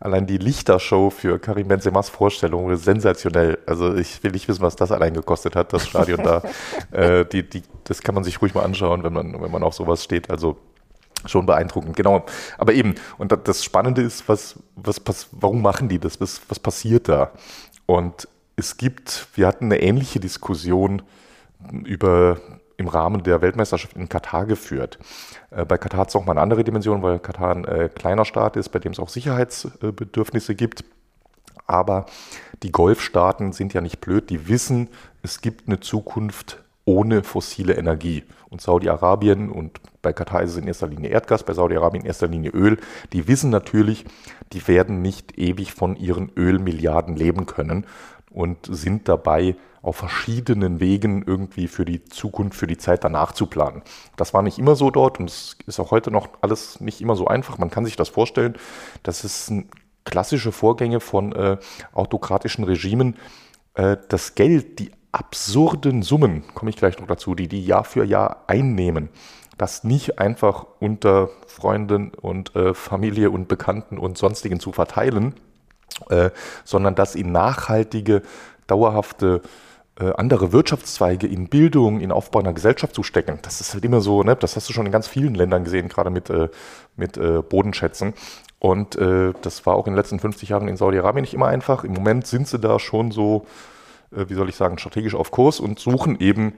allein die Lichtershow für Karim Benzemas Vorstellung sensationell. Also ich will nicht wissen, was das allein gekostet hat, das Stadion da. (laughs) Äh, die, die, das kann man sich ruhig mal anschauen, wenn man, wenn man auf sowas steht. Also schon beeindruckend, genau. Aber eben, und das Spannende ist, was, was, warum machen die das? Was, was passiert da? Und es gibt, wir hatten eine ähnliche Diskussion über im Rahmen der Weltmeisterschaft in Katar geführt. Äh, bei Katar hat es auch mal eine andere Dimension, weil Katar ein äh, kleiner Staat ist, bei dem es auch Sicherheitsbedürfnisse gibt. Aber die Golfstaaten sind ja nicht blöd, die wissen, es gibt eine Zukunft ohne fossile Energie. Und Saudi-Arabien und bei Katar ist es in erster Linie Erdgas, bei Saudi-Arabien in erster Linie Öl. Die wissen natürlich, die werden nicht ewig von ihren Ölmilliarden leben können und sind dabei, auf verschiedenen Wegen irgendwie für die Zukunft, für die Zeit danach zu planen. Das war nicht immer so dort und es ist auch heute noch alles nicht immer so einfach. Man kann sich das vorstellen. Das ist klassische Vorgänge von äh, autokratischen Regimen. Äh, das Geld, die absurden Summen, komme ich gleich noch dazu, die die Jahr für Jahr einnehmen, das nicht einfach unter Freunden und äh, Familie und Bekannten und sonstigen zu verteilen, äh, sondern das in nachhaltige, dauerhafte äh, andere Wirtschaftszweige in Bildung, in Aufbau einer Gesellschaft zu stecken. Das ist halt immer so, ne? das hast du schon in ganz vielen Ländern gesehen, gerade mit, äh, mit äh, Bodenschätzen. Und das war auch in den letzten 50 Jahren in Saudi-Arabien nicht immer einfach. Im Moment sind sie da schon so wie soll ich sagen, strategisch auf Kurs und suchen eben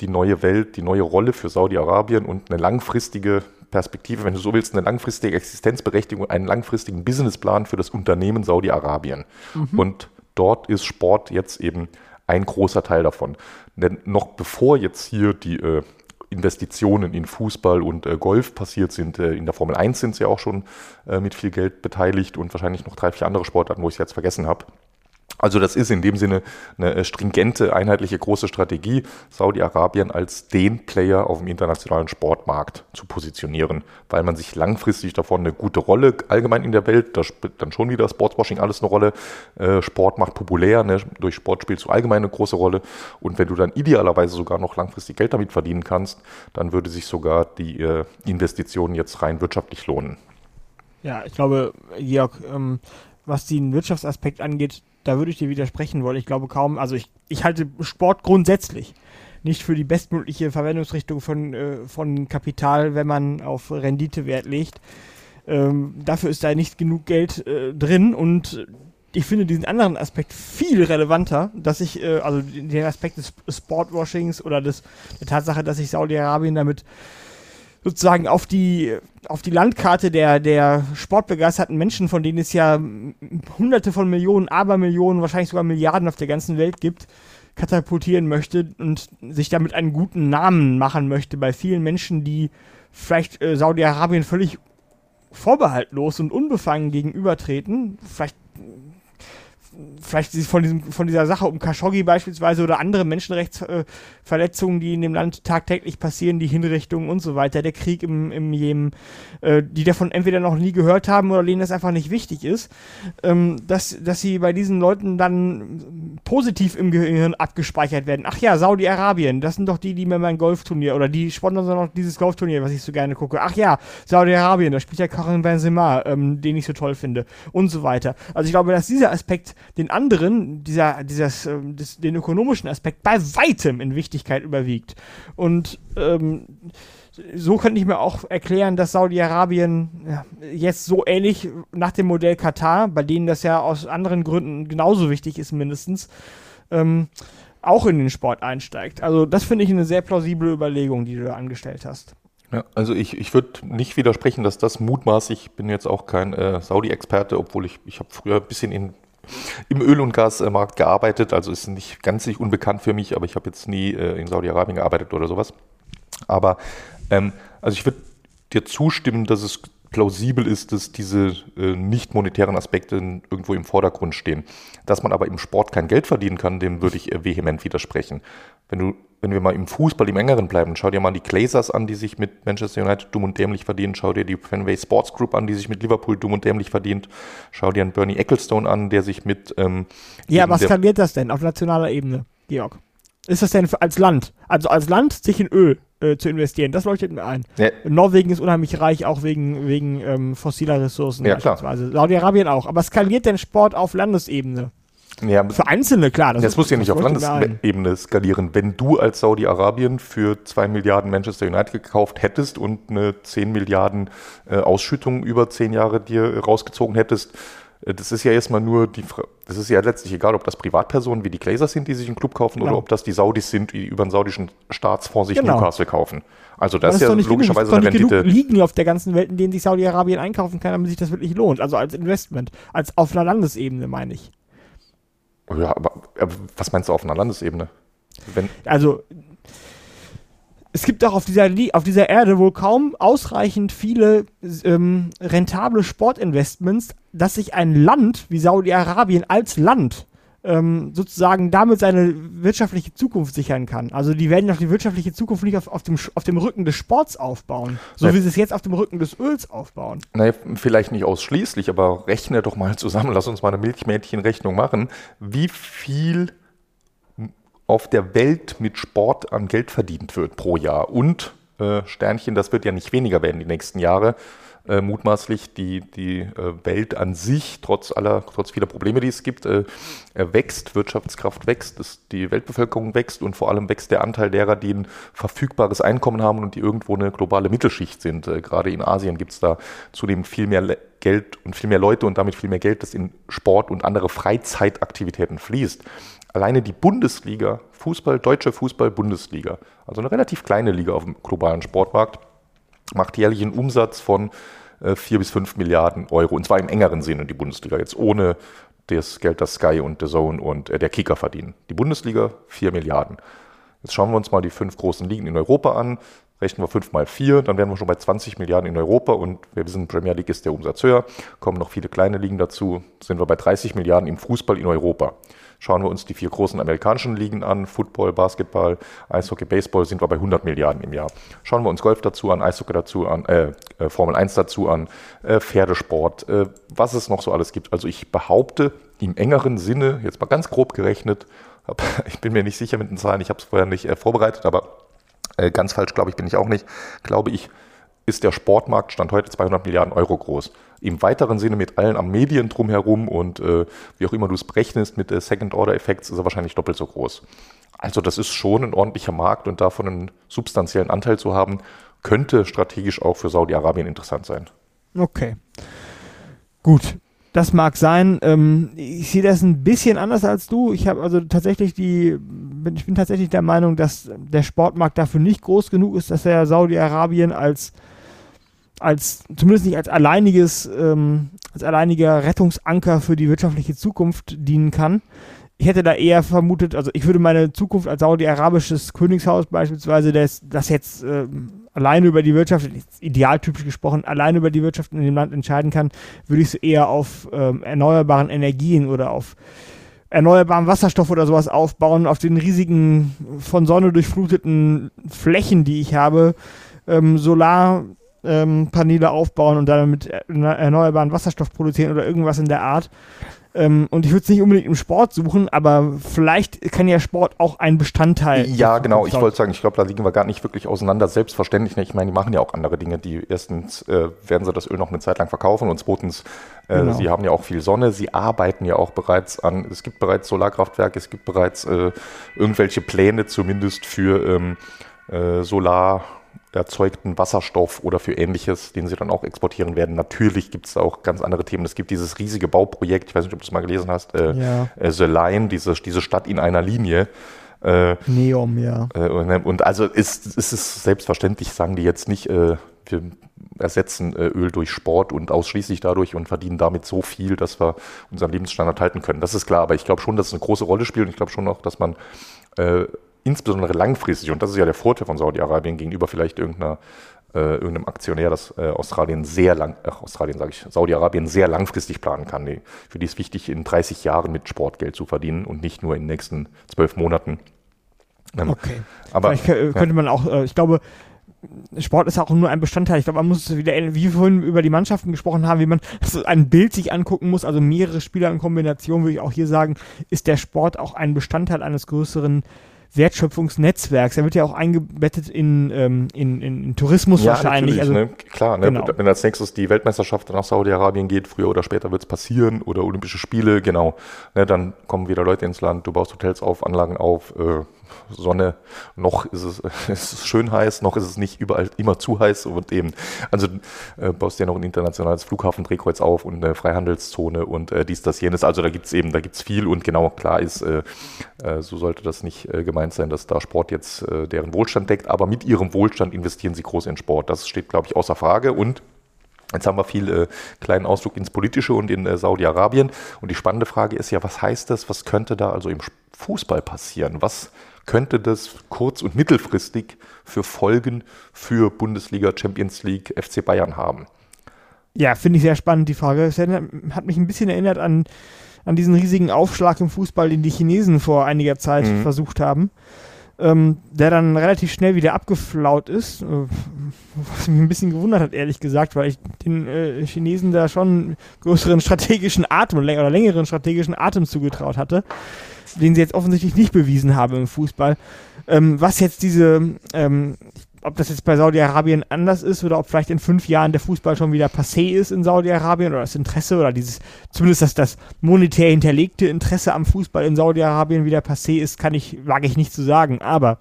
die neue Welt, die neue Rolle für Saudi-Arabien und eine langfristige Perspektive, wenn du so willst, eine langfristige Existenzberechtigung, einen langfristigen Businessplan für das Unternehmen Saudi-Arabien. Mhm. Und dort ist Sport jetzt eben ein großer Teil davon. Denn noch bevor jetzt hier die äh, Investitionen in Fußball und äh, Golf passiert sind, äh, in der Formel 1 sind sie auch schon äh, mit viel Geld beteiligt und wahrscheinlich noch drei, vier andere Sportarten, wo ich es jetzt vergessen habe. Also das ist in dem Sinne eine äh, stringente, einheitliche große Strategie, Saudi-Arabien als den Player auf dem internationalen Sportmarkt zu positionieren, weil man sich langfristig davon eine gute Rolle allgemein in der Welt, da spielt dann schon wieder Sportswashing alles eine Rolle, äh, Sport macht populär, ne? durch Sport spielst du allgemein eine große Rolle und wenn du dann idealerweise sogar noch langfristig Geld damit verdienen kannst, dann würde sich sogar die äh, Investition jetzt rein wirtschaftlich lohnen. Ja, ich glaube, Georg, ähm, was den Wirtschaftsaspekt angeht, da würde ich dir widersprechen wollen. Ich glaube kaum, also ich, ich halte Sport grundsätzlich nicht für die bestmögliche Verwendungsrichtung von, äh, von Kapital, wenn man auf Rendite Wert legt. Ähm, dafür ist da nicht genug Geld äh, drin und ich finde diesen anderen Aspekt viel relevanter, dass ich, äh, also den Aspekt des Sportwashings oder des, der Tatsache, dass sich Saudi-Arabien damit sozusagen auf die, auf die Landkarte der, der sportbegeisterten Menschen, von denen es ja hunderte von Millionen, Abermillionen, wahrscheinlich sogar Milliarden auf der ganzen Welt gibt, katapultieren möchte und sich damit einen guten Namen machen möchte bei vielen Menschen, die vielleicht äh, Saudi-Arabien völlig vorbehaltlos und unbefangen gegenübertreten, vielleicht vielleicht von, diesem, von dieser Sache um Khashoggi beispielsweise oder andere Menschenrechtsverletzungen, die in dem Land tagtäglich passieren, die Hinrichtungen und so weiter, der Krieg im, im Jemen, äh, die davon entweder noch nie gehört haben oder denen das einfach nicht wichtig ist, ähm, dass, dass sie bei diesen Leuten dann positiv im Gehirn abgespeichert werden. Ach ja, Saudi-Arabien, das sind doch die, die mir mein Golfturnier oder die sponsern noch dieses Golfturnier, was ich so gerne gucke. Ach ja, Saudi-Arabien, da spielt ja Karim Benzema, ähm, den ich so toll finde und so weiter. Also ich glaube, dass dieser Aspekt den anderen, dieser, dieses, ähm, des, den ökonomischen Aspekt bei weitem in Wichtigkeit überwiegt. Und ähm, so könnte ich mir auch erklären, dass Saudi-Arabien jetzt so ähnlich nach dem Modell Katar, bei denen das ja aus anderen Gründen genauso wichtig ist, mindestens, ähm, auch in den Sport einsteigt. Also das finde ich eine sehr plausible Überlegung, die du da angestellt hast. Ja, also ich, ich würde nicht widersprechen, dass das mutmaßlich, ich bin jetzt auch kein äh, Saudi-Experte, obwohl ich, ich habe früher ein bisschen in im Öl- und Gasmarkt gearbeitet, also ist nicht ganz nicht unbekannt für mich, aber ich habe jetzt nie äh, in Saudi-Arabien gearbeitet oder sowas. Aber ähm, also ich würde dir zustimmen, dass es plausibel ist, dass diese äh, nicht monetären Aspekte irgendwo im Vordergrund stehen. Dass man aber im Sport kein Geld verdienen kann, dem würde ich äh, vehement widersprechen. Wenn du, wenn wir mal im Fußball im engeren bleiben, schau dir mal die Glazers an, die sich mit Manchester United dumm und dämlich verdienen. Schau dir die Fenway Sports Group an, die sich mit Liverpool dumm und dämlich verdient. Schau dir einen Bernie Ecclestone an, der sich mit ähm, Ja, was skaliert das denn auf nationaler Ebene, Georg? Ist das denn als Land? Also als Land sich in Öl äh, zu investieren. Das leuchtet mir ein. Ja. Norwegen ist unheimlich reich, auch wegen, wegen ähm, fossiler Ressourcen. Ja, klar. Saudi-Arabien auch. Aber skaliert denn Sport auf Landesebene? Ja, für Einzelne, klar. Das, das muss ja nicht auf Landesebene skalieren. Wenn du als Saudi-Arabien für 2 Milliarden Manchester United gekauft hättest und eine 10 Milliarden äh, Ausschüttung über 10 Jahre dir rausgezogen hättest, äh, das ist ja erstmal nur die, das ist ja letztlich egal, ob das Privatpersonen wie die Glazers sind, die sich einen Club kaufen, genau. oder ob das die Saudis sind, die über einen saudischen Staatsfonds sich genau. Newcastle kaufen. Also das, das ist ja logischerweise genug, eine Rendite. Genug liegen auf der ganzen Welt, in denen sich Saudi-Arabien einkaufen kann, damit sich das wirklich lohnt. Also als Investment, als auf einer Landesebene meine ich. Ja, aber, aber was meinst du auf einer Landesebene? Wenn also es gibt auch auf dieser, auf dieser Erde wohl kaum ausreichend viele ähm, rentable Sportinvestments, dass sich ein Land wie Saudi-Arabien als Land ähm, sozusagen damit seine wirtschaftliche Zukunft sichern kann. Also die werden doch die wirtschaftliche Zukunft nicht auf, auf, dem, auf dem Rücken des Sports aufbauen, so ja. wie sie es jetzt auf dem Rücken des Öls aufbauen. Naja, vielleicht nicht ausschließlich, aber rechne doch mal zusammen, lass uns mal eine Milchmädchenrechnung machen. Wie viel auf der Welt mit Sport an Geld verdient wird pro Jahr. Und äh, Sternchen, das wird ja nicht weniger werden die nächsten Jahre. Äh, mutmaßlich die, die äh, Welt an sich, trotz aller, trotz vieler Probleme, die es gibt, äh, wächst, Wirtschaftskraft wächst, das, die Weltbevölkerung wächst und vor allem wächst der Anteil derer, die ein verfügbares Einkommen haben und die irgendwo eine globale Mittelschicht sind. Äh, gerade in Asien gibt es da zudem viel mehr Geld und viel mehr Leute und damit viel mehr Geld, das in Sport und andere Freizeitaktivitäten fließt alleine die Bundesliga, Fußball, deutsche Fußball-Bundesliga, also eine relativ kleine Liga auf dem globalen Sportmarkt, macht jährlich einen Umsatz von äh, 4 bis 5 Milliarden Euro. Und zwar im engeren Sinne die Bundesliga, jetzt ohne das Geld, das Sky und The Zone und äh, der Kicker verdienen. Die Bundesliga 4 Milliarden. Jetzt schauen wir uns mal die fünf großen Ligen in Europa an. Rechnen wir 5 mal 4, dann wären wir schon bei 20 Milliarden in Europa und wir wissen, Premier League ist der Umsatz höher, kommen noch viele kleine Ligen dazu, sind wir bei 30 Milliarden im Fußball in Europa. Schauen wir uns die vier großen amerikanischen Ligen an, Football, Basketball, Eishockey, Baseball, sind wir bei 100 Milliarden im Jahr. Schauen wir uns Golf dazu an, Eishockey dazu an, äh, äh Formel 1 dazu an, äh, Pferdesport, äh, was es noch so alles gibt. Also ich behaupte im engeren Sinne, jetzt mal ganz grob gerechnet, hab, (laughs) ich bin mir nicht sicher mit den Zahlen, ich habe es vorher nicht äh, vorbereitet, aber äh, ganz falsch glaube ich bin ich auch nicht, glaube ich, ist der Sportmarkt Stand heute 200 Milliarden Euro groß im weiteren Sinne mit allen am Medien drumherum und äh, wie auch immer du es berechnest mit äh, Second-Order-Effekts, ist er wahrscheinlich doppelt so groß. Also das ist schon ein ordentlicher Markt und davon einen substanziellen Anteil zu haben, könnte strategisch auch für Saudi-Arabien interessant sein. Okay. Gut. Das mag sein. Ähm, ich sehe das ein bisschen anders als du. Ich habe also tatsächlich die, ich bin tatsächlich der Meinung, dass der Sportmarkt dafür nicht groß genug ist, dass er Saudi-Arabien als als, zumindest nicht als alleiniges, ähm, als alleiniger Rettungsanker für die wirtschaftliche Zukunft dienen kann. Ich hätte da eher vermutet, also ich würde meine Zukunft als saudi-arabisches Königshaus beispielsweise, das, das jetzt äh, alleine über die Wirtschaft, idealtypisch gesprochen, alleine über die Wirtschaft in dem Land entscheiden kann, würde ich es eher auf ähm, erneuerbaren Energien oder auf erneuerbaren Wasserstoff oder sowas aufbauen, auf den riesigen, von Sonne durchfluteten Flächen, die ich habe, ähm, Solar ähm, Paneele aufbauen und dann mit erneuerbaren Wasserstoff produzieren oder irgendwas in der Art. Ähm, und ich würde es nicht unbedingt im Sport suchen, aber vielleicht kann ja Sport auch ein Bestandteil. Ja, genau. Ich wollte sagen, ich glaube, da liegen wir gar nicht wirklich auseinander. Selbstverständlich. Ich meine, die machen ja auch andere Dinge. Die erstens äh, werden sie das Öl noch eine Zeit lang verkaufen und zweitens, äh, genau. sie haben ja auch viel Sonne. Sie arbeiten ja auch bereits an. Es gibt bereits Solarkraftwerke. Es gibt bereits äh, irgendwelche Pläne zumindest für ähm, äh, Solar erzeugten Wasserstoff oder für ähnliches, den sie dann auch exportieren werden. Natürlich gibt es auch ganz andere Themen. Es gibt dieses riesige Bauprojekt, ich weiß nicht, ob du es mal gelesen hast, äh, ja. äh, The Line, diese, diese Stadt in einer Linie. Äh, Neom, ja. Äh, und, und, also ist, ist es selbstverständlich, sagen die jetzt nicht, äh, wir ersetzen äh, Öl durch Sport und ausschließlich dadurch und verdienen damit so viel, dass wir unseren Lebensstandard halten können. Das ist klar, aber ich glaube schon, dass es eine große Rolle spielt und ich glaube schon auch, dass man insbesondere langfristig, und das ist ja der Vorteil von Saudi-Arabien gegenüber vielleicht irgendeiner äh, irgendeinem Aktionär, das äh, Australien sehr lang, ach, Australien sage ich, Saudi-Arabien sehr langfristig planen kann. Nee, für die ist wichtig, in 30 Jahren mit Sportgeld zu verdienen und nicht nur in den nächsten zwölf Monaten. Ähm, okay. Aber Vielleicht könnte ja. man auch, äh, ich glaube, Sport ist auch nur ein Bestandteil. Ich glaube, man muss wieder, wie wir vorhin über die Mannschaften gesprochen haben, wie man ein Bild sich angucken muss, also mehrere Spieler in Kombination, würde ich auch hier sagen, ist der Sport auch ein Bestandteil eines größeren Wertschöpfungsnetzwerks. Er wird ja auch eingebettet in, ähm, in, in, in, Tourismus ja, wahrscheinlich. Also, ne? Klar, ne? Genau. wenn als nächstes die Weltmeisterschaft nach Saudi-Arabien geht, früher oder später wird es passieren, oder Olympische Spiele, genau. Ne? Dann kommen wieder Leute ins Land, du baust Hotels auf, Anlagen auf, äh, Sonne, noch ist es, (laughs) es schön heiß, noch ist es nicht überall immer zu heiß und eben, also äh, baust ja noch ein internationales Flughafendrehkreuz auf und eine Freihandelszone und äh, dies, das, jenes. Also da gibt es eben, da gibt es viel und genau klar ist, äh, äh, so sollte das nicht äh, gemeint sein, dass da Sport jetzt äh, deren Wohlstand deckt, aber mit ihrem Wohlstand investieren sie groß in Sport. Das steht, glaube ich, außer Frage und Jetzt haben wir viel äh, kleinen Ausflug ins Politische und in äh, Saudi-Arabien. Und die spannende Frage ist ja, was heißt das? Was könnte da also im Fußball passieren? Was könnte das kurz- und mittelfristig für Folgen für Bundesliga, Champions League, FC Bayern haben? Ja, finde ich sehr spannend, die Frage. Es hat mich ein bisschen erinnert an, an diesen riesigen Aufschlag im Fußball, den die Chinesen vor einiger Zeit mhm. versucht haben. Ähm, der dann relativ schnell wieder abgeflaut ist, äh, was mich ein bisschen gewundert hat, ehrlich gesagt, weil ich den äh, Chinesen da schon größeren strategischen Atem oder längeren strategischen Atem zugetraut hatte den sie jetzt offensichtlich nicht bewiesen haben im Fußball. Ähm, was jetzt diese, ähm, ob das jetzt bei Saudi-Arabien anders ist oder ob vielleicht in fünf Jahren der Fußball schon wieder passé ist in Saudi-Arabien oder das Interesse oder dieses, zumindest das, das monetär hinterlegte Interesse am Fußball in Saudi-Arabien wieder passé ist, kann ich, wage ich nicht zu sagen. Aber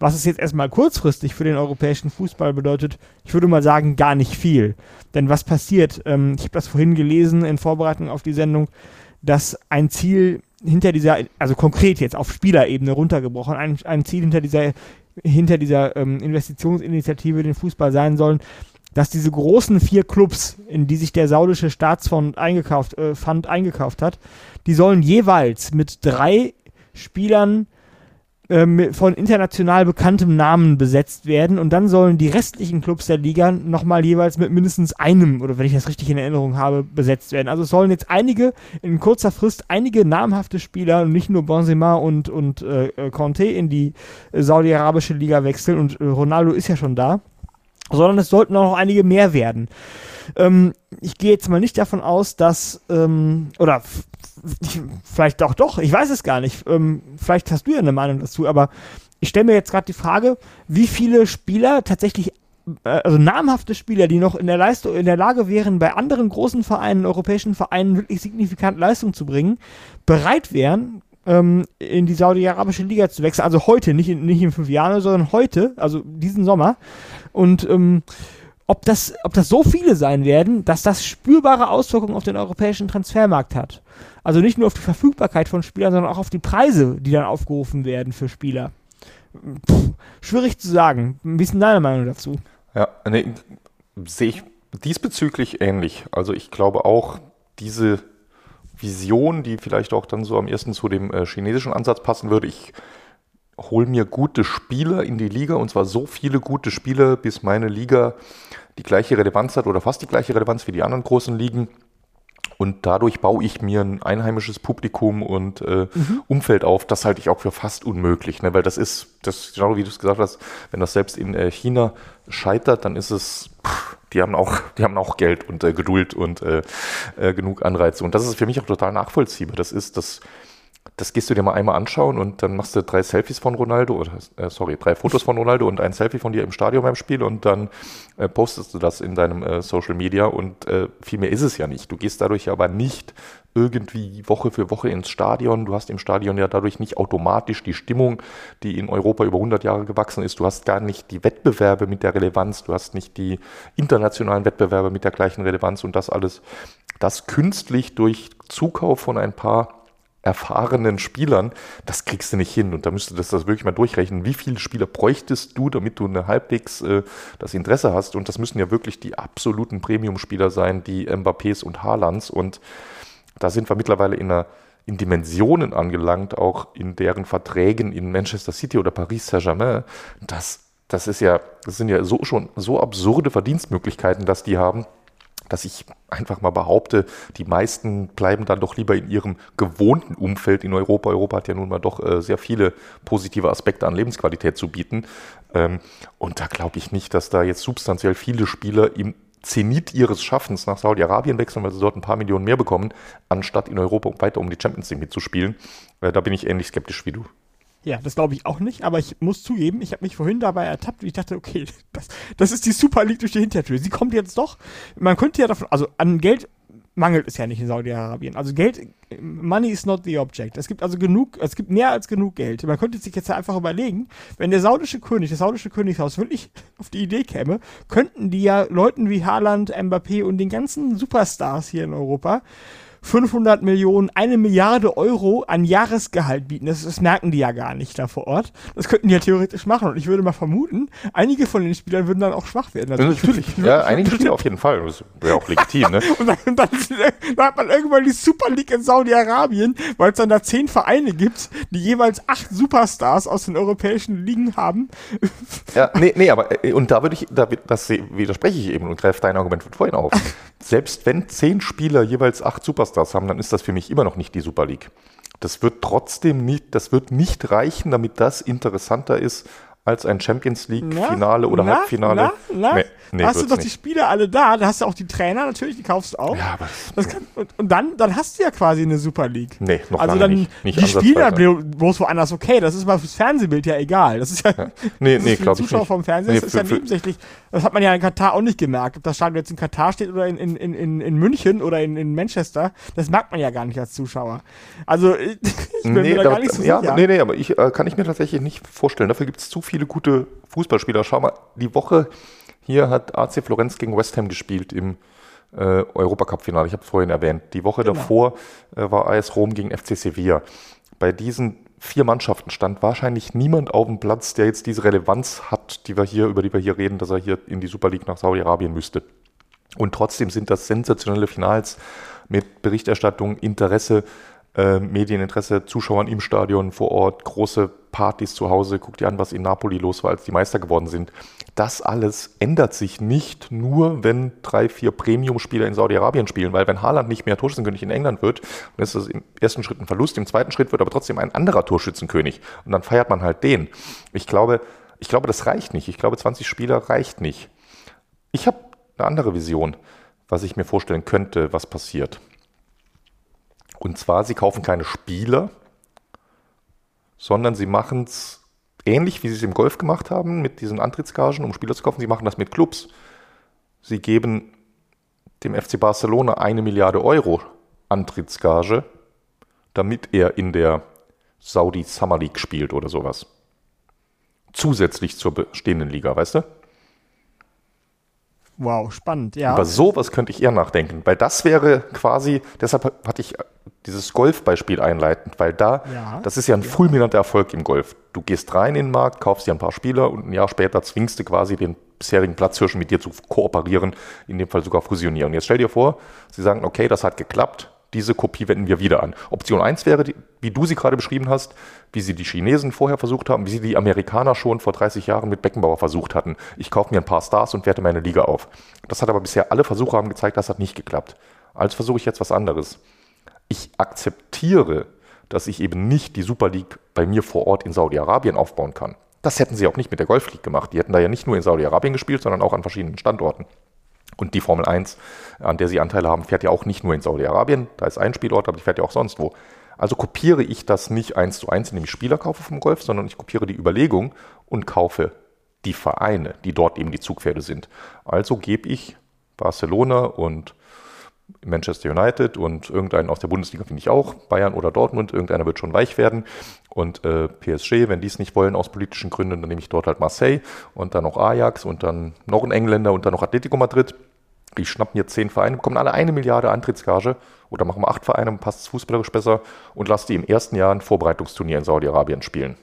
was es jetzt erstmal kurzfristig für den europäischen Fußball bedeutet, ich würde mal sagen, gar nicht viel. Denn was passiert? Ähm, ich habe das vorhin gelesen in Vorbereitung auf die Sendung, dass ein Ziel hinter dieser, also konkret jetzt auf Spielerebene runtergebrochen, ein, ein Ziel hinter dieser, hinter dieser ähm, Investitionsinitiative den Fußball sein sollen, dass diese großen vier Clubs, in die sich der saudische Staatsfonds eingekauft, äh, Fund eingekauft hat, die sollen jeweils mit drei Spielern ähm, von international bekanntem Namen besetzt werden und dann sollen die restlichen Clubs der Liga nochmal jeweils mit mindestens einem, oder wenn ich das richtig in Erinnerung habe, besetzt werden. Also es sollen jetzt einige, in kurzer Frist, einige namhafte Spieler, nicht nur Benzema und, und äh, Conte, in die äh, saudi-arabische Liga wechseln und äh, Ronaldo ist ja schon da, sondern es sollten auch noch einige mehr werden. Ähm, ich gehe jetzt mal nicht davon aus, dass, ähm, oder vielleicht auch doch, ich weiß es gar nicht. Ähm, vielleicht hast du ja eine Meinung dazu, aber ich stelle mir jetzt gerade die Frage, wie viele Spieler tatsächlich, äh, also namhafte Spieler, die noch in der Leistung, in der Lage wären, bei anderen großen Vereinen, europäischen Vereinen wirklich signifikant Leistung zu bringen, bereit wären, ähm, in die saudi-arabische Liga zu wechseln. Also heute, nicht in, nicht in fünf Jahren, sondern heute, also diesen Sommer. Und ähm, ob das, ob das so viele sein werden, dass das spürbare Auswirkungen auf den europäischen Transfermarkt hat. Also nicht nur auf die Verfügbarkeit von Spielern, sondern auch auf die Preise, die dann aufgerufen werden für Spieler. Puh, schwierig zu sagen. Wie ist denn deine Meinung dazu? Ja, nee, sehe ich diesbezüglich ähnlich. Also ich glaube auch, diese Vision, die vielleicht auch dann so am ersten zu dem äh, chinesischen Ansatz passen würde, ich hole mir gute Spieler in die Liga und zwar so viele gute Spieler, bis meine Liga die gleiche Relevanz hat oder fast die gleiche Relevanz wie die anderen großen Ligen. Und dadurch baue ich mir ein einheimisches Publikum und äh, mhm. Umfeld auf. Das halte ich auch für fast unmöglich, ne? weil das ist, das genau wie du es gesagt hast, wenn das selbst in äh, China scheitert, dann ist es, pff, die haben auch, die haben auch Geld und äh, Geduld und äh, äh, genug Anreize. Und das ist für mich auch total nachvollziehbar. Das ist das das gehst du dir mal einmal anschauen und dann machst du drei Selfies von Ronaldo, oder äh, sorry, drei Fotos von Ronaldo und ein Selfie von dir im Stadion beim Spiel und dann äh, postest du das in deinem äh, Social Media und äh, viel mehr ist es ja nicht. Du gehst dadurch aber nicht irgendwie Woche für Woche ins Stadion. Du hast im Stadion ja dadurch nicht automatisch die Stimmung, die in Europa über 100 Jahre gewachsen ist. Du hast gar nicht die Wettbewerbe mit der Relevanz. Du hast nicht die internationalen Wettbewerbe mit der gleichen Relevanz und das alles, das künstlich durch Zukauf von ein paar erfahrenen Spielern, das kriegst du nicht hin. Und da müsstest du das wirklich mal durchrechnen. Wie viele Spieler bräuchtest du, damit du eine halbwegs äh, das Interesse hast? Und das müssen ja wirklich die absoluten Premium-Spieler sein, die Mbappés und Haalands. Und da sind wir mittlerweile in einer in Dimensionen angelangt, auch in deren Verträgen in Manchester City oder Paris Saint-Germain, das, das ist ja, das sind ja so schon so absurde Verdienstmöglichkeiten, dass die haben, dass ich einfach mal behaupte, die meisten bleiben dann doch lieber in ihrem gewohnten Umfeld in Europa. Europa hat ja nun mal doch äh, sehr viele positive Aspekte an Lebensqualität zu bieten. Ähm, und da glaube ich nicht, dass da jetzt substanziell viele Spieler im Zenit ihres Schaffens nach Saudi-Arabien wechseln, weil sie dort ein paar Millionen mehr bekommen, anstatt in Europa weiter um die Champions League mitzuspielen. Äh, da bin ich ähnlich skeptisch wie du. Ja, das glaube ich auch nicht, aber ich muss zugeben, ich habe mich vorhin dabei ertappt und ich dachte, okay, (laughs) das, das ist die Super League durch die Hintertür. Sie kommt jetzt doch. Man könnte ja davon, also an Geld mangelt es ja nicht in Saudi-Arabien. Also Geld, money is not the object. Es gibt also genug, es gibt mehr als genug Geld. Man könnte sich jetzt einfach überlegen, wenn der saudische König, das saudische Königshaus wirklich (laughs) auf die Idee käme, könnten die ja Leuten wie Haaland, Mbappé und den ganzen Superstars hier in Europa 500 Millionen, eine Milliarde Euro an Jahresgehalt bieten. Das, das, merken die ja gar nicht da vor Ort. Das könnten die ja theoretisch machen. Und ich würde mal vermuten, einige von den Spielern würden dann auch schwach werden. Also natürlich. Ja, einige Spieler auf jeden Fall. Das wäre auch legitim, ne? (laughs) und dann, dann, dann, hat man irgendwann die Super League in Saudi-Arabien, weil es dann da zehn Vereine gibt, die jeweils acht Superstars aus den europäischen Ligen haben. ja, nee, nee, aber, äh, und da würde ich, da, das widerspreche ich eben und greife dein Argument von vorhin auf. (laughs) Selbst wenn zehn Spieler jeweils acht Superstars haben, dann ist das für mich immer noch nicht die Super League. Das wird trotzdem nicht, das wird nicht reichen, damit das interessanter ist als ein Champions League-Finale oder na, Halbfinale. Na, na? Nee, nee, hast du doch nicht. die Spieler alle da, da hast du auch die Trainer natürlich, die kaufst du auch. Ja, aber das kann, und, und, dann, dann hast du ja quasi eine Super League. Nee, noch also dann, nicht. nicht die Spieler bloß woanders okay, das ist mal fürs Fernsehbild ja egal. Das ist ja, ja. nee, nee, glaube ich Zuschauer vom Fernsehen, nee, das ist ja nebensächlich. Das hat man ja in Katar auch nicht gemerkt. Ob das Stadion jetzt in Katar steht oder in, in, in, in München oder in, in Manchester, das merkt man ja gar nicht als Zuschauer. Also (laughs) ich bin nee, mir da, da gar nicht so ja, sicher. Nee, nee, aber ich äh, kann ich mir tatsächlich nicht vorstellen. Dafür gibt es zu viele gute Fußballspieler. Schau mal, die Woche hier hat AC Florenz gegen West Ham gespielt im äh, Europacup-Finale. Ich habe es vorhin erwähnt. Die Woche genau. davor äh, war AS Rom gegen FC Sevilla. Bei diesen vier Mannschaften stand wahrscheinlich niemand auf dem Platz, der jetzt diese Relevanz hat, die wir hier, über die wir hier reden, dass er hier in die Super League nach Saudi-Arabien müsste. Und trotzdem sind das sensationelle Finals mit Berichterstattung, Interesse, äh, Medieninteresse, Zuschauern im Stadion vor Ort, große Partys zu Hause. Guck dir an, was in Napoli los war, als die Meister geworden sind. Das alles ändert sich nicht nur, wenn drei, vier Premium-Spieler in Saudi-Arabien spielen, weil wenn Haaland nicht mehr Torschützenkönig in England wird, dann ist das im ersten Schritt ein Verlust, im zweiten Schritt wird aber trotzdem ein anderer Torschützenkönig und dann feiert man halt den. Ich glaube, ich glaube, das reicht nicht. Ich glaube, 20 Spieler reicht nicht. Ich habe eine andere Vision, was ich mir vorstellen könnte, was passiert. Und zwar, sie kaufen keine Spieler, sondern sie machen es ähnlich, wie sie es im Golf gemacht haben, mit diesen Antrittsgagen, um Spieler zu kaufen. Sie machen das mit Clubs. Sie geben dem FC Barcelona eine Milliarde Euro Antrittsgage, damit er in der Saudi Summer League spielt oder sowas. Zusätzlich zur bestehenden Liga, weißt du? Wow, spannend, ja. Über sowas könnte ich eher nachdenken, weil das wäre quasi, deshalb hatte ich dieses Golfbeispiel einleitend, weil da, ja, das ist ja ein ja. fulminanter Erfolg im Golf. Du gehst rein in den Markt, kaufst dir ein paar Spieler und ein Jahr später zwingst du quasi den bisherigen Platzhirschen mit dir zu kooperieren, in dem Fall sogar fusionieren. Jetzt stell dir vor, sie sagen, okay, das hat geklappt, diese Kopie wenden wir wieder an. Option 1 wäre, wie du sie gerade beschrieben hast, wie sie die Chinesen vorher versucht haben, wie sie die Amerikaner schon vor 30 Jahren mit Beckenbauer versucht hatten. Ich kaufe mir ein paar Stars und werte meine Liga auf. Das hat aber bisher alle Versuche haben gezeigt, das hat nicht geklappt. Also versuche ich jetzt was anderes. Ich akzeptiere, dass ich eben nicht die Super League bei mir vor Ort in Saudi-Arabien aufbauen kann. Das hätten sie auch nicht mit der Golf League gemacht. Die hätten da ja nicht nur in Saudi-Arabien gespielt, sondern auch an verschiedenen Standorten. Und die Formel 1, an der sie Anteile haben, fährt ja auch nicht nur in Saudi-Arabien, da ist ein Spielort, aber die fährt ja auch sonst wo. Also kopiere ich das nicht eins zu eins, indem ich Spieler kaufe vom Golf, sondern ich kopiere die Überlegung und kaufe die Vereine, die dort eben die Zugpferde sind. Also gebe ich Barcelona und Manchester United und irgendeinen aus der Bundesliga finde ich auch, Bayern oder Dortmund, irgendeiner wird schon weich werden. Und äh, PSG, wenn die es nicht wollen aus politischen Gründen, dann nehme ich dort halt Marseille und dann noch Ajax und dann noch ein Engländer und dann noch Atletico Madrid. ich schnapp mir zehn Vereine, bekommen alle eine Milliarde Eintrittsgage oder machen wir acht Vereine, passt es fußballerisch besser und lass die im ersten Jahr ein Vorbereitungsturnier in Saudi-Arabien spielen.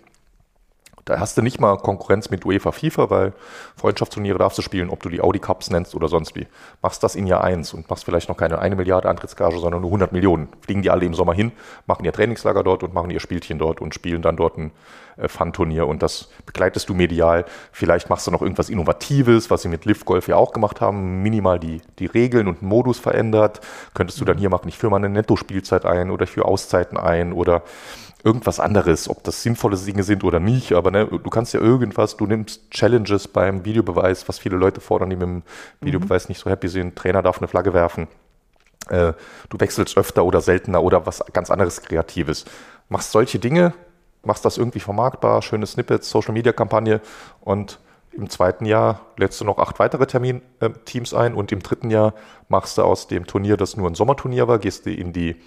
Da hast du nicht mal Konkurrenz mit UEFA, FIFA, weil Freundschaftsturniere darfst du spielen, ob du die Audi Cups nennst oder sonst wie. Machst das in Jahr 1 und machst vielleicht noch keine eine Milliarde Antrittsgage, sondern nur 100 Millionen. Fliegen die alle im Sommer hin, machen ihr Trainingslager dort und machen ihr Spielchen dort und spielen dann dort ein äh, Fun-Turnier und das begleitest du medial. Vielleicht machst du noch irgendwas Innovatives, was sie mit Lift Golf ja auch gemacht haben, minimal die, die Regeln und Modus verändert. Könntest du dann hier machen, ich führe mal eine Netto-Spielzeit ein oder ich führe Auszeiten ein oder irgendwas anderes, ob das sinnvolle Dinge sind oder nicht, aber ne, du kannst ja irgendwas, du nimmst Challenges beim Videobeweis, was viele Leute fordern, die mit dem Videobeweis mhm. nicht so happy sind, Trainer darf eine Flagge werfen, äh, du wechselst öfter oder seltener oder was ganz anderes Kreatives. Machst solche Dinge, machst das irgendwie vermarktbar, schöne Snippets, Social Media Kampagne und im zweiten Jahr lädst du noch acht weitere Termin-Teams äh, ein und im dritten Jahr machst du aus dem Turnier, das nur ein Sommerturnier war, gehst du in die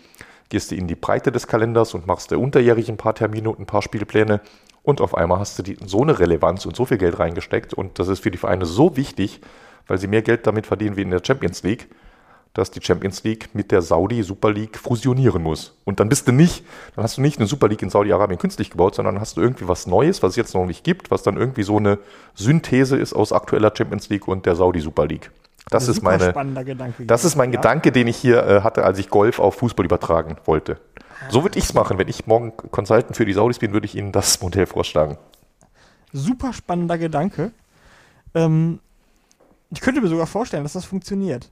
gehst du in die Breite des Kalenders und machst da unterjährig ein paar Termine und ein paar Spielpläne und auf einmal hast du die, so eine Relevanz und so viel Geld reingesteckt und das ist für die Vereine so wichtig, weil sie mehr Geld damit verdienen wie in der Champions League, dass die Champions League mit der Saudi Super League fusionieren muss. Und dann bist du nicht, dann hast du nicht eine Super League in Saudi-Arabien künstlich gebaut, sondern hast du irgendwie was Neues, was es jetzt noch nicht gibt, was dann irgendwie so eine Synthese ist aus aktueller Champions League und der Saudi Super League. Das ist meine. Gedanke das ist mein ja. Gedanke, den ich hier äh, hatte, als ich Golf auf Fußball übertragen wollte. So würde ich es machen. Wenn ich morgen Consultant für die Saudis bin, würde ich Ihnen das Modell vorschlagen. Super spannender Gedanke. Ähm, ich könnte mir sogar vorstellen, dass das funktioniert.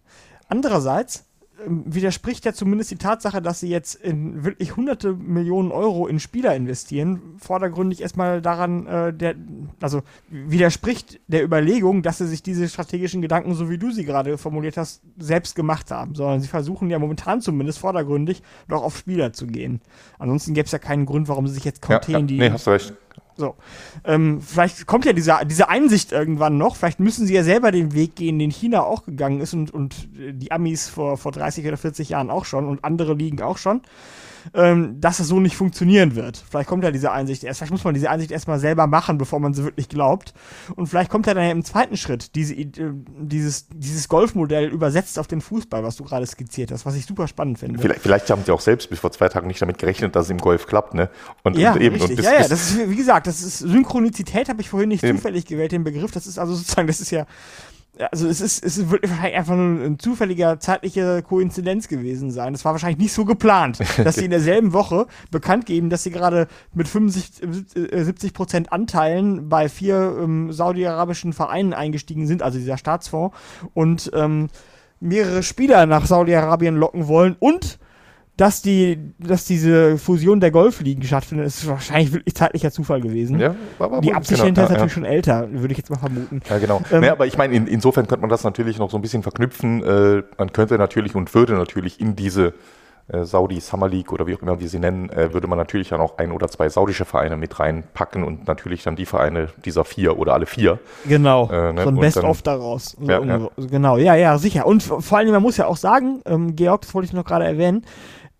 Andererseits widerspricht ja zumindest die Tatsache, dass sie jetzt in wirklich hunderte Millionen Euro in Spieler investieren, vordergründig erstmal daran, äh, der, also widerspricht der Überlegung, dass sie sich diese strategischen Gedanken, so wie du sie gerade formuliert hast, selbst gemacht haben, sondern sie versuchen ja momentan zumindest vordergründig doch auf Spieler zu gehen. Ansonsten gäbe es ja keinen Grund, warum sie sich jetzt Conte ja, ja, die. Nee, hast du recht. So. Ähm, vielleicht kommt ja diese, diese Einsicht irgendwann noch. Vielleicht müssen sie ja selber den Weg gehen, den China auch gegangen ist und, und die Amis vor, vor 30 oder 40 Jahren auch schon und andere liegen auch schon ähm, dass es so nicht funktionieren wird. Vielleicht kommt ja diese Einsicht erst, vielleicht muss man diese Einsicht erstmal selber machen, bevor man sie wirklich glaubt. Und vielleicht kommt ja dann ja im zweiten Schritt diese, äh, dieses, dieses Golfmodell übersetzt auf den Fußball, was du gerade skizziert hast, was ich super spannend finde. Vielleicht, vielleicht haben sie auch selbst bis vor zwei Tagen nicht damit gerechnet, dass es im Golf klappt, ne? Und, ja, und eben. Richtig. Und bis, ja, ja, das ist, wie gesagt, das ist Synchronizität, habe ich vorhin nicht eben. zufällig gewählt, den Begriff. Das ist also sozusagen, das ist ja also es ist, es wird wahrscheinlich einfach nur eine zufällige zeitliche Koinzidenz gewesen sein. Es war wahrscheinlich nicht so geplant, (laughs) dass sie in derselben Woche bekannt geben, dass sie gerade mit 75, 70 äh, Prozent Anteilen bei vier ähm, saudi-arabischen Vereinen eingestiegen sind, also dieser Staatsfonds, und ähm, mehrere Spieler nach Saudi-Arabien locken wollen und dass die, dass diese Fusion der Golfligen stattfindet, ist wahrscheinlich wirklich zeitlicher Zufall gewesen. Ja, aber die Absicht genau, hinterher ist natürlich ja. schon älter, würde ich jetzt mal vermuten. Ja, genau. Ähm, naja, aber ich meine, in, insofern könnte man das natürlich noch so ein bisschen verknüpfen. Äh, man könnte natürlich und würde natürlich in diese äh, Saudi Summer League oder wie auch immer wir sie nennen, äh, würde man natürlich dann auch ein oder zwei saudische Vereine mit reinpacken und natürlich dann die Vereine dieser vier oder alle vier. Genau, äh, ne? so ein Best-of daraus. Ja, ja. Genau, ja, ja, sicher. Und vor allem, man muss ja auch sagen, ähm, Georg, das wollte ich noch gerade erwähnen,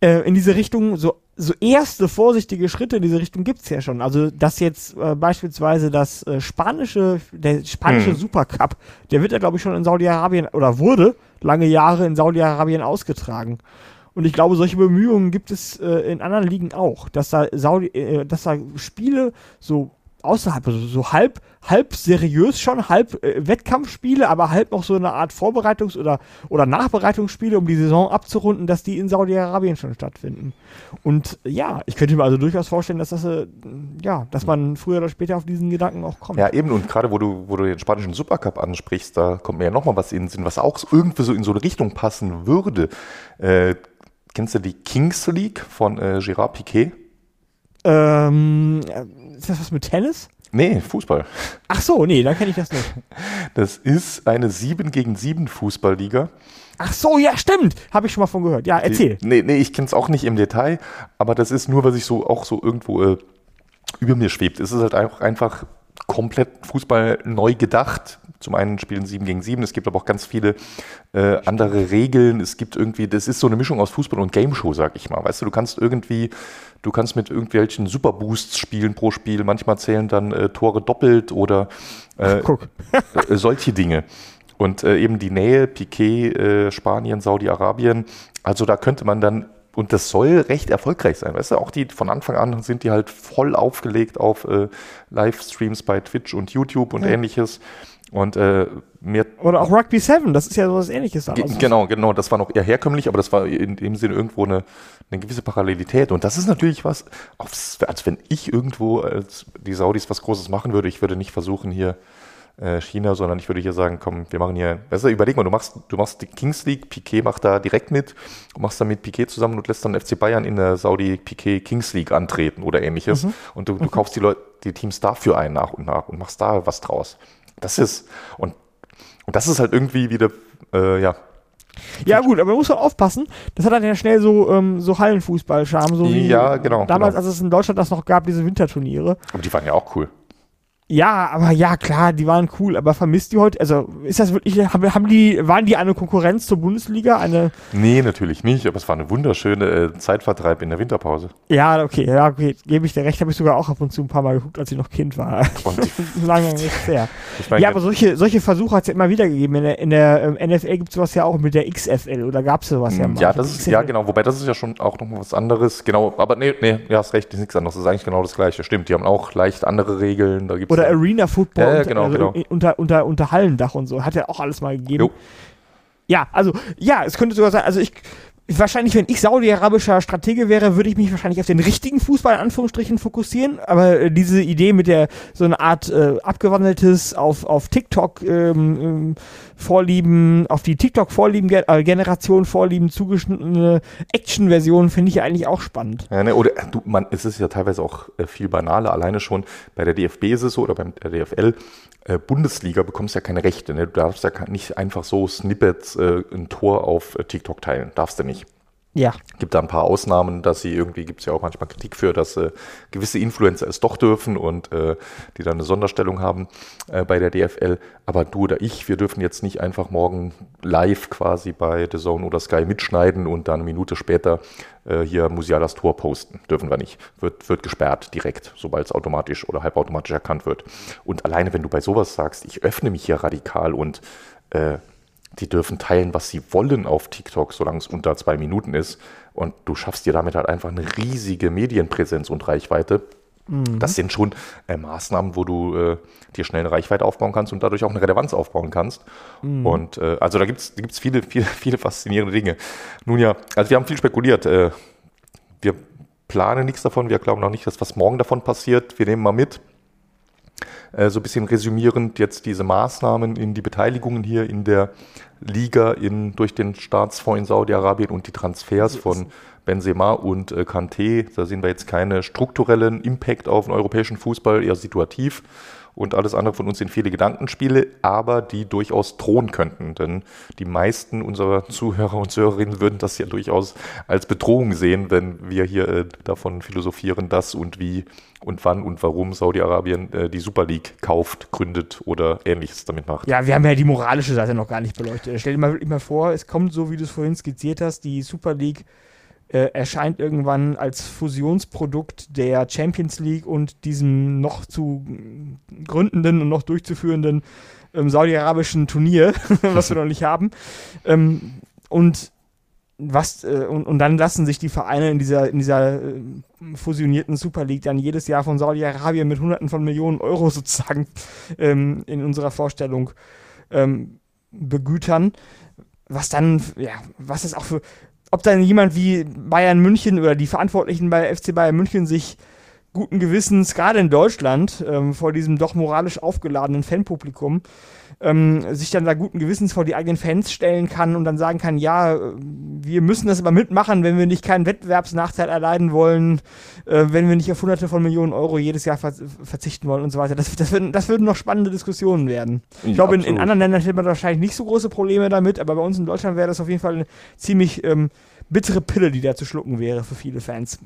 äh, in diese Richtung, so, so erste vorsichtige Schritte in diese Richtung gibt's ja schon. Also, dass jetzt äh, beispielsweise das äh, spanische, der spanische hm. Supercup, der wird ja, glaube ich, schon in Saudi-Arabien oder wurde lange Jahre in Saudi-Arabien ausgetragen. Und ich glaube, solche Bemühungen gibt es äh, in anderen Ligen auch, dass da Saudi, äh, dass da Spiele so außerhalb, also so halb, halb seriös schon, halb äh, Wettkampfspiele, aber halb noch so eine Art Vorbereitungs- oder, oder Nachbereitungsspiele, um die Saison abzurunden, dass die in Saudi-Arabien schon stattfinden. Und ja, ich könnte mir also durchaus vorstellen, dass das, äh, ja, dass man früher oder später auf diesen Gedanken auch kommt. Ja, eben, und gerade wo du, wo du den spanischen Supercup ansprichst, da kommt mir ja nochmal was in den Sinn, was auch irgendwie so in so eine Richtung passen würde. Äh, kennst du die Kings League von äh, Gérard Piquet? Ähm, ist das was mit Tennis? Nee, Fußball. Ach so, nee, dann kenne ich das nicht. (laughs) Das ist eine 7 gegen 7 Fußballliga. Ach so, ja, stimmt. Habe ich schon mal von gehört. Ja, erzähl. Die, nee, nee, ich kenne es auch nicht im Detail, aber das ist nur, was ich so auch so irgendwo äh, über mir schwebt. Es ist halt einfach, einfach komplett Fußball neu gedacht. Zum einen spielen 7 gegen 7, es gibt aber auch ganz viele äh, andere Regeln. Es gibt irgendwie, das ist so eine Mischung aus Fußball und Game Show, sag ich mal. Weißt du, du kannst irgendwie Du kannst mit irgendwelchen Superboosts spielen pro Spiel. Manchmal zählen dann äh, Tore doppelt oder äh, (laughs) äh, solche Dinge. Und äh, eben die Nähe, Piquet, äh, Spanien, Saudi-Arabien, also da könnte man dann und das soll recht erfolgreich sein. Weißt du, auch die von Anfang an sind die halt voll aufgelegt auf äh, Livestreams bei Twitch und YouTube und ja. ähnliches. Und äh, mir. Oder auch Rugby 7, das ist ja sowas ähnliches. Ge genau, genau, das war noch eher herkömmlich, aber das war in dem Sinne irgendwo eine, eine gewisse Parallelität. Und das ist natürlich was, als wenn ich irgendwo als die Saudis was Großes machen würde, ich würde nicht versuchen, hier äh, China, sondern ich würde hier sagen, komm, wir machen hier, besser überleg mal, du machst, du machst die Kings League, Piquet macht da direkt mit, du machst dann mit Piquet zusammen und lässt dann FC Bayern in der Saudi Piquet Kings League antreten oder ähnliches. Mhm. Und du, du mhm. kaufst die Leute, die Teams dafür ein nach und nach und machst da was draus. Das ist, und, und das ist halt irgendwie wieder, äh, ja, ja gut, aber man muss auch aufpassen. Das hat dann ja schnell so, ähm, so Hallenfußball-Charme. So ja, genau. Damals, genau. als es in Deutschland das noch gab, diese Winterturniere. Aber die waren ja auch cool. Ja, aber ja, klar, die waren cool, aber vermisst die heute, also ist das wirklich, haben, die, waren die eine Konkurrenz zur Bundesliga? Eine nee, natürlich nicht, aber es war eine wunderschöne äh, Zeitvertreib in der Winterpause. Ja, okay, ja, okay, gebe ich dir recht, habe ich sogar auch ab und zu ein paar Mal geguckt, als ich noch Kind war. (laughs) Lange nicht sehr. ja, aber solche, solche Versuche hat es ja immer wieder gegeben. In der, in der ähm, NFL gibt es sowas ja auch mit der XFL oder gab es sowas ja mal? Ja, das ist, ja, genau, wobei das ist ja schon auch nochmal was anderes. Genau, aber nee, nee, ja, hast recht, ist nichts anderes, das ist eigentlich genau das Gleiche. Stimmt, die haben auch leicht andere Regeln, da gibt's oder Arena Football ja, genau, unter, genau. unter, unter, unter Hallendach und so. Hat ja auch alles mal gegeben. Jo. Ja, also, ja, es könnte sogar sein, also ich, wahrscheinlich, wenn ich saudi-arabischer Stratege wäre, würde ich mich wahrscheinlich auf den richtigen Fußball in Anführungsstrichen fokussieren. Aber äh, diese Idee mit der so eine Art äh, abgewandeltes auf, auf TikTok ähm, ähm, Vorlieben, auf die TikTok-Vorlieben-Generation Vorlieben zugeschnittene Action-Version finde ich eigentlich auch spannend. Ja, ne, oder du, man, es ist ja teilweise auch äh, viel banaler. Alleine schon bei der DFB ist es so oder beim der DFL. Äh, Bundesliga bekommst ja keine Rechte. Ne? Du darfst ja nicht einfach so Snippets, äh, ein Tor auf äh, TikTok teilen. Darfst du nicht. Ja. Gibt da ein paar Ausnahmen, dass sie irgendwie, gibt es ja auch manchmal Kritik für, dass äh, gewisse Influencer es doch dürfen und äh, die dann eine Sonderstellung haben äh, bei der DFL. Aber du oder ich, wir dürfen jetzt nicht einfach morgen live quasi bei The Zone oder Sky mitschneiden und dann eine Minute später äh, hier Musialas Tor posten. Dürfen wir nicht. Wird, wird gesperrt direkt, sobald es automatisch oder halbautomatisch erkannt wird. Und alleine, wenn du bei sowas sagst, ich öffne mich hier radikal und äh, die dürfen teilen, was sie wollen auf TikTok, solange es unter zwei Minuten ist. Und du schaffst dir damit halt einfach eine riesige Medienpräsenz und Reichweite. Mhm. Das sind schon äh, Maßnahmen, wo du äh, dir schnell eine Reichweite aufbauen kannst und dadurch auch eine Relevanz aufbauen kannst. Mhm. Und äh, also da gibt es viele, (laughs) viele, viele faszinierende Dinge. Nun ja, also wir haben viel spekuliert. Äh, wir planen nichts davon, wir glauben noch nicht, dass was morgen davon passiert. Wir nehmen mal mit äh, so ein bisschen resümierend jetzt diese Maßnahmen in die Beteiligungen hier in der Liga in, durch den Staatsfonds in Saudi-Arabien und die Transfers von Benzema und äh, Kanté. Da sehen wir jetzt keine strukturellen Impact auf den europäischen Fußball, eher situativ und alles andere von uns sind viele Gedankenspiele, aber die durchaus drohen könnten. Denn die meisten unserer Zuhörer und Zuhörerinnen würden das ja durchaus als Bedrohung sehen, wenn wir hier äh, davon philosophieren, dass und wie und wann und warum Saudi-Arabien äh, die Super League kauft, gründet oder ähnliches damit macht. Ja, wir haben ja die moralische Seite noch gar nicht beleuchtet. Stell dir mal mal vor, es kommt so, wie du es vorhin skizziert hast, die Super League äh, erscheint irgendwann als Fusionsprodukt der Champions League und diesem noch zu gründenden und noch durchzuführenden ähm, saudi-arabischen Turnier, (laughs) was wir noch nicht haben. Ähm, und was äh, und, und dann lassen sich die Vereine in dieser in dieser äh, fusionierten Super League dann jedes Jahr von Saudi-Arabien mit Hunderten von Millionen Euro (laughs) sozusagen ähm, in unserer Vorstellung ähm, begütern, was dann ja was ist auch für ob dann jemand wie Bayern München oder die Verantwortlichen bei FC Bayern München sich guten Gewissens, gerade in Deutschland, ähm, vor diesem doch moralisch aufgeladenen Fanpublikum, ähm, sich dann da guten Gewissens vor die eigenen Fans stellen kann und dann sagen kann, ja, wir müssen das aber mitmachen, wenn wir nicht keinen Wettbewerbsnachteil erleiden wollen, äh, wenn wir nicht auf hunderte von Millionen Euro jedes Jahr ver verzichten wollen und so weiter. Das, das, würden, das würden noch spannende Diskussionen werden. Ja, ich glaube, in, in, anderen Ländern hätte man wahrscheinlich nicht so große Probleme damit, aber bei uns in Deutschland wäre das auf jeden Fall eine ziemlich ähm, bittere Pille, die da zu schlucken wäre für viele Fans.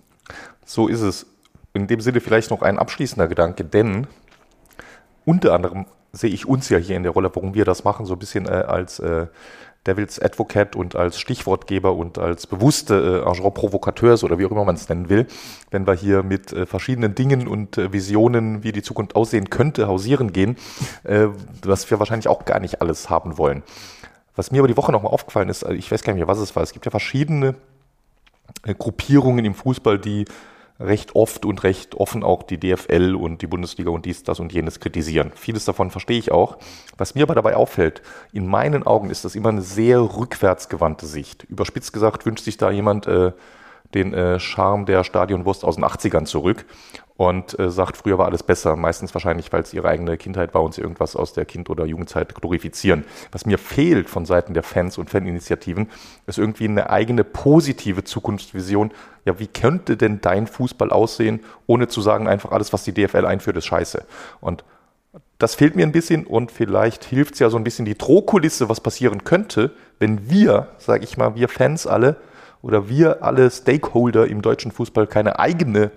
So ist es. In dem Sinne vielleicht noch ein abschließender Gedanke, denn unter anderem sehe ich uns ja hier in der Rolle, warum wir das machen, so ein bisschen äh, als äh, Devils Advocate und als Stichwortgeber und als bewusste äh, Agent Provocateurs oder wie auch immer man es nennen will, wenn wir hier mit äh, verschiedenen Dingen und äh, Visionen, wie die Zukunft aussehen könnte, hausieren gehen, äh, was wir wahrscheinlich auch gar nicht alles haben wollen. Was mir aber die Woche nochmal aufgefallen ist, ich weiß gar nicht mehr, was es war, es gibt ja verschiedene äh, Gruppierungen im Fußball, die recht oft und recht offen auch die DFL und die Bundesliga und dies, das und jenes kritisieren. Vieles davon verstehe ich auch. Was mir aber dabei auffällt, in meinen Augen ist das immer eine sehr rückwärtsgewandte Sicht. Überspitzt gesagt wünscht sich da jemand äh, den äh, Charme der Stadionwurst aus den 80ern zurück und äh, sagt, früher war alles besser. Meistens wahrscheinlich, weil es ihre eigene Kindheit war und sie irgendwas aus der Kind- oder Jugendzeit glorifizieren. Was mir fehlt von Seiten der Fans und Faninitiativen, ist irgendwie eine eigene positive Zukunftsvision. Ja, wie könnte denn dein Fußball aussehen, ohne zu sagen, einfach alles, was die DFL einführt, ist scheiße. Und das fehlt mir ein bisschen und vielleicht hilft es ja so ein bisschen die Drohkulisse, was passieren könnte, wenn wir, sage ich mal, wir Fans alle oder wir alle Stakeholder im deutschen Fußball keine eigene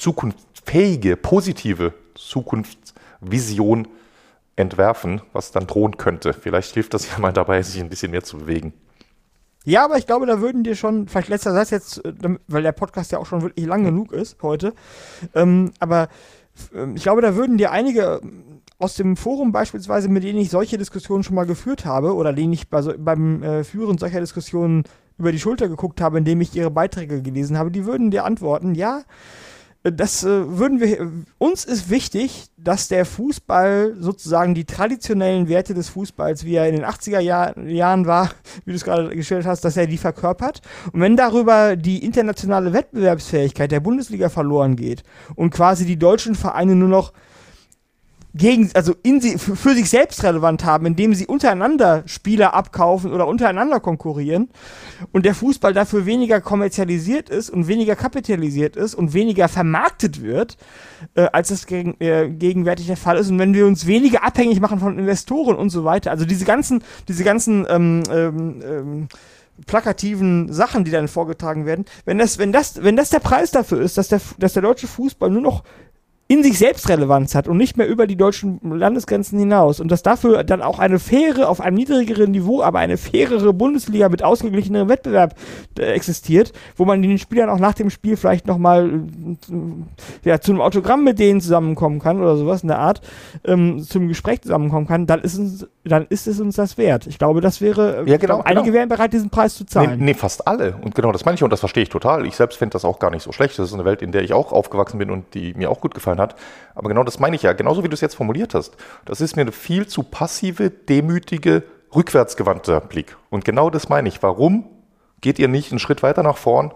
zukunftsfähige, positive Zukunftsvision entwerfen, was dann drohen könnte. Vielleicht hilft das ja mal dabei, sich ein bisschen mehr zu bewegen. Ja, aber ich glaube, da würden dir schon, vielleicht letzter Satz jetzt, äh, weil der Podcast ja auch schon wirklich lang genug ist heute, ähm, aber äh, ich glaube, da würden dir einige aus dem Forum beispielsweise, mit denen ich solche Diskussionen schon mal geführt habe oder denen ich bei so, beim äh, Führen solcher Diskussionen über die Schulter geguckt habe, indem ich ihre Beiträge gelesen habe, die würden dir antworten, ja, das äh, würden wir, uns ist wichtig, dass der Fußball sozusagen die traditionellen Werte des Fußballs, wie er in den 80er Jahr, Jahren war, (laughs) wie du es gerade gestellt hast, dass er die verkörpert. Und wenn darüber die internationale Wettbewerbsfähigkeit der Bundesliga verloren geht und quasi die deutschen Vereine nur noch gegen, also in sie, für sich selbst relevant haben, indem sie untereinander Spieler abkaufen oder untereinander konkurrieren und der Fußball dafür weniger kommerzialisiert ist und weniger kapitalisiert ist und weniger vermarktet wird, äh, als das gegen, äh, gegenwärtig der Fall ist. Und wenn wir uns weniger abhängig machen von Investoren und so weiter, also diese ganzen, diese ganzen ähm, ähm, ähm, plakativen Sachen, die dann vorgetragen werden, wenn das, wenn das, wenn das der Preis dafür ist, dass der, dass der deutsche Fußball nur noch in sich selbst Relevanz hat und nicht mehr über die deutschen Landesgrenzen hinaus und dass dafür dann auch eine faire, auf einem niedrigeren Niveau, aber eine fairere Bundesliga mit ausgeglichenem Wettbewerb äh, existiert, wo man den Spielern auch nach dem Spiel vielleicht nochmal äh, ja, zu einem Autogramm mit denen zusammenkommen kann oder sowas in der Art, ähm, zum Gespräch zusammenkommen kann, dann ist, es, dann ist es uns das wert. Ich glaube, das wäre, ja, genau, glaube, einige genau. wären bereit, diesen Preis zu zahlen. Nee, nee, fast alle. Und genau das meine ich und das verstehe ich total. Ich selbst finde das auch gar nicht so schlecht. Das ist eine Welt, in der ich auch aufgewachsen bin und die mir auch gut gefallen hat. Aber genau das meine ich ja, genauso wie du es jetzt formuliert hast. Das ist mir eine viel zu passive, demütige, rückwärtsgewandter Blick. Und genau das meine ich. Warum geht ihr nicht einen Schritt weiter nach vorn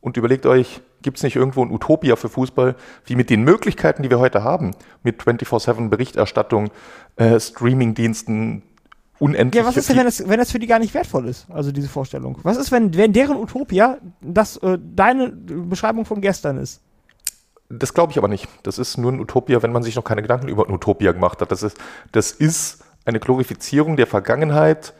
und überlegt euch, gibt es nicht irgendwo ein Utopia für Fußball, wie mit den Möglichkeiten, die wir heute haben, mit 24-7 Berichterstattung, äh, Streamingdiensten, unendlich. Ja, was ist denn, wenn das, wenn das für die gar nicht wertvoll ist, also diese Vorstellung? Was ist, wenn, wenn deren Utopia das äh, deine Beschreibung von gestern ist? Das glaube ich aber nicht. Das ist nur ein Utopia, wenn man sich noch keine Gedanken über ein Utopia gemacht hat. Das ist, das ist eine Glorifizierung der Vergangenheit,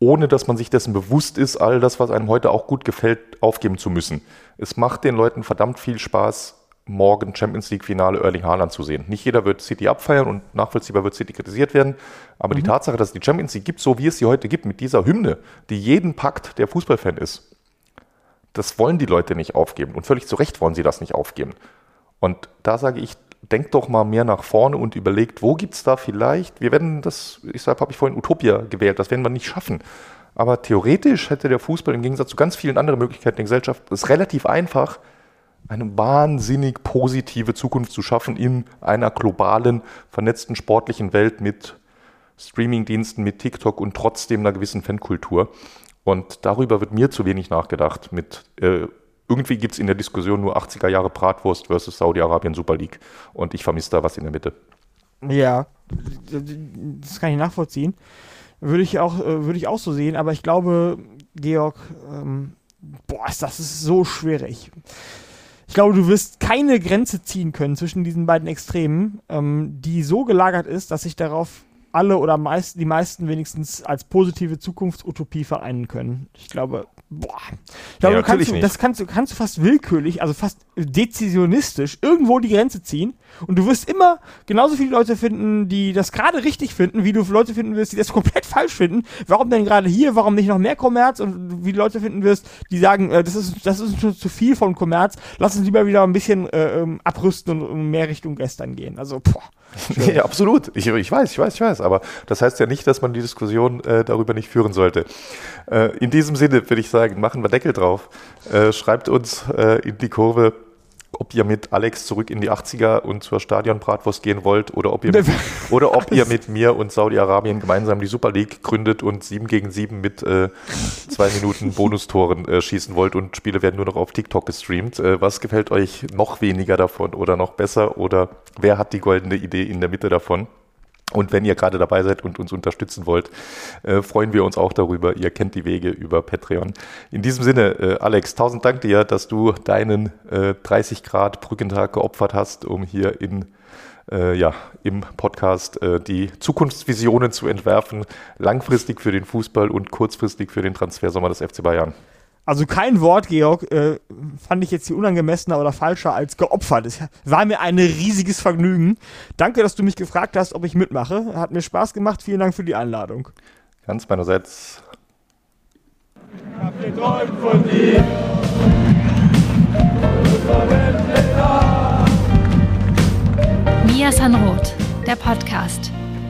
ohne dass man sich dessen bewusst ist, all das, was einem heute auch gut gefällt, aufgeben zu müssen. Es macht den Leuten verdammt viel Spaß, morgen Champions League Finale Erling Haaland zu sehen. Nicht jeder wird City abfeiern und nachvollziehbar wird City kritisiert werden, aber mhm. die Tatsache, dass es die Champions League gibt, so wie es sie heute gibt, mit dieser Hymne, die jeden packt, der Fußballfan ist, das wollen die Leute nicht aufgeben und völlig zu Recht wollen sie das nicht aufgeben. Und da sage ich, denkt doch mal mehr nach vorne und überlegt, wo gibt es da vielleicht, wir werden das, sage, habe ich vorhin Utopia gewählt, das werden wir nicht schaffen. Aber theoretisch hätte der Fußball im Gegensatz zu ganz vielen anderen Möglichkeiten der Gesellschaft es relativ einfach, eine wahnsinnig positive Zukunft zu schaffen in einer globalen, vernetzten sportlichen Welt mit Streamingdiensten, mit TikTok und trotzdem einer gewissen Fankultur. Und darüber wird mir zu wenig nachgedacht mit äh, irgendwie gibt es in der Diskussion nur 80er Jahre Bratwurst versus Saudi-Arabien Super League. Und ich vermisse da was in der Mitte. Ja, das kann ich nachvollziehen. Würde ich auch, äh, würde ich auch so sehen, aber ich glaube, Georg, ähm, boah, das ist so schwierig. Ich glaube, du wirst keine Grenze ziehen können zwischen diesen beiden Extremen, ähm, die so gelagert ist, dass sich darauf alle oder meist, die meisten wenigstens als positive Zukunftsutopie vereinen können. Ich glaube, boah. Ich glaube, ja, kannst du, das kannst du, kannst du fast willkürlich, also fast dezisionistisch irgendwo die Grenze ziehen und du wirst immer genauso viele Leute finden, die das gerade richtig finden, wie du Leute finden wirst, die das (laughs) komplett falsch finden. Warum denn gerade hier? Warum nicht noch mehr Kommerz? Und wie du Leute finden wirst, die sagen, äh, das ist das ist schon zu viel von Kommerz. Lass uns lieber wieder ein bisschen äh, ähm, abrüsten und mehr Richtung gestern gehen. Also, boah. (laughs) ja, absolut. Ich, ich weiß, ich weiß, ich weiß. Aber das heißt ja nicht, dass man die Diskussion äh, darüber nicht führen sollte. Äh, in diesem Sinne würde ich sagen, machen wir Deckel drauf. Äh, schreibt uns äh, in die Kurve, ob ihr mit Alex zurück in die 80er und zur Stadionbratwurst gehen wollt oder ob ihr mit, (laughs) oder ob ihr mit mir und Saudi-Arabien gemeinsam die Super League gründet und 7 gegen 7 mit äh, zwei Minuten Bonustoren äh, schießen wollt und Spiele werden nur noch auf TikTok gestreamt. Äh, was gefällt euch noch weniger davon oder noch besser oder wer hat die goldene Idee in der Mitte davon? Und wenn ihr gerade dabei seid und uns unterstützen wollt, äh, freuen wir uns auch darüber. Ihr kennt die Wege über Patreon. In diesem Sinne, äh, Alex, tausend Dank dir, dass du deinen äh, 30 Grad Brückentag geopfert hast, um hier in, äh, ja, im Podcast äh, die Zukunftsvisionen zu entwerfen, langfristig für den Fußball und kurzfristig für den Transfersommer des FC Bayern. Also kein Wort, Georg, äh, fand ich jetzt hier unangemessener oder falscher als geopfert. Es war mir ein riesiges Vergnügen. Danke, dass du mich gefragt hast, ob ich mitmache. Hat mir Spaß gemacht. Vielen Dank für die Einladung. Ganz meinerseits. Ich hab geträumt von dir. Mia Sanroth, der Podcast.